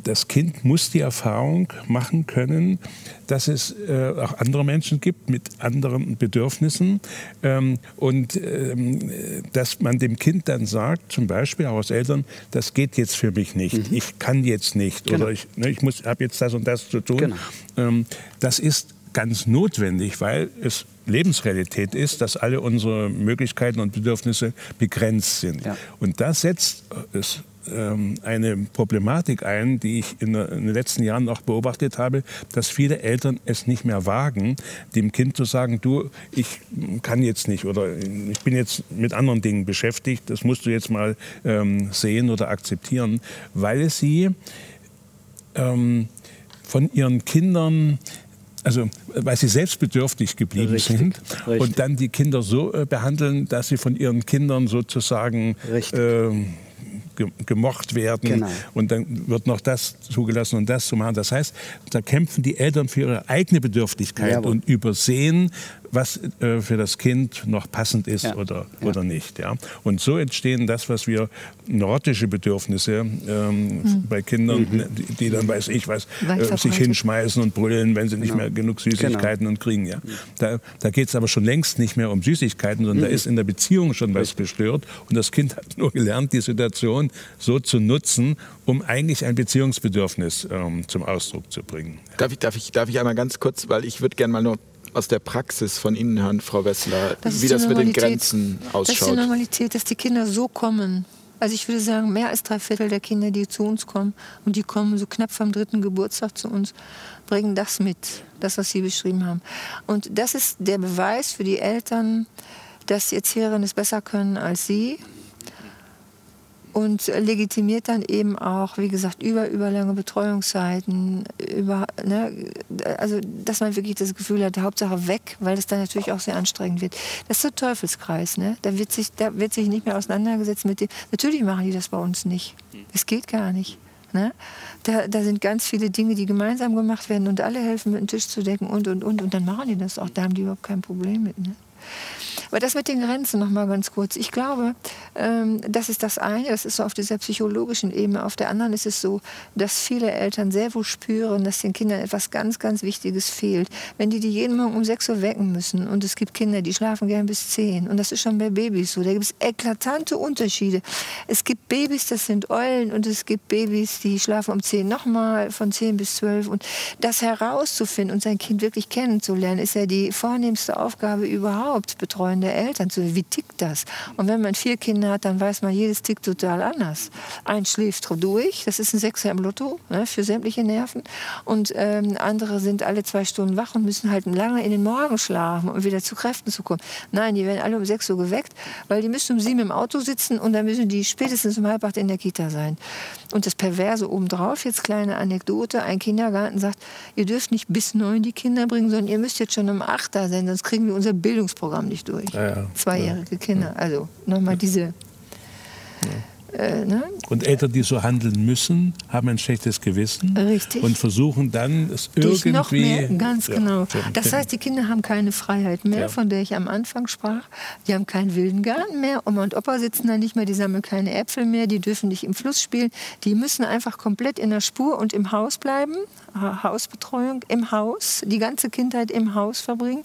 das Kind muss die Erfahrung machen können, dass es äh, auch andere Menschen gibt mit anderen Bedürfnissen ähm, und ähm, dass man dem Kind dann sagt, zum Beispiel auch als Eltern, das geht jetzt für mich nicht, ich kann jetzt nicht Genau. oder ich, ne, ich muss, habe jetzt das und das zu tun. Genau. Ähm, das ist ganz notwendig, weil es Lebensrealität ist, dass alle unsere Möglichkeiten und Bedürfnisse begrenzt sind. Ja. Und das setzt es ähm, eine Problematik ein, die ich in, den letzten Jahren auch beobachtet habe, dass viele Eltern es nicht mehr wagen, dem Kind zu sagen, du, ich kann jetzt nicht oder ich bin jetzt mit anderen Dingen beschäftigt, das musst du jetzt mal ähm, sehen oder akzeptieren, weil sie ähm, von ihren Kindern also weil sie selbstbedürftig geblieben Richtig, sind richtig. und dann die Kinder so äh, behandeln, dass sie von ihren Kindern sozusagen Richtig. Ge gemocht werden Genau. und dann wird noch das zugelassen und das zu machen. Das heißt, da kämpfen die Eltern für ihre eigene Bedürftigkeit Jawohl. und übersehen, was äh, für das Kind noch passend ist Ja. oder, Ja. oder nicht. Ja? Und so entstehen das, was wir neurotische Bedürfnisse ähm, bei Kindern, Mhm. ne, die, die dann, weiß ich was, äh, sich hinschmeißen und brüllen, wenn sie nicht Genau. mehr genug Süßigkeiten und kriegen. Ja? Da, da geht es aber schon längst nicht mehr um Süßigkeiten, sondern da ist in der Beziehung schon was gestört. Und das Kind hat nur gelernt, die Situation so zu nutzen, um eigentlich ein Beziehungsbedürfnis ähm, zum Ausdruck zu bringen. Darf ich, darf, ich, darf ich einmal ganz kurz, weil ich würde gerne mal nur aus der Praxis von Ihnen hören, Frau Wessler, Das wie das mit den. Grenzen Das ist die ausschaut. Normalität, dass die Kinder so kommen. Also ich würde sagen, mehr als drei Viertel der Kinder, die zu uns kommen, und die kommen so knapp vom dritten Geburtstag zu uns, bringen das mit, das, was Sie beschrieben haben. Und das ist der Beweis für die Eltern, dass die Erzieherinnen es besser können als sie. Und legitimiert dann eben auch, wie gesagt, über überlange Betreuungszeiten, über, ne, also dass man wirklich das Gefühl hat, Hauptsache weg, weil das dann natürlich auch sehr anstrengend wird. Das ist der Teufelskreis, ne? Da wird sich, da wird sich nicht mehr auseinandergesetzt mit dem. Natürlich machen die das bei uns nicht. Es geht gar nicht. Ne? Da, da sind ganz viele Dinge, die gemeinsam gemacht werden und alle helfen, mit dem Tisch zu decken und und und und dann machen die das auch. Da haben die überhaupt kein Problem mit. Ne? Aber das mit den Grenzen noch mal ganz kurz. Ich glaube, ähm, das ist das eine, das ist so auf dieser psychologischen Ebene. Auf der anderen ist es so, dass viele Eltern sehr wohl spüren, dass den Kindern etwas ganz, ganz Wichtiges fehlt. Wenn die die jeden Morgen um 6 Uhr wecken müssen und es gibt Kinder, die schlafen gern bis 10 und das ist schon bei Babys so, da gibt es eklatante Unterschiede. Es gibt Babys, das sind Eulen und es gibt Babys, die schlafen um 10 nochmal von 10 bis 12 und das herauszufinden und sein Kind wirklich kennenzulernen, ist ja die vornehmste Aufgabe überhaupt, betreuende Eltern zu wie tickt das? Und wenn man vier Kinder hat, dann weiß man, jedes tickt total anders. Ein schläft durch, das ist ein Sechser im Lotto ne, für sämtliche Nerven. Und ähm, andere sind alle zwei Stunden wach und müssen halt lange in den Morgen schlafen, um wieder zu Kräften zu kommen. Nein, die werden alle um sechs Uhr geweckt, weil die müssen um sieben im Auto sitzen und dann müssen die spätestens um halb acht in der Kita sein. Und das Perverse obendrauf, jetzt kleine Anekdote, ein Kindergarten sagt, ihr dürft nicht bis neun die Kinder bringen, sondern ihr müsst jetzt schon um acht da sein, sonst kriegen wir unser Bildungsprogramm nicht durch. Ja, ja. Zweijährige Kinder, also nochmal diese... Äh, ne? Und Eltern, die so handeln müssen, haben ein schlechtes Gewissen Richtig. und versuchen dann es Durch irgendwie... Noch mehr, ganz ja, genau. Das heißt, die Kinder haben keine Freiheit mehr, ja. von der ich am Anfang sprach. Die haben keinen wilden Garten mehr. Oma und Opa sitzen da nicht mehr, die sammeln keine Äpfel mehr, die dürfen nicht im Fluss spielen. Die müssen einfach komplett in der Spur und im Haus bleiben. Hausbetreuung im Haus, die ganze Kindheit im Haus verbringen.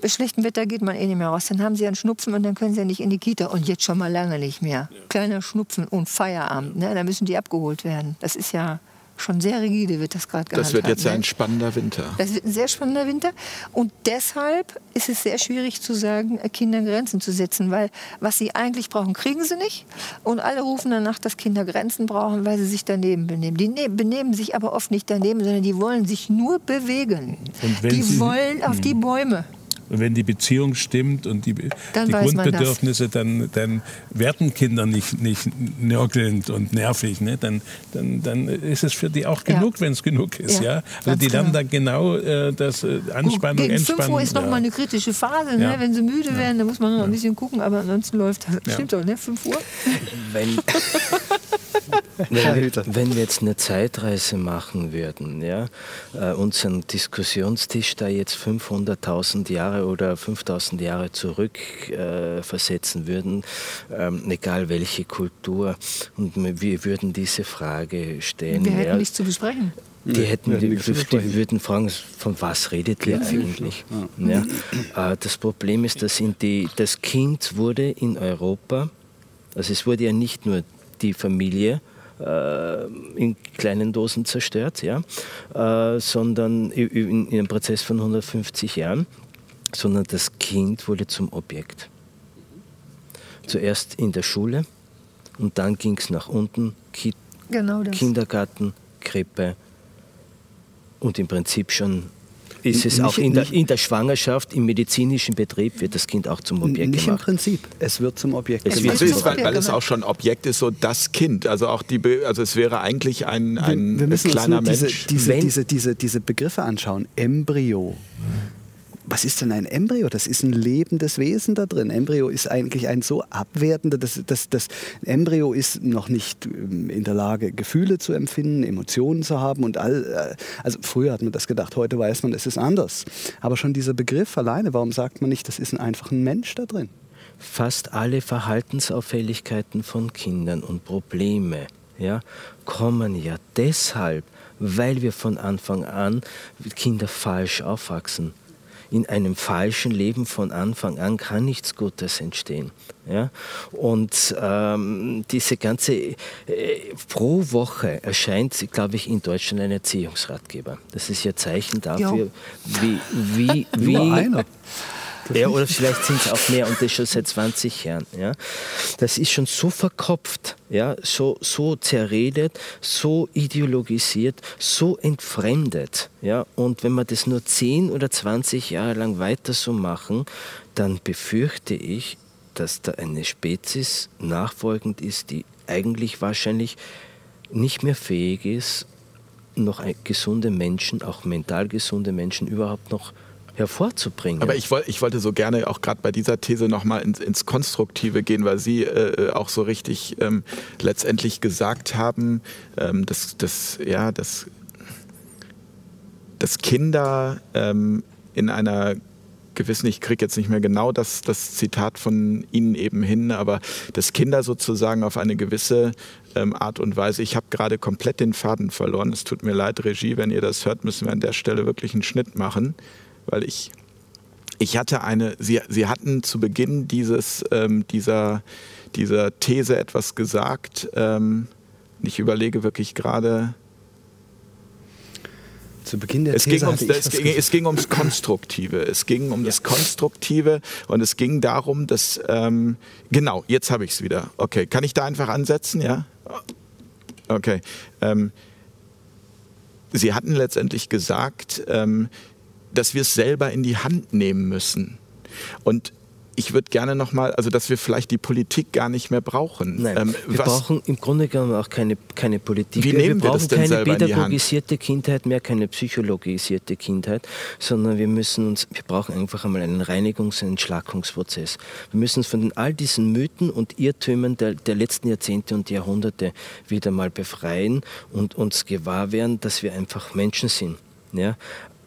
Bei schlechtem Wetter geht man eh nicht mehr raus. Dann haben sie einen Schnupfen und dann können sie ja nicht in die Kita. Und jetzt schon mal lange nicht mehr. Kleiner Schnupfen und Feierabend. Ne? Da müssen die abgeholt werden. Das ist ja schon sehr rigide wird das gerade gehandhabt. Das wird jetzt ne? ein spannender Winter. Das wird ein sehr spannender Winter. Und deshalb ist es sehr schwierig zu sagen, äh, Kindern Grenzen zu setzen, weil was sie eigentlich brauchen, kriegen sie nicht. Und alle rufen danach, dass Kinder Grenzen brauchen, weil sie sich daneben benehmen. Die ne benehmen sich aber oft nicht daneben, sondern die wollen sich nur bewegen. die wollen auf die hm. Bäume. Und wenn die Beziehung stimmt und die, die Grundbedürfnisse, dann, dann werden Kinder nicht, nicht nörgelnd und nervig. Ne? Dann, dann, dann ist es für die auch genug, ja. wenn es genug ist. Ja, ja? Also die lernen dann genau äh, das äh, Anspannung, Gegen Entspannung. 5 Uhr ist ja. noch mal eine kritische Phase. Ne? Wenn sie müde werden, dann muss man noch ein bisschen gucken. Aber ansonsten läuft das. Stimmt doch, ne? 5 Uhr? Wenn, wenn, wenn, wir jetzt eine Zeitreise machen würden, ja, äh, unseren Diskussionstisch da jetzt 500.000 Jahre oder 5.000 Jahre zurück äh, versetzen würden, ähm, egal welche Kultur, und wir würden diese Frage stellen. Wir hätten ja, nichts zu besprechen. Die hätten, die, die, würden fragen, von was redet ihr eigentlich? Ja. ja. Äh, das Problem ist, dass die, das Kind wurde in Europa, also es wurde ja nicht nur die Familie äh, in kleinen Dosen zerstört, ja, äh, sondern in, in einem Prozess von 150 Jahren, sondern das Kind wurde zum Objekt. Zuerst in der Schule und dann ging es nach unten, Ki genau Kindergarten, Krippe und im Prinzip schon ist es nicht, auch in der, in der, Schwangerschaft, im medizinischen Betrieb wird das Kind auch zum Objekt nicht gemacht. Im Prinzip, es wird zum Objekt es gemacht. Ist, weil, weil, es auch schon Objekt ist, so das Kind. Also auch die, also es wäre eigentlich ein, ein wir, wir müssen kleiner uns nur Mensch. Diese, diese, diese, diese Begriffe anschauen. Embryo was ist denn ein Embryo? Das ist ein lebendes Wesen da drin. Embryo ist eigentlich ein so abwertender, das, das, das Embryo ist noch nicht ähm, in der Lage, Gefühle zu empfinden, Emotionen zu haben und all, äh, also früher hat man das gedacht, heute weiß man, es ist anders. Aber schon dieser Begriff alleine, warum sagt man nicht, das ist einfach ein Mensch da drin? Fast alle Verhaltensauffälligkeiten von Kindern und Probleme ja, kommen ja deshalb, weil wir von Anfang an Kinder falsch aufwachsen in einem falschen Leben von Anfang an kann nichts Gutes entstehen. Ja? Und ähm, diese ganze, äh, pro Woche erscheint, glaube ich, in Deutschland ein Erziehungsratgeber. Das ist ja Zeichen dafür, jo. wie, wie, wie, einer. Ja, oder vielleicht sind es auch mehr und das schon seit 20 Jahren. Ja. Das ist schon so verkopft, ja, so, so zerredet, so ideologisiert, so entfremdet. Ja. Und wenn wir das nur 10 oder 20 Jahre lang weiter so machen, dann befürchte ich, dass da eine Spezies nachfolgend ist, die eigentlich wahrscheinlich nicht mehr fähig ist, noch gesunde Menschen, auch mental gesunde Menschen überhaupt noch hervorzubringen. Aber ich, ich wollte so gerne auch gerade bei dieser These nochmal ins, ins Konstruktive gehen, weil Sie äh, auch so richtig ähm, letztendlich gesagt haben, ähm, dass, dass, ja, dass, dass Kinder ähm, in einer Gewissen, ich kriege jetzt nicht mehr genau das, das Zitat von Ihnen eben hin, aber dass Kinder sozusagen auf eine gewisse ähm, Art und Weise, ich habe gerade komplett den Faden verloren, es tut mir leid, Regie, wenn ihr das hört, müssen wir an der Stelle wirklich einen Schnitt machen, weil ich, ich hatte eine, Sie, Sie hatten zu Beginn dieses, ähm, dieser, dieser These etwas gesagt, ähm, ich überlege wirklich gerade, zu Beginn der es These ging, ums, es, ging, es ging ums Konstruktive. Es ging um das Konstruktive und es ging darum, dass ähm, genau, jetzt habe ich es wieder. Okay, kann ich da einfach ansetzen, ja? Okay. Ähm, Sie hatten letztendlich gesagt, ähm, dass wir es selber in die Hand nehmen müssen. Und ich würde gerne nochmal, also dass wir vielleicht die Politik gar nicht mehr brauchen. Nein, Ähm, wir brauchen im Grunde genommen auch keine, keine Politik. Wie nehmen wir brauchen das denn keine pädagogisierte Kindheit mehr, keine psychologisierte Kindheit, sondern wir müssen uns, wir brauchen einfach einmal einen Reinigungs- und Entschlackungsprozess. Wir müssen uns von den, all diesen Mythen und Irrtümern der, der letzten Jahrzehnte und Jahrhunderte wieder mal befreien und uns gewahr werden, dass wir einfach Menschen sind. Ja?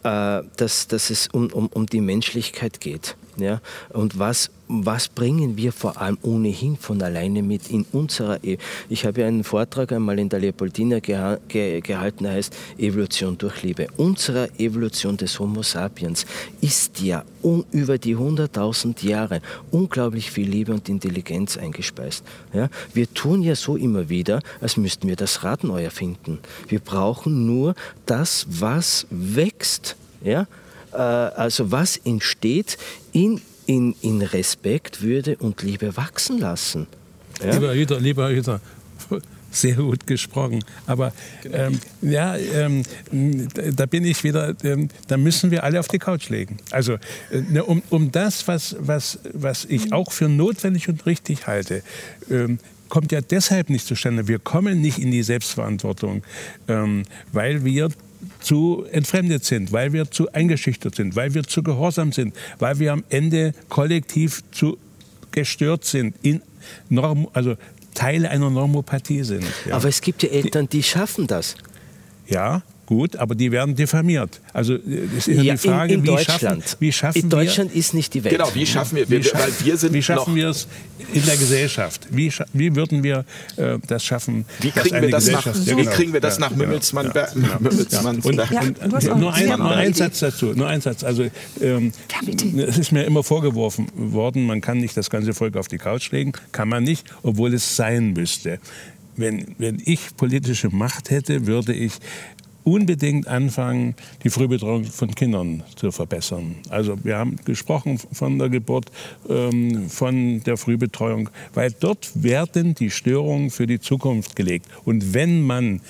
Äh, dass, dass es um, um, um die Menschlichkeit geht. Ja? Und was, was bringen wir vor allem ohnehin von alleine mit in unserer e Ich habe ja einen Vortrag einmal in der Leopoldina geha ge gehalten, der heißt Evolution durch Liebe. Unsere Evolution des Homo sapiens ist ja um, über die 100.000 Jahre unglaublich viel Liebe und Intelligenz eingespeist. Ja? Wir tun ja so immer wieder, als müssten wir das Rad neu erfinden. Wir brauchen nur das, was wächst. Ja? Äh, also was entsteht in, in, in Respekt, Würde und Liebe wachsen lassen. Ja? Lieber Hüter, lieber Hüter, sehr gut gesprochen. Aber ähm, ja, ähm, da bin ich wieder, ähm, da müssen wir alle auf die Couch legen. Also äh, ne, um, um das, was, was, was ich auch für notwendig und richtig halte, ähm, kommt ja deshalb nicht zustande. Wir kommen nicht in die Selbstverantwortung, ähm, weil wir zu entfremdet sind, weil wir zu eingeschüchtert sind, weil wir zu gehorsam sind, weil wir am Ende kollektiv zu gestört sind, in Norm, also Teile einer Normopathie sind. Ja. Aber es gibt ja Eltern, die schaffen das. ja, gut, aber die werden diffamiert. Also äh, es ist ja, Ja, die Frage, in, in wie Deutschland. schaffen, wie schaffen in Deutschland ist nicht die Welt. Genau, wie schaffen wir, wir, wir, wie weil wir sind wie schaffen noch, wir es in der Gesellschaft? Wie, wie würden wir äh, das schaffen? Wie kriegen wir das nach, Ja, genau. kriegen wir das Ja, nach. Mümmelsmann, Ja, genau. Mümmelsmanns Und? Ja, und, nur, ein, nur ein. Satz dazu, nur ein Satz. Also ähm, es ist mir immer vorgeworfen worden, man kann nicht das ganze Volk auf die Couch legen, kann man nicht, obwohl es sein müsste. Wenn, wenn ich politische Macht hätte, würde ich unbedingt anfangen, die Frühbetreuung von Kindern zu verbessern. Also wir haben gesprochen von der Geburt, ähm, von der Frühbetreuung, weil dort werden die Störungen für die Zukunft gelegt. Und wenn man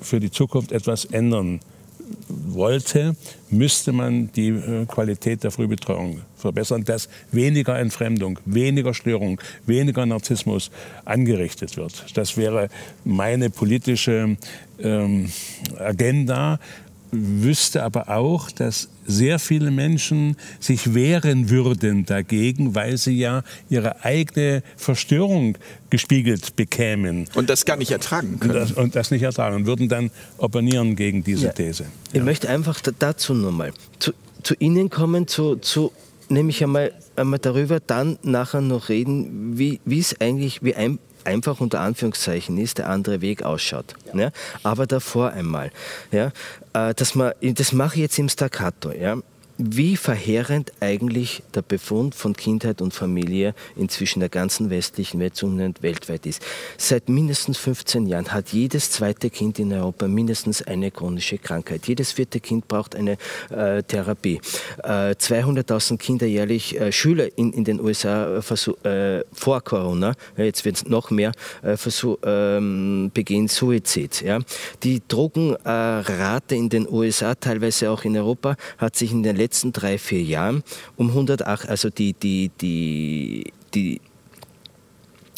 für die Zukunft etwas ändern wollte, müsste man die äh, Qualität der Frühbetreuung verbessern, dass weniger Entfremdung, weniger Störung, weniger Narzissmus angerichtet wird. Das wäre meine politische ähm, Agenda wüsste aber auch, dass sehr viele Menschen sich wehren würden dagegen, weil sie ja ihre eigene Verstörung gespiegelt bekämen Und das gar nicht ertragen und können. das, und das nicht ertragen und würden dann opponieren gegen diese Ja. These. Ich möchte einfach da- dazu nochmal zu, zu Ihnen kommen, zu, zu nämlich einmal, einmal darüber, dann nachher noch reden, wie es eigentlich, wie ein, einfach unter Anführungszeichen ist, der andere Weg ausschaut. Ja. Aber davor einmal, ja, äh, dass man, das mache ich jetzt im Staccato, ja, wie verheerend eigentlich der Befund von Kindheit und Familie inzwischen der ganzen westlichen Welt zunehmend weltweit ist. Seit mindestens 15 Jahren hat jedes zweite Kind in Europa mindestens eine chronische Krankheit. Jedes vierte Kind braucht eine äh, Therapie. Äh, 200.000 Kinder jährlich, äh, Schüler in, in den USA äh, äh, vor Corona, jetzt wird es noch mehr, äh, ähm, begehen Suizid. Ja. Die Drogenrate in den USA, teilweise auch in Europa, hat sich in den letzten drei, vier Jahren um 108, also die, die, die, die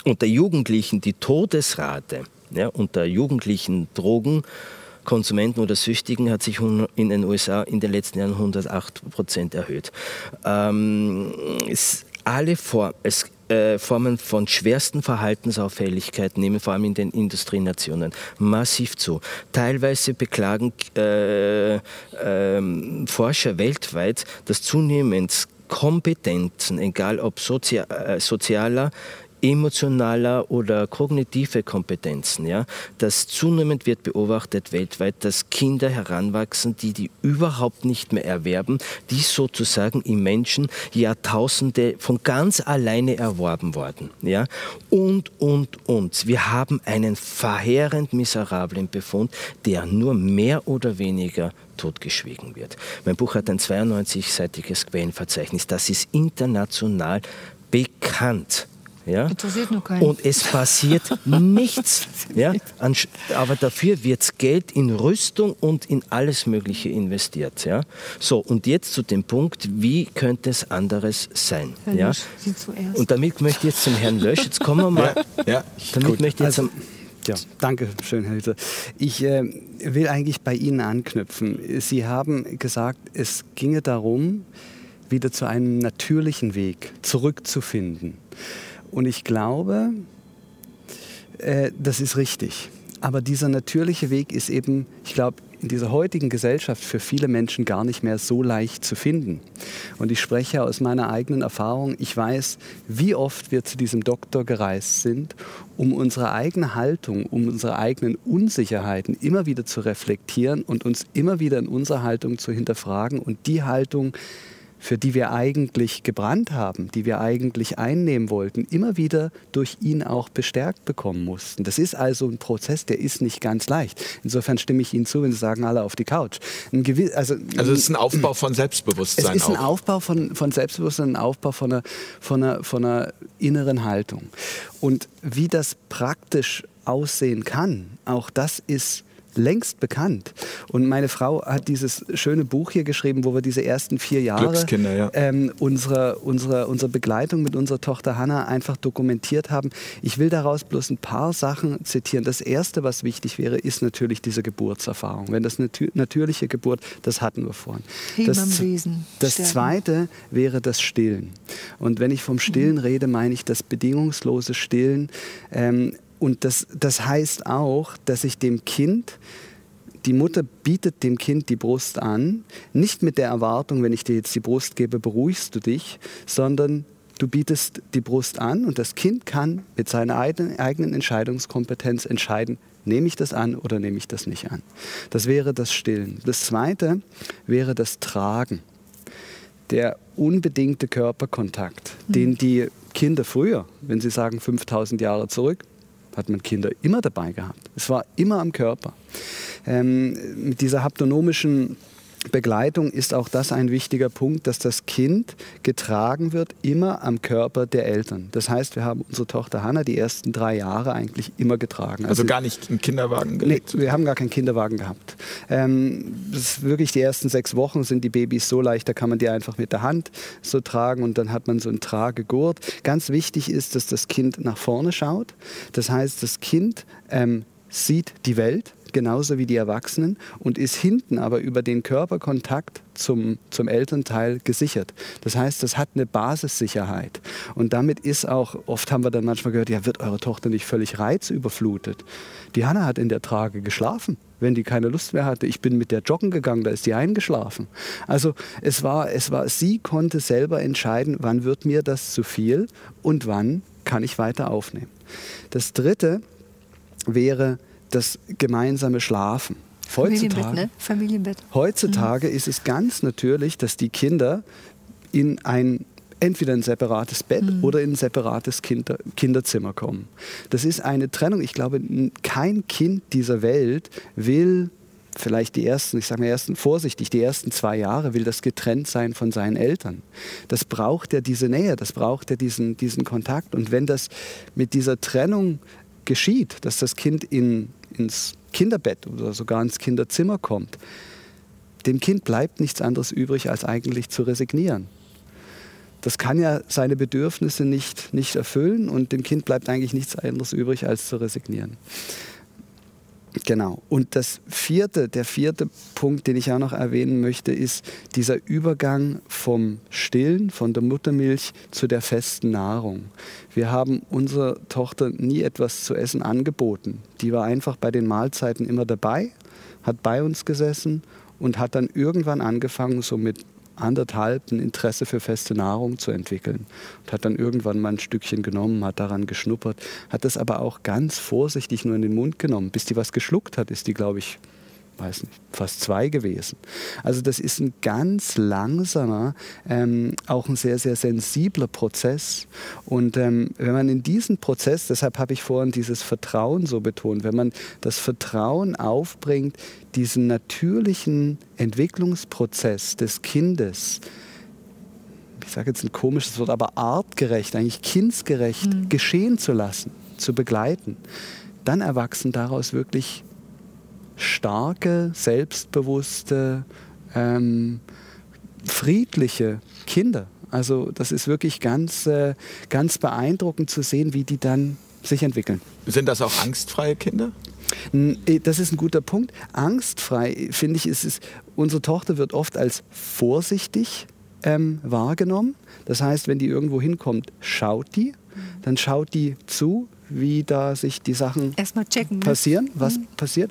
unter Jugendlichen die Todesrate ja, unter jugendlichen Drogenkonsumenten oder Süchtigen hat sich in den USA in den letzten Jahren 108 Prozent erhöht. Ähm, alle Form, es, äh, Formen von schwersten Verhaltensauffälligkeiten nehmen vor allem in den Industrienationen massiv zu. Teilweise beklagen äh, ähm, Forscher weltweit, dass zunehmend Kompetenzen, egal ob äh, sozialer, emotionaler oder kognitive Kompetenzen. Ja? Das zunehmend wird beobachtet weltweit, dass Kinder heranwachsen, die die überhaupt nicht mehr erwerben, die sozusagen im Menschen Jahrtausende von ganz alleine erworben worden. Ja? Und, und, und. Wir haben einen verheerend miserablen Befund, der nur mehr oder weniger totgeschwiegen wird. Mein Buch hat ein 92-seitiges Quellenverzeichnis. Das ist international bekannt. Ja? Interessiert nur keinen. Und es passiert nichts. Ja? Aber dafür wird Geld in Rüstung und in alles Mögliche investiert. Ja? So, und jetzt zu dem Punkt, wie könnte es anderes sein? Herr ja? Lösch, Sie zuerst. Und damit möchte ich jetzt zum Herrn Lösch, jetzt kommen wir mal. Ja, Damit Gut, möchte ich jetzt also- am, Ja, danke schön, Herr Hüter. Ich äh, will eigentlich bei Ihnen anknüpfen. Sie haben gesagt, es ginge darum, wieder zu einem natürlichen Weg zurückzufinden. Und ich glaube, äh, das ist richtig. Aber dieser natürliche Weg ist eben, ich glaube, in dieser heutigen Gesellschaft für viele Menschen gar nicht mehr so leicht zu finden. Und ich spreche aus meiner eigenen Erfahrung. Ich weiß, wie oft wir zu diesem Doktor gereist sind, um unsere eigene Haltung, um unsere eigenen Unsicherheiten immer wieder zu reflektieren und uns immer wieder in unserer Haltung zu hinterfragen und die Haltung, für die wir eigentlich gebrannt haben, die wir eigentlich einnehmen wollten, immer wieder durch ihn auch bestärkt bekommen mussten. Das ist also ein Prozess, der ist nicht ganz leicht. Insofern stimme ich Ihnen zu, wenn Sie sagen, alle auf die Couch. Gewiss, also, Also es ist ein Aufbau von es Selbstbewusstsein ist ein auch. Aufbau von, von Selbstbewusstsein, ein Aufbau von einer, von, einer, von einer inneren Haltung. Und wie das praktisch aussehen kann, auch das ist längst bekannt. Und meine Frau hat dieses schöne Buch hier geschrieben, wo wir diese ersten vier Jahre ja. ähm, unsere, unsere, unsere Begleitung mit unserer Tochter Hannah einfach dokumentiert haben. Ich will daraus bloß ein paar Sachen zitieren. Das Erste, was wichtig wäre, ist natürlich diese Geburtserfahrung. Wenn das natür natürliche Geburt, das hatten wir vorhin. Das, das. Zweite wäre das Stillen. Und wenn ich vom Stillen rede, meine ich das bedingungslose Stillen. Ähm, und das, das heißt auch, dass ich dem Kind, die Mutter bietet dem Kind die Brust an, nicht mit der Erwartung, wenn ich dir jetzt die Brust gebe, beruhigst du dich, sondern du bietest die Brust an und das Kind kann mit seiner eigenen, eigenen Entscheidungskompetenz entscheiden, nehme ich das an oder nehme ich das nicht an. Das wäre das Stillen. Das Zweite wäre das Tragen der unbedingte Körperkontakt, den die Kinder früher, wenn sie sagen 5000 Jahre zurück, hat man Kinder immer dabei gehabt. Es war immer am Körper. Ähm, mit dieser haptonomischen Begleitung ist auch das ein wichtiger Punkt, dass das Kind getragen wird immer am Körper der Eltern. Das heißt, wir haben unsere Tochter Hannah die ersten drei Jahre eigentlich immer getragen. Also gar nicht im Kinderwagen Nee, gelegt. wir haben gar keinen Kinderwagen gehabt. Ähm, das ist wirklich die ersten sechs Wochen sind die Babys so leicht, da kann man die einfach mit der Hand so tragen und dann hat man so einen Tragegurt. Ganz wichtig ist, dass das Kind nach vorne schaut. Das heißt, das Kind ähm, sieht die Welt genauso wie die Erwachsenen und ist hinten aber über den Körperkontakt zum, zum Elternteil gesichert. Das heißt, das hat eine Basissicherheit. Und damit ist auch, oft haben wir dann manchmal gehört, ja, wird eure Tochter nicht völlig reizüberflutet? Die Hanna hat in der Trage geschlafen, wenn die keine Lust mehr hatte. Ich bin mit der joggen gegangen, da ist die eingeschlafen. Also es war, es war, sie konnte selber entscheiden, wann wird mir das zu viel und wann kann ich weiter aufnehmen. Das dritte wäre das gemeinsame Schlafen. Familienbett, Heutzutage, ne? Familienbett. Heutzutage ist es ganz natürlich, dass die Kinder in ein entweder ein separates Bett oder in ein separates Kinder, Kinderzimmer kommen. Das ist eine Trennung. Ich glaube, kein Kind dieser Welt will vielleicht die ersten, ich sage mal ersten vorsichtig, die ersten zwei Jahre will das getrennt sein von seinen Eltern. Das braucht ja diese Nähe, das braucht ja diesen, diesen Kontakt. Und wenn das mit dieser Trennung geschieht, dass das Kind in, ins Kinderbett oder sogar ins Kinderzimmer kommt, dem Kind bleibt nichts anderes übrig, als eigentlich zu resignieren. Das kann ja seine Bedürfnisse nicht, nicht erfüllen und dem Kind bleibt eigentlich nichts anderes übrig, als zu resignieren. Genau. Und das vierte, der vierte Punkt, den ich auch noch erwähnen möchte, ist dieser Übergang vom Stillen, von der Muttermilch zu der festen Nahrung. Wir haben unserer Tochter nie etwas zu essen angeboten. Die war einfach bei den Mahlzeiten immer dabei, hat bei uns gesessen und hat dann irgendwann angefangen, so mit anderthalb ein Interesse für feste Nahrung zu entwickeln. Und hat dann irgendwann mal ein Stückchen genommen, hat daran geschnuppert, hat das aber auch ganz vorsichtig nur in den Mund genommen. Bis die was geschluckt hat, ist die, glaube ich, weiß nicht, fast zwei gewesen. Also das ist ein ganz langsamer, ähm, auch ein sehr, sehr sensibler Prozess. Und ähm, wenn man in diesen Prozess, deshalb habe ich vorhin dieses Vertrauen so betont, wenn man das Vertrauen aufbringt, diesen natürlichen Entwicklungsprozess des Kindes, ich sage jetzt ein komisches Wort, aber artgerecht, eigentlich kindsgerecht mhm. geschehen zu lassen, zu begleiten, dann erwachsen daraus wirklich starke, selbstbewusste, ähm, friedliche Kinder. Also das ist wirklich ganz, äh, ganz beeindruckend zu sehen, wie die dann sich entwickeln. Sind das auch angstfreie Kinder? Äh, das ist ein guter Punkt. Angstfrei, finde ich, ist es, unsere Tochter wird oft als vorsichtig ähm, wahrgenommen. Das heißt, wenn die irgendwo hinkommt, schaut die, dann schaut die zu, wie da sich die Sachen checken, ne? passieren, was mhm. passiert.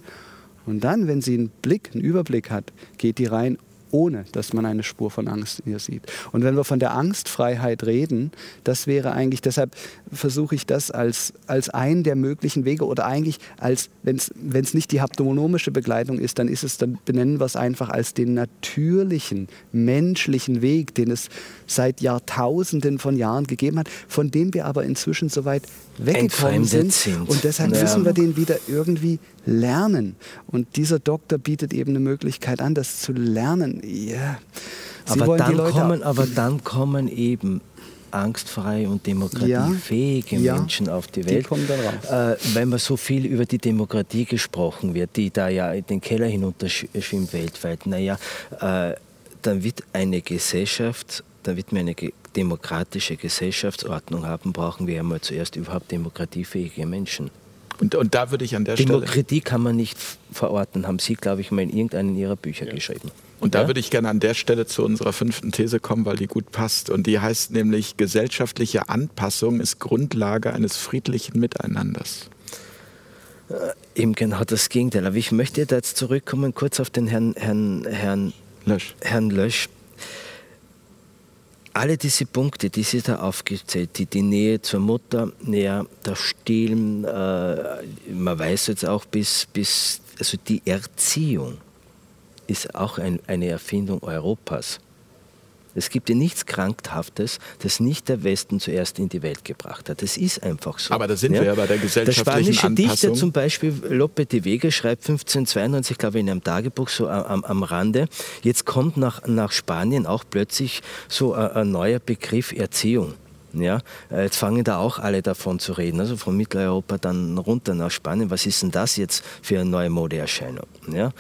Und dann, wenn sie einen Blick, einen Überblick hat, geht die rein ohne dass man eine Spur von Angst in ihr sieht. Und wenn wir von der Angstfreiheit reden, das wäre eigentlich, deshalb versuche ich das als, als einen der möglichen Wege oder eigentlich als, wenn es nicht die haptonomische Begleitung ist, dann ist es, dann benennen wir es einfach als den natürlichen, menschlichen Weg, den es seit Jahrtausenden von Jahren gegeben hat, von dem wir aber inzwischen so weit weggekommen sind. sind. Und deshalb ja. müssen wir den wieder irgendwie lernen. Und dieser Doktor bietet eben eine Möglichkeit an, das zu lernen. Ja. Aber, dann kommen, aber dann kommen eben angstfreie und demokratiefähige ja, Menschen auf die Welt. Die. Äh, wenn man so viel über die Demokratie gesprochen wird, die da ja in den Keller hinunterschwimmt weltweit, naja, äh, dann wird eine Gesellschaft, dann wird man eine demokratische Gesellschaftsordnung haben, brauchen wir einmal zuerst überhaupt demokratiefähige Menschen. Und, und da würde ich an der Demokratie Stelle. Kann man nicht verorten, haben Sie, glaube ich, mal in irgendeinem Ihrer Bücher ja. geschrieben. Und da würde ich gerne an der Stelle zu unserer fünften These kommen, weil die gut passt. Und die heißt nämlich, gesellschaftliche Anpassung ist Grundlage eines friedlichen Miteinanders. Äh, eben genau das Gegenteil. Aber ich möchte da jetzt zurückkommen, kurz auf den Herrn, Herrn, Herrn Lösch. Herrn Lösch alle diese Punkte, die Sie da aufgezählt, die, die Nähe zur Mutter, näher das Stillen, äh, man weiß jetzt auch bis, bis also die Erziehung ist auch ein, eine Erfindung Europas. Es gibt ja nichts Krankhaftes, das nicht der Westen zuerst in die Welt gebracht hat. Das ist einfach so. Aber da sind ja? wir ja bei der gesellschaftlichen Der spanische Anpassung. Dichter zum Beispiel, Lope de Vega, schreibt 1592, glaube ich, in einem Tagebuch so am, am Rande, jetzt kommt nach, nach Spanien auch plötzlich so ein, ein neuer Begriff Erziehung. Ja, äh, jetzt fangen da auch alle davon zu reden, also von Mitteleuropa dann runter nach Spanien. Was ist denn das jetzt für eine neue Modeerscheinung? Ja,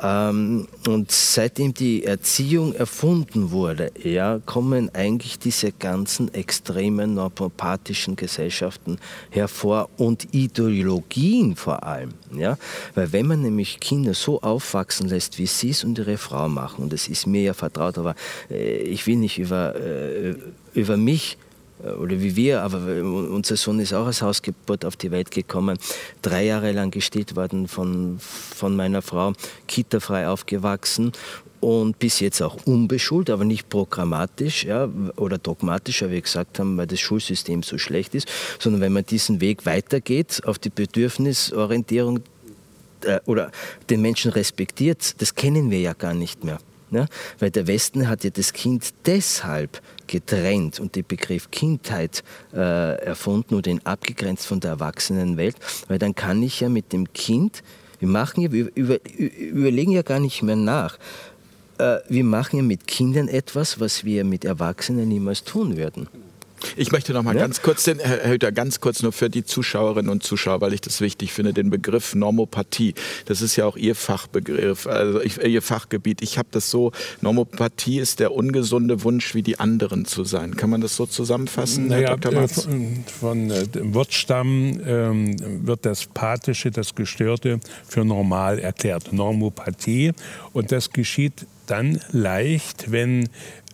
ähm, und seitdem die Erziehung erfunden wurde, ja, kommen eigentlich diese ganzen extremen neuropathischen Gesellschaften hervor und Ideologien vor allem. Ja, weil wenn man nämlich Kinder so aufwachsen lässt, wie sie es und ihre Frau machen, und das ist mir ja vertraut, aber äh, ich will nicht über, äh, über mich oder wie wir, aber unser Sohn ist auch als Hausgeburt auf die Welt gekommen, drei Jahre lang gestillt worden von, von meiner Frau, kitafrei aufgewachsen und bis jetzt auch unbeschult, aber nicht programmatisch ja, oder dogmatisch, wie wir gesagt haben, weil das Schulsystem so schlecht ist, sondern wenn man diesen Weg weitergeht auf die Bedürfnisorientierung äh, oder den Menschen respektiert, das kennen wir ja gar nicht mehr. Ja? Weil der Westen hat ja das Kind deshalb getrennt und den Begriff Kindheit äh, erfunden oder ihn abgegrenzt von der Erwachsenenwelt, weil dann kann ich ja mit dem Kind, wir, machen ja, wir über, überlegen ja gar nicht mehr nach, äh, wir machen ja mit Kindern etwas, was wir mit Erwachsenen niemals tun würden. Ich möchte noch mal ja? ganz kurz, den, Herr Hüter, ganz kurz nur für die Zuschauerinnen und Zuschauer, weil ich das wichtig finde, den Begriff Normopathie. Das ist ja auch Ihr Fachbegriff, also Ihr Fachgebiet. Ich habe das so, Normopathie ist der ungesunde Wunsch, wie die anderen zu sein. Kann man das so zusammenfassen, naja, Herr Dr. Matz? Von, von äh, dem Wortstamm ähm, wird das Pathische, das Gestörte, für normal erklärt. Normopathie. Und das geschieht dann leicht, wenn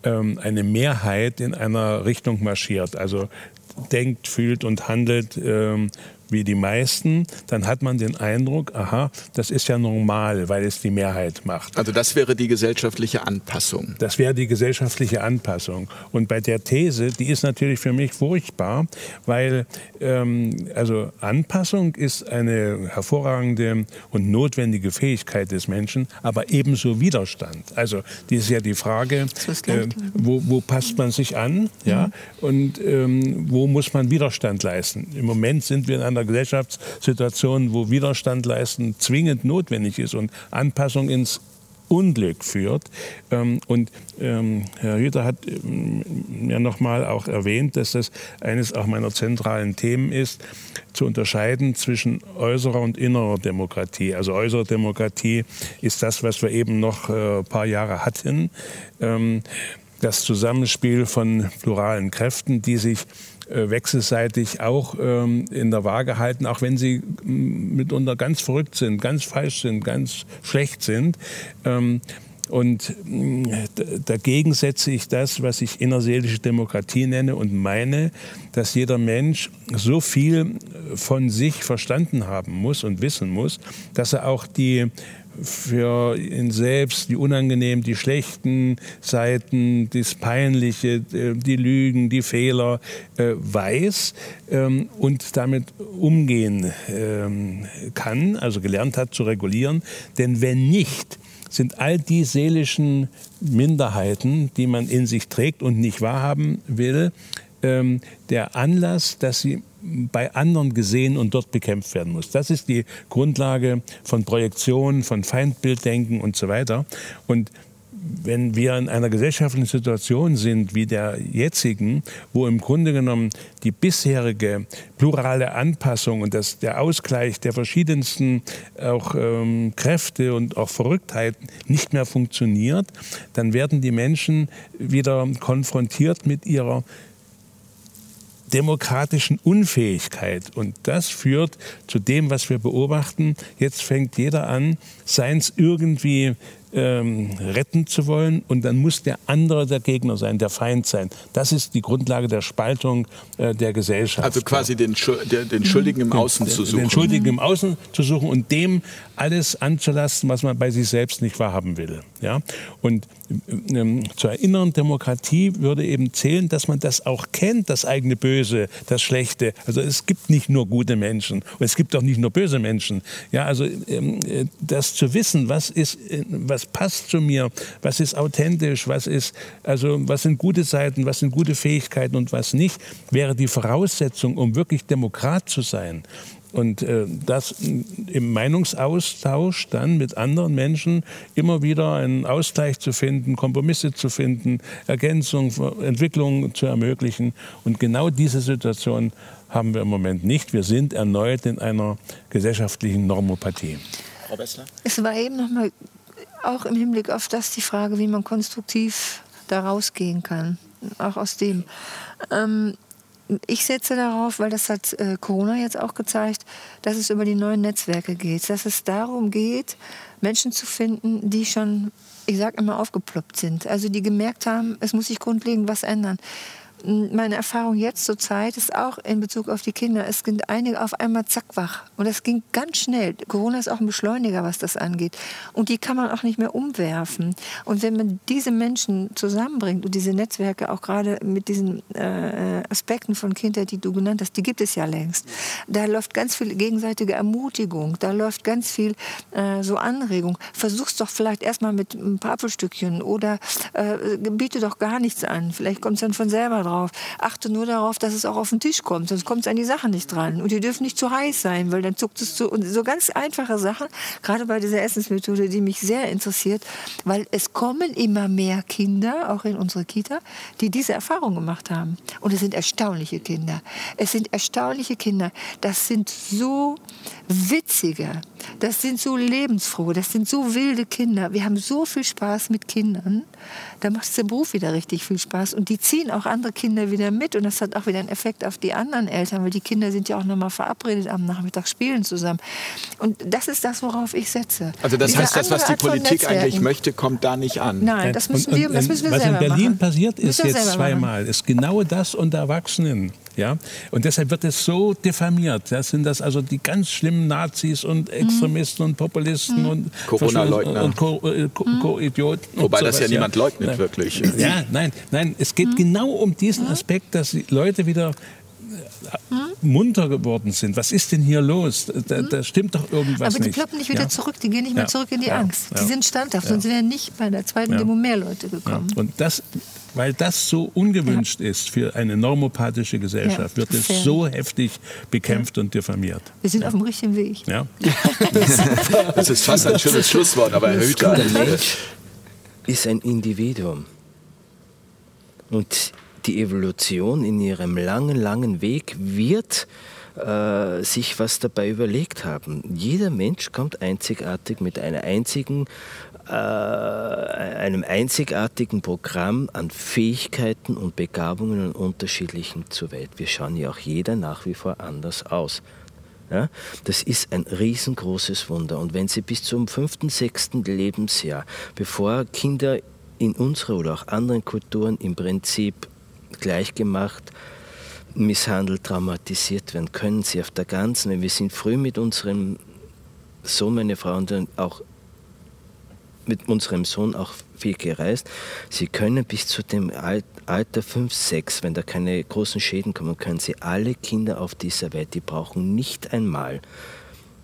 ähm, eine Mehrheit in einer Richtung marschiert. Also denkt, fühlt und handelt ähm, wie die meisten, dann hat man den Eindruck, aha, das ist ja normal, weil es die Mehrheit macht. Also das wäre die gesellschaftliche Anpassung. Das wäre die gesellschaftliche Anpassung. Und bei der These, die ist natürlich für mich furchtbar, weil ähm, also Anpassung ist eine hervorragende und notwendige Fähigkeit des Menschen, aber ebenso Widerstand. Also die ist ja die Frage, äh, wo, wo, passt man sich an, ja, mhm. und ähm, wo muss man Widerstand leisten. Im Moment sind wir in einer Gesellschaftssituation, wo Widerstand leisten zwingend notwendig ist und Anpassung ins Unglück führt. Ähm, und ähm, Herr Hüter hat ähm, ja nochmal auch erwähnt, dass das eines auch meiner zentralen Themen ist, zu unterscheiden zwischen äußerer und innerer Demokratie. Also äußere Demokratie ist das, was wir eben noch ein äh, paar Jahre hatten. Das Zusammenspiel von pluralen Kräften, die sich wechselseitig auch ähm, in der Waage halten, auch wenn sie mitunter ganz verrückt sind, ganz falsch sind, ganz schlecht sind. Ähm, und dagegen setze ich das, was ich innerseelische Demokratie nenne und meine, dass jeder Mensch so viel von sich verstanden haben muss und wissen muss, dass er auch die für ihn selbst die unangenehmen, die schlechten Seiten, das Peinliche, äh, die Lügen, die Fehler äh, weiß ähm, und damit umgehen ähm, kann, also gelernt hat zu regulieren. Denn wenn nicht, sind all die seelischen Minderheiten, die man in sich trägt und nicht wahrhaben will, ähm, der Anlass, dass sie bei anderen gesehen und dort bekämpft werden muss. Das ist die Grundlage von Projektion, von Feindbilddenken und so weiter. Und wenn wir in einer gesellschaftlichen Situation sind wie der jetzigen, wo im Grunde genommen die bisherige plurale Anpassung und das, der Ausgleich der verschiedensten auch ähm, Kräfte und auch Verrücktheiten nicht mehr funktioniert, dann werden die Menschen wieder konfrontiert mit ihrer demokratischen Unfähigkeit. Und das führt zu dem, was wir beobachten. Jetzt fängt jeder an, seins irgendwie ähm, retten zu wollen und dann muss der andere der Gegner sein, der Feind sein. Das ist die Grundlage der Spaltung äh, der Gesellschaft. Also quasi den, der, den Schuldigen im Außen den, zu suchen. Den Schuldigen im Außen zu suchen und dem alles anzulasten, was man bei sich selbst nicht wahrhaben will. Ja? Und zur inneren Demokratie würde eben zählen, dass man das auch kennt, das eigene Böse, das Schlechte. Also es gibt nicht nur gute Menschen und es gibt auch nicht nur böse Menschen. Ja, also ähm, äh, das zu wissen, was ist, äh, was passt zu mir, was ist authentisch, was ist, also was sind gute Seiten, was sind gute Fähigkeiten und was nicht, wäre die Voraussetzung, um wirklich Demokrat zu sein. Und äh, das im Meinungsaustausch dann mit anderen Menschen immer wieder einen Ausgleich zu finden, Kompromisse zu finden, Ergänzung, Entwicklung zu ermöglichen. Und genau diese Situation haben wir im Moment nicht. Wir sind erneut in einer gesellschaftlichen Normopathie. Frau Bessler? Es war eben noch mal auch im Hinblick auf das die Frage, wie man konstruktiv da rausgehen kann. Auch aus dem. Ähm, ich setze darauf, weil das hat äh, Corona jetzt auch gezeigt, dass es über die neuen Netzwerke geht. Dass es darum geht, Menschen zu finden, die schon, ich sage immer, aufgeploppt sind. Also die gemerkt haben, es muss sich grundlegend was ändern meine Erfahrung jetzt zur Zeit ist auch in Bezug auf die Kinder. Es sind einige auf einmal zack wach. Und das ging ganz schnell. Corona ist auch ein Beschleuniger, was das angeht. Und die kann man auch nicht mehr umwerfen. Und wenn man diese Menschen zusammenbringt und diese Netzwerke auch gerade mit diesen äh, Aspekten von Kindheit, die du genannt hast, die gibt es ja längst. Da läuft ganz viel gegenseitige Ermutigung. Da läuft ganz viel äh, so Anregung. Versuch's doch vielleicht erstmal mit ein paar Apfelstückchen oder äh, biete doch gar nichts an. Vielleicht kommt es dann von selber drauf drauf. Achte nur darauf, dass es auch auf den Tisch kommt, sonst kommt es an die Sachen nicht dran. Und die dürfen nicht zu heiß sein, weil dann zuckt es zu. Und so ganz einfache Sachen, gerade bei dieser Essensmethode, die mich sehr interessiert, weil es kommen immer mehr Kinder, auch in unsere Kita, die diese Erfahrung gemacht haben. Und es sind erstaunliche Kinder. Es sind erstaunliche Kinder. Das sind so witzige, das sind so lebensfrohe, das sind so wilde Kinder. Wir haben so viel Spaß mit Kindern. Da macht es der Beruf wieder richtig viel Spaß. Und die ziehen auch andere Kinder wieder mit. Und das hat auch wieder einen Effekt auf die anderen Eltern, weil die Kinder sind ja auch nochmal verabredet am Nachmittag spielen zusammen. Und das ist das, worauf ich setze. Also das Diese heißt, das, was die Politik eigentlich möchte, kommt da nicht an. Nein, das müssen wir, das müssen wir was selber in Berlin machen. passiert ist jetzt zweimal, ist genau das unter Erwachsenen Ja? Und deshalb wird es so diffamiert. Das sind das also die ganz schlimmen Nazis und Extremisten und Populisten und Corona-Leugner. und Co- äh, Co- Co-Idioten. und Wobei das ja niemand leugnet, Ja. wirklich. Ja, nein, nein, es geht genau um diesen Aspekt, dass die Leute wieder äh, munter geworden sind. Was ist denn hier los? Da, da stimmt doch irgendwas Aber die nicht. ploppen nicht wieder Ja. zurück, die gehen nicht mehr Ja. zurück in die Ja. Angst. Die Ja. sind standhaft, sonst wären nicht bei der zweiten Ja. Demo mehr Leute Ja. gekommen. Und das, weil das so ungewünscht ist für eine normopathische Gesellschaft, Ja, wird es so heftig bekämpft und diffamiert. Wir sind auf dem richtigen Weg. Ja? Das ist fast ein schönes Schlusswort, aber Herr Hüter. Der Mensch ist ein Individuum. Und die Evolution in ihrem langen, langen Weg wird äh, sich was dabei überlegt haben. Jeder Mensch kommt einzigartig mit einer einzigen, äh, einem einzigartigen Programm an Fähigkeiten und Begabungen und unterschiedlichen zur Welt. Wir schauen ja auch jeder nach wie vor anders aus. Ja, das ist ein riesengroßes Wunder. Und wenn Sie bis zum fünften, sechsten Lebensjahr, bevor Kinder in unserer oder auch anderen Kulturen im Prinzip gleichgemacht, misshandelt, traumatisiert werden, können sie auf der ganzen, wir sind früh mit unserem Sohn, meine Frau und dann auch mit unserem Sohn auch viel gereist. Sie können bis zu dem Al- Alter 5, 6, wenn da keine großen Schäden kommen, können Sie alle Kinder auf dieser Welt, die brauchen nicht einmal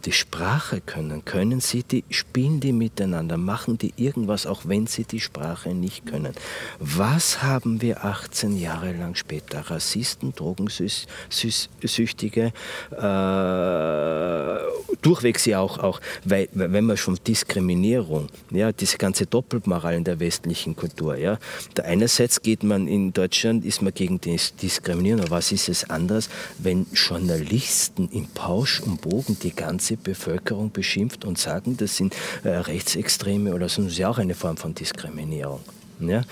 die Sprache können, können sie die, spielen die miteinander, machen die irgendwas, auch wenn sie die Sprache nicht können. Was haben wir 18 Jahre lang später? Rassisten, Drogensüchtige, äh, durchwegs ja auch, auch weil, wenn man schon Diskriminierung, ja, diese ganze Doppelmoral in der westlichen Kultur, ja, da einerseits geht man in Deutschland, ist man gegen die Diskriminierung, aber was ist es anderes, wenn Journalisten im Pausch und Bogen die ganze Bevölkerung beschimpft und sagen, das sind äh, Rechtsextreme oder so, das ist ja auch eine Form von Diskriminierung. Ja?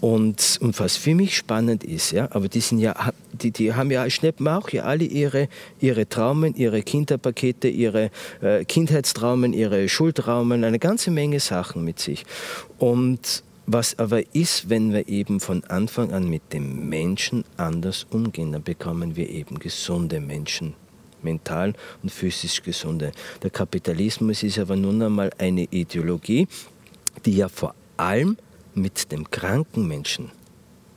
Und, und was für mich spannend ist, ja, aber die sind ja, die, die haben ja, schleppen auch ja alle ihre, ihre Traumen, ihre Kinderpakete, ihre äh, Kindheitstraumen, ihre Schultraumen, eine ganze Menge Sachen mit sich. Und was aber ist, wenn wir eben von Anfang an mit dem Menschen anders umgehen, dann bekommen wir eben gesunde Menschen mental und physisch gesunde. Der Kapitalismus ist aber nun einmal eine Ideologie, die ja vor allem mit dem kranken Menschen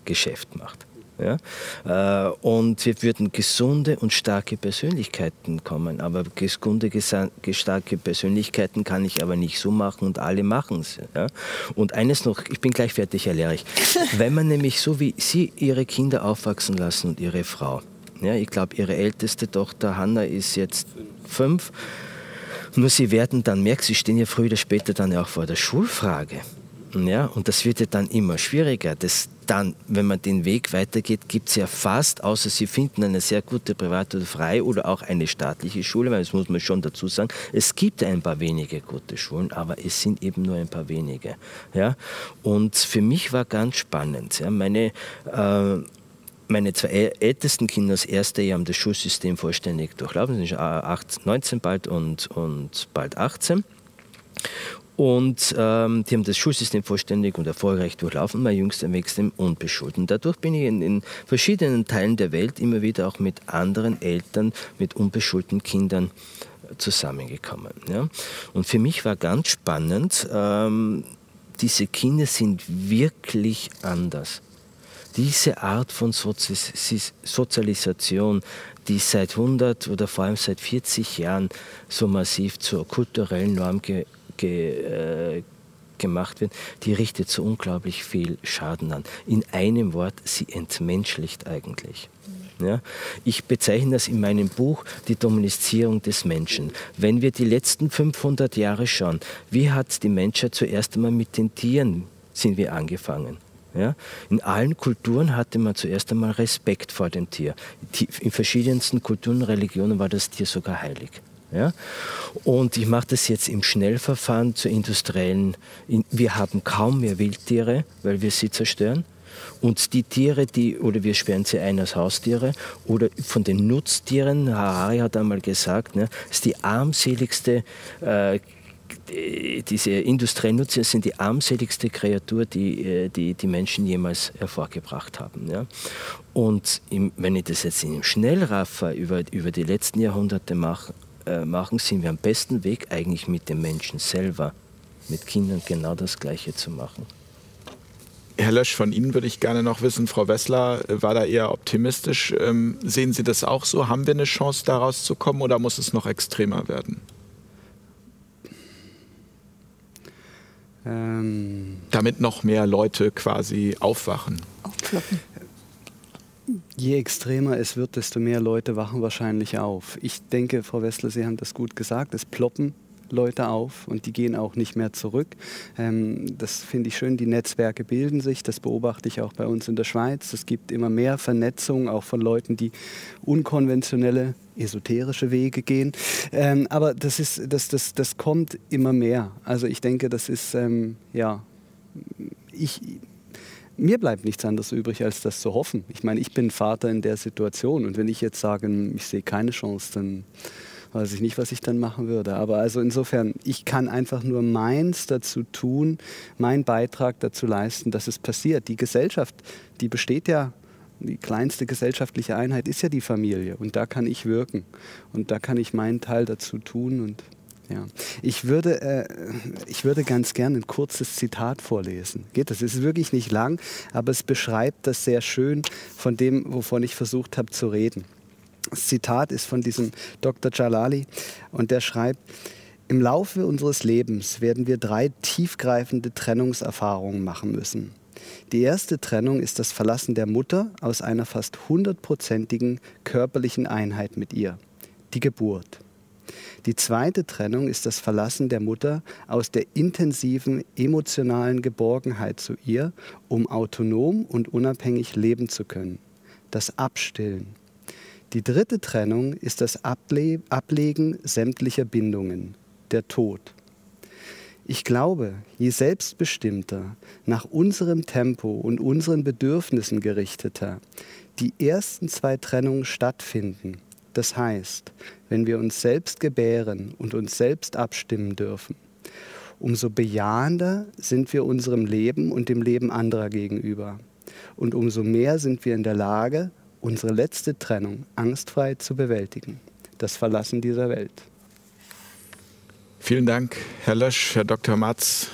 Geschäft macht. Ja? Äh, Und wir würden gesunde und starke Persönlichkeiten kommen. Aber gesunde, starke Persönlichkeiten kann ich aber nicht so machen und alle machen es. Ja? Und eines noch, ich bin gleich fertig, Herr Lerich. Wenn man nämlich so wie Sie Ihre Kinder aufwachsen lassen und Ihre Frau, ja, ich glaube, Ihre älteste Tochter Hanna ist jetzt fünf, nur Sie werden dann merken, Sie stehen ja früher oder später dann ja auch vor der Schulfrage. Ja, und das wird ja dann immer schwieriger. Das dann, wenn man den Weg weitergeht, gibt es ja fast, außer Sie finden eine sehr gute private oder freie oder auch eine staatliche Schule, weil das muss man schon dazu sagen, es gibt ein paar wenige gute Schulen, aber es sind eben nur ein paar wenige. Ja? Und für mich war ganz spannend, ja, meine äh, meine zwei äl- ältesten Kinder das erste Jahr haben das Schulsystem vollständig durchlaufen, sind schon 18, 19 bald und, und bald 18. Und ähm, die haben das Schulsystem vollständig und erfolgreich durchlaufen. Mein Jüngster wächst im unbeschult. Und dadurch bin ich in, in verschiedenen Teilen der Welt immer wieder auch mit anderen Eltern, mit unbeschulten Kindern zusammengekommen. Ja? Und für mich war ganz spannend, ähm, diese Kinder sind wirklich anders diese Art von Sozi Sozialisation, die seit 100 oder vor allem seit 40 Jahren so massiv zur kulturellen Norm ge ge äh, gemacht wird, die richtet so unglaublich viel Schaden an. In einem Wort, sie entmenschlicht eigentlich. Ja, ich bezeichne das in meinem Buch die Domestizierung des Menschen. Wenn wir die letzten 500 Jahre schauen, wie hat die Menschheit zuerst einmal mit den Tieren sind wir angefangen? Ja? In allen Kulturen hatte man zuerst einmal Respekt vor dem Tier. In verschiedensten Kulturen und Religionen war das Tier sogar heilig. Ja? Und ich mache das jetzt im Schnellverfahren zur industriellen. in- Wir haben kaum mehr Wildtiere, weil wir sie zerstören. Und die Tiere, die, oder wir sperren sie ein als Haustiere, oder von den Nutztieren, Harari hat einmal gesagt, ne, ist die armseligste äh, diese industriellen Nutzer sind die armseligste Kreatur, die, äh, die die Menschen jemals hervorgebracht haben. Ja? Und im, wenn ich das jetzt in einem Schnellraffer über, über die letzten Jahrhunderte mache, äh, machen, sind wir am besten Weg eigentlich mit den Menschen selber, mit Kindern genau das Gleiche zu machen. Herr Lösch, von Ihnen würde ich gerne noch wissen, Frau Wessler äh, war da eher optimistisch. Ähm, sehen Sie das auch so? Haben wir eine Chance, da rauszukommen oder muss es noch extremer werden? Ähm Damit noch mehr Leute quasi aufwachen. Aufploppen. Je extremer es wird, desto mehr Leute wachen wahrscheinlich auf. Ich denke, Frau Wessler, Sie haben das gut gesagt. Es ploppen Leute auf und die gehen auch nicht mehr zurück. Ähm, das finde ich schön. Die Netzwerke bilden sich. Das beobachte ich auch bei uns in der Schweiz. Es gibt immer mehr Vernetzung, auch von Leuten, die unkonventionelle, esoterische Wege gehen. Ähm, aber das, ist, das, das, das kommt immer mehr. Also ich denke, das ist, ähm, ja, ich mir bleibt nichts anderes übrig, als das zu hoffen. Ich meine, ich bin Vater in der Situation und wenn ich jetzt sage, ich sehe keine Chance, dann weiß ich nicht, was ich dann machen würde. Aber also insofern, ich kann einfach nur meins dazu tun, meinen Beitrag dazu leisten, dass es passiert. Die Gesellschaft, die besteht ja die kleinste gesellschaftliche Einheit ist ja die Familie und da kann ich wirken und da kann ich meinen Teil dazu tun und ja. Ich würde, äh, ich würde ganz gerne ein kurzes Zitat vorlesen. Geht das? Es ist wirklich nicht lang, aber es beschreibt das sehr schön von dem, wovon ich versucht habe zu reden. Zitat ist von diesem Dr. Jalali und der schreibt, im Laufe unseres Lebens werden wir drei tiefgreifende Trennungserfahrungen machen müssen. Die erste Trennung ist das Verlassen der Mutter aus einer fast hundertprozentigen körperlichen Einheit mit ihr, die Geburt. Die zweite Trennung ist das Verlassen der Mutter aus der intensiven emotionalen Geborgenheit zu ihr, um autonom und unabhängig leben zu können. Das Abstillen. Die dritte Trennung ist das Able Ablegen sämtlicher Bindungen, der Tod. Ich glaube, je selbstbestimmter, nach unserem Tempo und unseren Bedürfnissen gerichteter die ersten zwei Trennungen stattfinden, das heißt, wenn wir uns selbst gebären und uns selbst abstimmen dürfen, umso bejahender sind wir unserem Leben und dem Leben anderer gegenüber. Und umso mehr sind wir in der Lage, unsere letzte Trennung angstfrei zu bewältigen, das Verlassen dieser Welt. Vielen Dank, Herr Lösch, Herr Dr. Matz.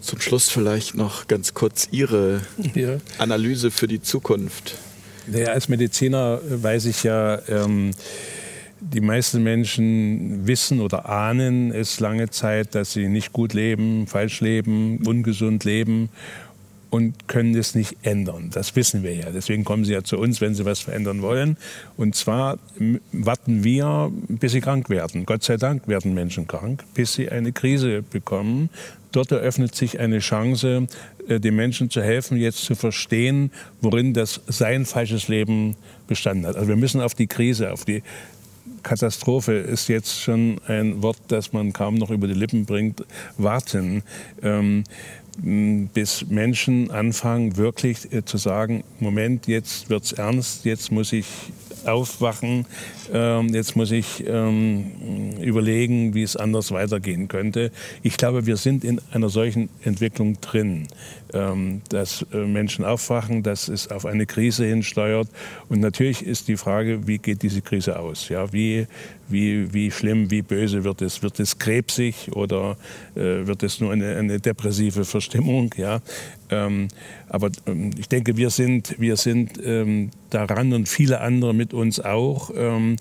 Zum Schluss vielleicht noch ganz kurz Ihre ja. Analyse für die Zukunft. Naja, als Mediziner weiß ich ja, ähm, die meisten Menschen wissen oder ahnen es lange Zeit, dass sie nicht gut leben, falsch leben, ungesund leben und können es nicht ändern. Das wissen wir ja. Deswegen kommen sie ja zu uns, wenn sie was verändern wollen. Und zwar warten wir, bis sie krank werden. Gott sei Dank werden Menschen krank, bis sie eine Krise bekommen. Dort eröffnet sich eine Chance, äh, den Menschen zu helfen, jetzt zu verstehen, worin das sein falsches Leben bestanden hat. Also wir müssen auf die Krise, auf die Katastrophe ist jetzt schon ein Wort, das man kaum noch über die Lippen bringt, warten. Ähm, bis Menschen anfangen, wirklich äh, zu sagen, Moment, jetzt wird es ernst, jetzt muss ich aufwachen, ähm, jetzt muss ich ähm, überlegen, wie es anders weitergehen könnte. Ich glaube, wir sind in einer solchen Entwicklung drin, ähm, dass äh, Menschen aufwachen, dass es auf eine Krise hinsteuert. Und natürlich ist die Frage, wie geht diese Krise aus? Ja, wie, wie, wie schlimm, wie böse wird es? Wird es krebsig oder äh, wird es nur eine, eine depressive Verstimmung? Ja? Ähm, aber ähm, ich denke, wir sind, wir sind ähm, daran und viele andere mit uns auch, ähm,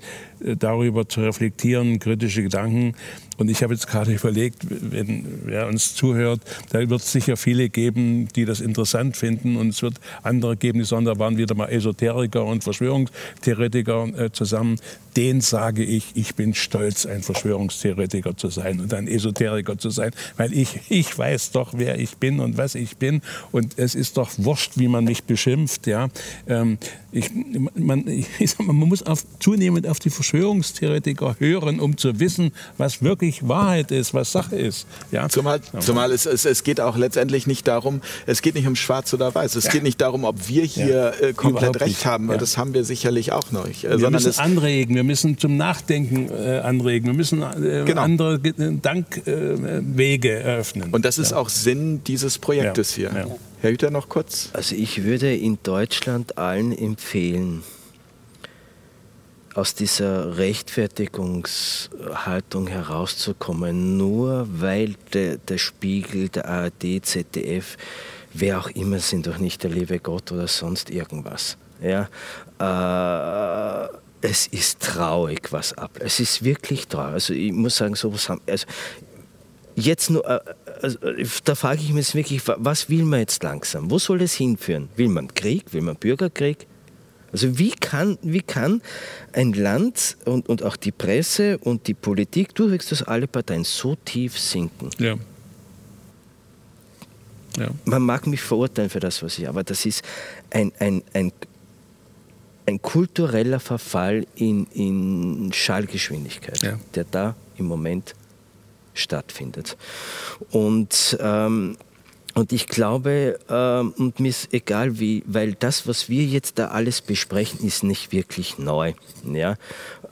darüber zu reflektieren, kritische Gedanken und ich habe jetzt gerade überlegt, wenn wer uns zuhört, da wird es sicher viele geben, die das interessant finden. Und es wird andere geben, die sagen, da waren wieder mal Esoteriker und Verschwörungstheoretiker äh, zusammen. Den sage ich, ich bin stolz, ein Verschwörungstheoretiker zu sein und ein Esoteriker zu sein, weil ich, ich weiß doch, wer ich bin und was ich bin. Und es ist doch wurscht, wie man mich beschimpft. Ja? Ähm, ich, man, ich, man muss auf, zunehmend auf die Verschwörungstheoretiker hören, um zu wissen, was wirklich Wahrheit ist, was Sache ist. Ja? Zumal, zumal es, es, es geht auch letztendlich nicht darum, es geht nicht um schwarz oder weiß. Es ja. geht nicht darum, ob wir hier ja. äh, komplett Überhaupt recht nicht. haben, weil ja. das haben wir sicherlich auch noch. Äh, wir müssen anregen, wir müssen zum Nachdenken äh, anregen, wir müssen äh, genau. andere Dankwege eröffnen. Und das ist auch Sinn dieses Projektes hier. Herr Hüter, noch kurz. Also ich würde in Deutschland allen empfehlen, aus dieser Rechtfertigungshaltung herauszukommen, nur weil der, der Spiegel, der ARD, ZDF, wer auch immer sind, doch nicht der liebe Gott oder sonst irgendwas. Ja, äh, es ist traurig, was ab. Es ist wirklich traurig. Also ich muss sagen, sowas haben. Also jetzt nur, äh, also, da frage ich mich wirklich, was will man jetzt langsam? Wo soll es hinführen? Will man Krieg? Will man Bürgerkrieg? Also wie kann, wie kann ein Land und, und auch die Presse und die Politik, du durchwegs, dass alle Parteien so tief sinken? Ja. ja. Man mag mich verurteilen für das, was ich, aber das ist ein, ein, ein, ein kultureller Verfall in, in Schallgeschwindigkeit, ja. der da im Moment stattfindet. Und ähm, und ich glaube, ähm, und mir ist egal wie, weil das, was wir jetzt da alles besprechen, ist nicht wirklich neu. Ja?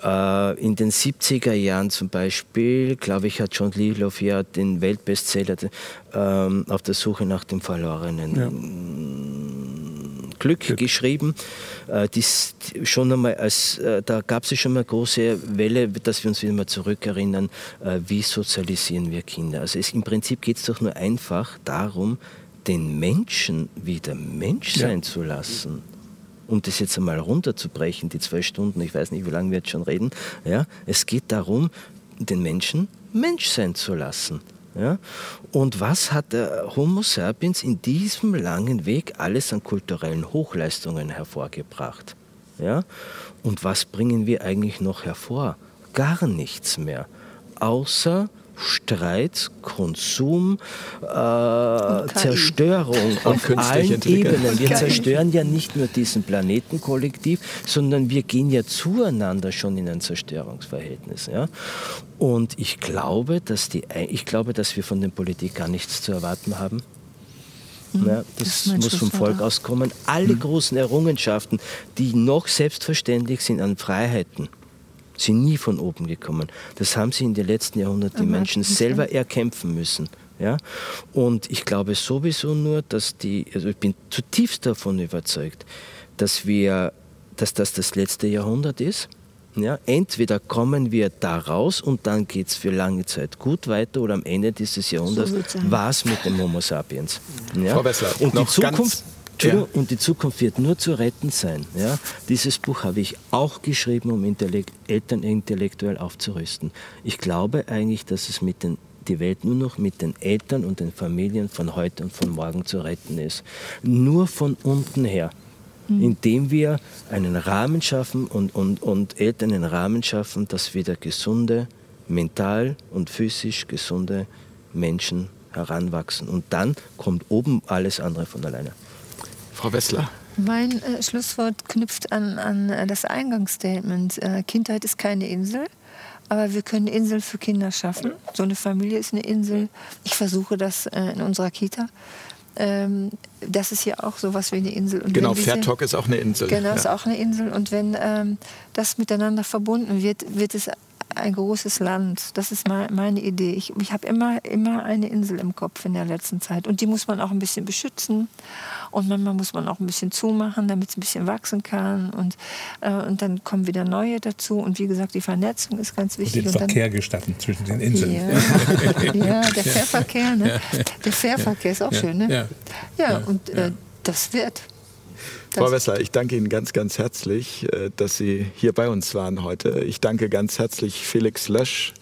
Äh, in den 70er Jahren zum Beispiel, glaube ich, hat John Liloff ja den Weltbestseller ähm, auf der Suche nach dem verlorenen ja. Glück, Glück, geschrieben. Äh, dies, schon einmal als, äh, da gab es schon mal eine große Welle, dass wir uns wieder mal zurückerinnern, äh, wie sozialisieren wir Kinder. Also es, im Prinzip geht es doch nur einfach darum, den Menschen wieder Mensch sein ja. zu lassen um das jetzt einmal runterzubrechen, die zwei Stunden, ich weiß nicht, wie lange wir jetzt schon reden, ja, es geht darum, den Menschen Mensch sein zu lassen. Ja? Und was hat der Homo sapiens in diesem langen Weg alles an kulturellen Hochleistungen hervorgebracht? Ja? Und was bringen wir eigentlich noch hervor? Gar nichts mehr, außer Streit, Konsum, äh, Zerstörung auf allen Ebenen. Wir zerstören ja nicht nur diesen Planeten kollektiv, sondern wir gehen ja zueinander schon in ein Zerstörungsverhältnis. Ja? Und ich glaube, dass die, ich glaube, dass wir von der Politik gar nichts zu erwarten haben. Hm, ja, das, das muss vom Volk auskommen. Alle hm. großen Errungenschaften, die noch selbstverständlich sind an Freiheiten, sind nie von oben gekommen. Das haben sie in den letzten Jahrhunderten die Menschen selber erkämpfen müssen. Ja? Und ich glaube sowieso nur, dass die, also ich bin zutiefst davon überzeugt, dass wir, dass das das letzte Jahrhundert ist. Ja, entweder kommen wir da raus und dann geht es für lange Zeit gut weiter oder am Ende dieses Jahrhunderts so war es mit dem Homo sapiens. Ja? Frau Wessler, und die Zukunft, ja. Und die Zukunft wird nur zu retten sein. Ja? Dieses Buch habe ich auch geschrieben, um Intellekt Eltern intellektuell aufzurüsten. Ich glaube eigentlich, dass es mit den die Welt nur noch mit den Eltern und den Familien von heute und von morgen zu retten ist. Nur von unten her. Mhm. Indem wir einen Rahmen schaffen und, und, und Eltern einen Rahmen schaffen, dass wieder gesunde, mental und physisch gesunde Menschen heranwachsen. Und dann kommt oben alles andere von alleine. Frau Wessler. Mein äh, Schlusswort knüpft an, an äh, das Eingangsstatement. Äh, Kindheit ist keine Insel, aber wir können Insel für Kinder schaffen. So eine Familie ist eine Insel. Ich versuche das äh, in unserer Kita. Ähm, das ist hier auch so was wie eine Insel. Und genau, Fairtalk ist auch eine Insel. Genau, ja. ist auch eine Insel. Und wenn ähm, das miteinander verbunden wird, wird es ein großes Land. Das ist meine Idee. Ich, ich habe immer, immer eine Insel im Kopf in der letzten Zeit. Und die muss man auch ein bisschen beschützen. Und manchmal muss man auch ein bisschen zumachen, damit es ein bisschen wachsen kann. Und, äh, und dann kommen wieder neue dazu. Und wie gesagt, die Vernetzung ist ganz wichtig. Und den Verkehr gestatten zwischen den Inseln. Ja, ja der Fährverkehr. Ne? Der Fährverkehr ist auch ja. schön. Ne? Ja, ja und äh, das wird. Frau Wessler, ich danke Ihnen ganz, ganz herzlich, äh, dass Sie hier bei uns waren heute. Ich danke ganz herzlich Felix Lösch,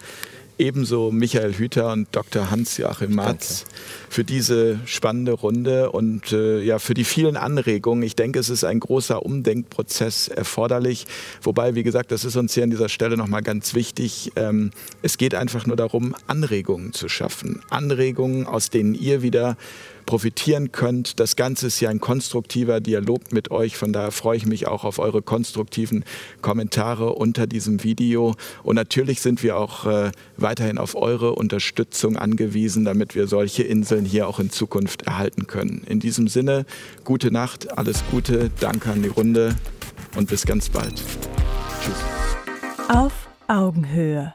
ebenso Michael Hüter und Dr. Hans-Joachim Matz für diese spannende Runde und äh, ja, für die vielen Anregungen. Ich denke, es ist ein großer Umdenkprozess erforderlich. Wobei, wie gesagt, das ist uns hier an dieser Stelle nochmal ganz wichtig. Ähm, es geht einfach nur darum, Anregungen zu schaffen. Anregungen, aus denen ihr wieder profitieren könnt. Das Ganze ist ja ein konstruktiver Dialog mit euch. Von daher freue ich mich auch auf eure konstruktiven Kommentare unter diesem Video. Und natürlich sind wir auch äh, weiterhin auf eure Unterstützung angewiesen, damit wir solche Inseln hier auch in Zukunft erhalten können. In diesem Sinne, gute Nacht, alles Gute, danke an die Runde und bis ganz bald. Tschüss. Auf Augenhöhe.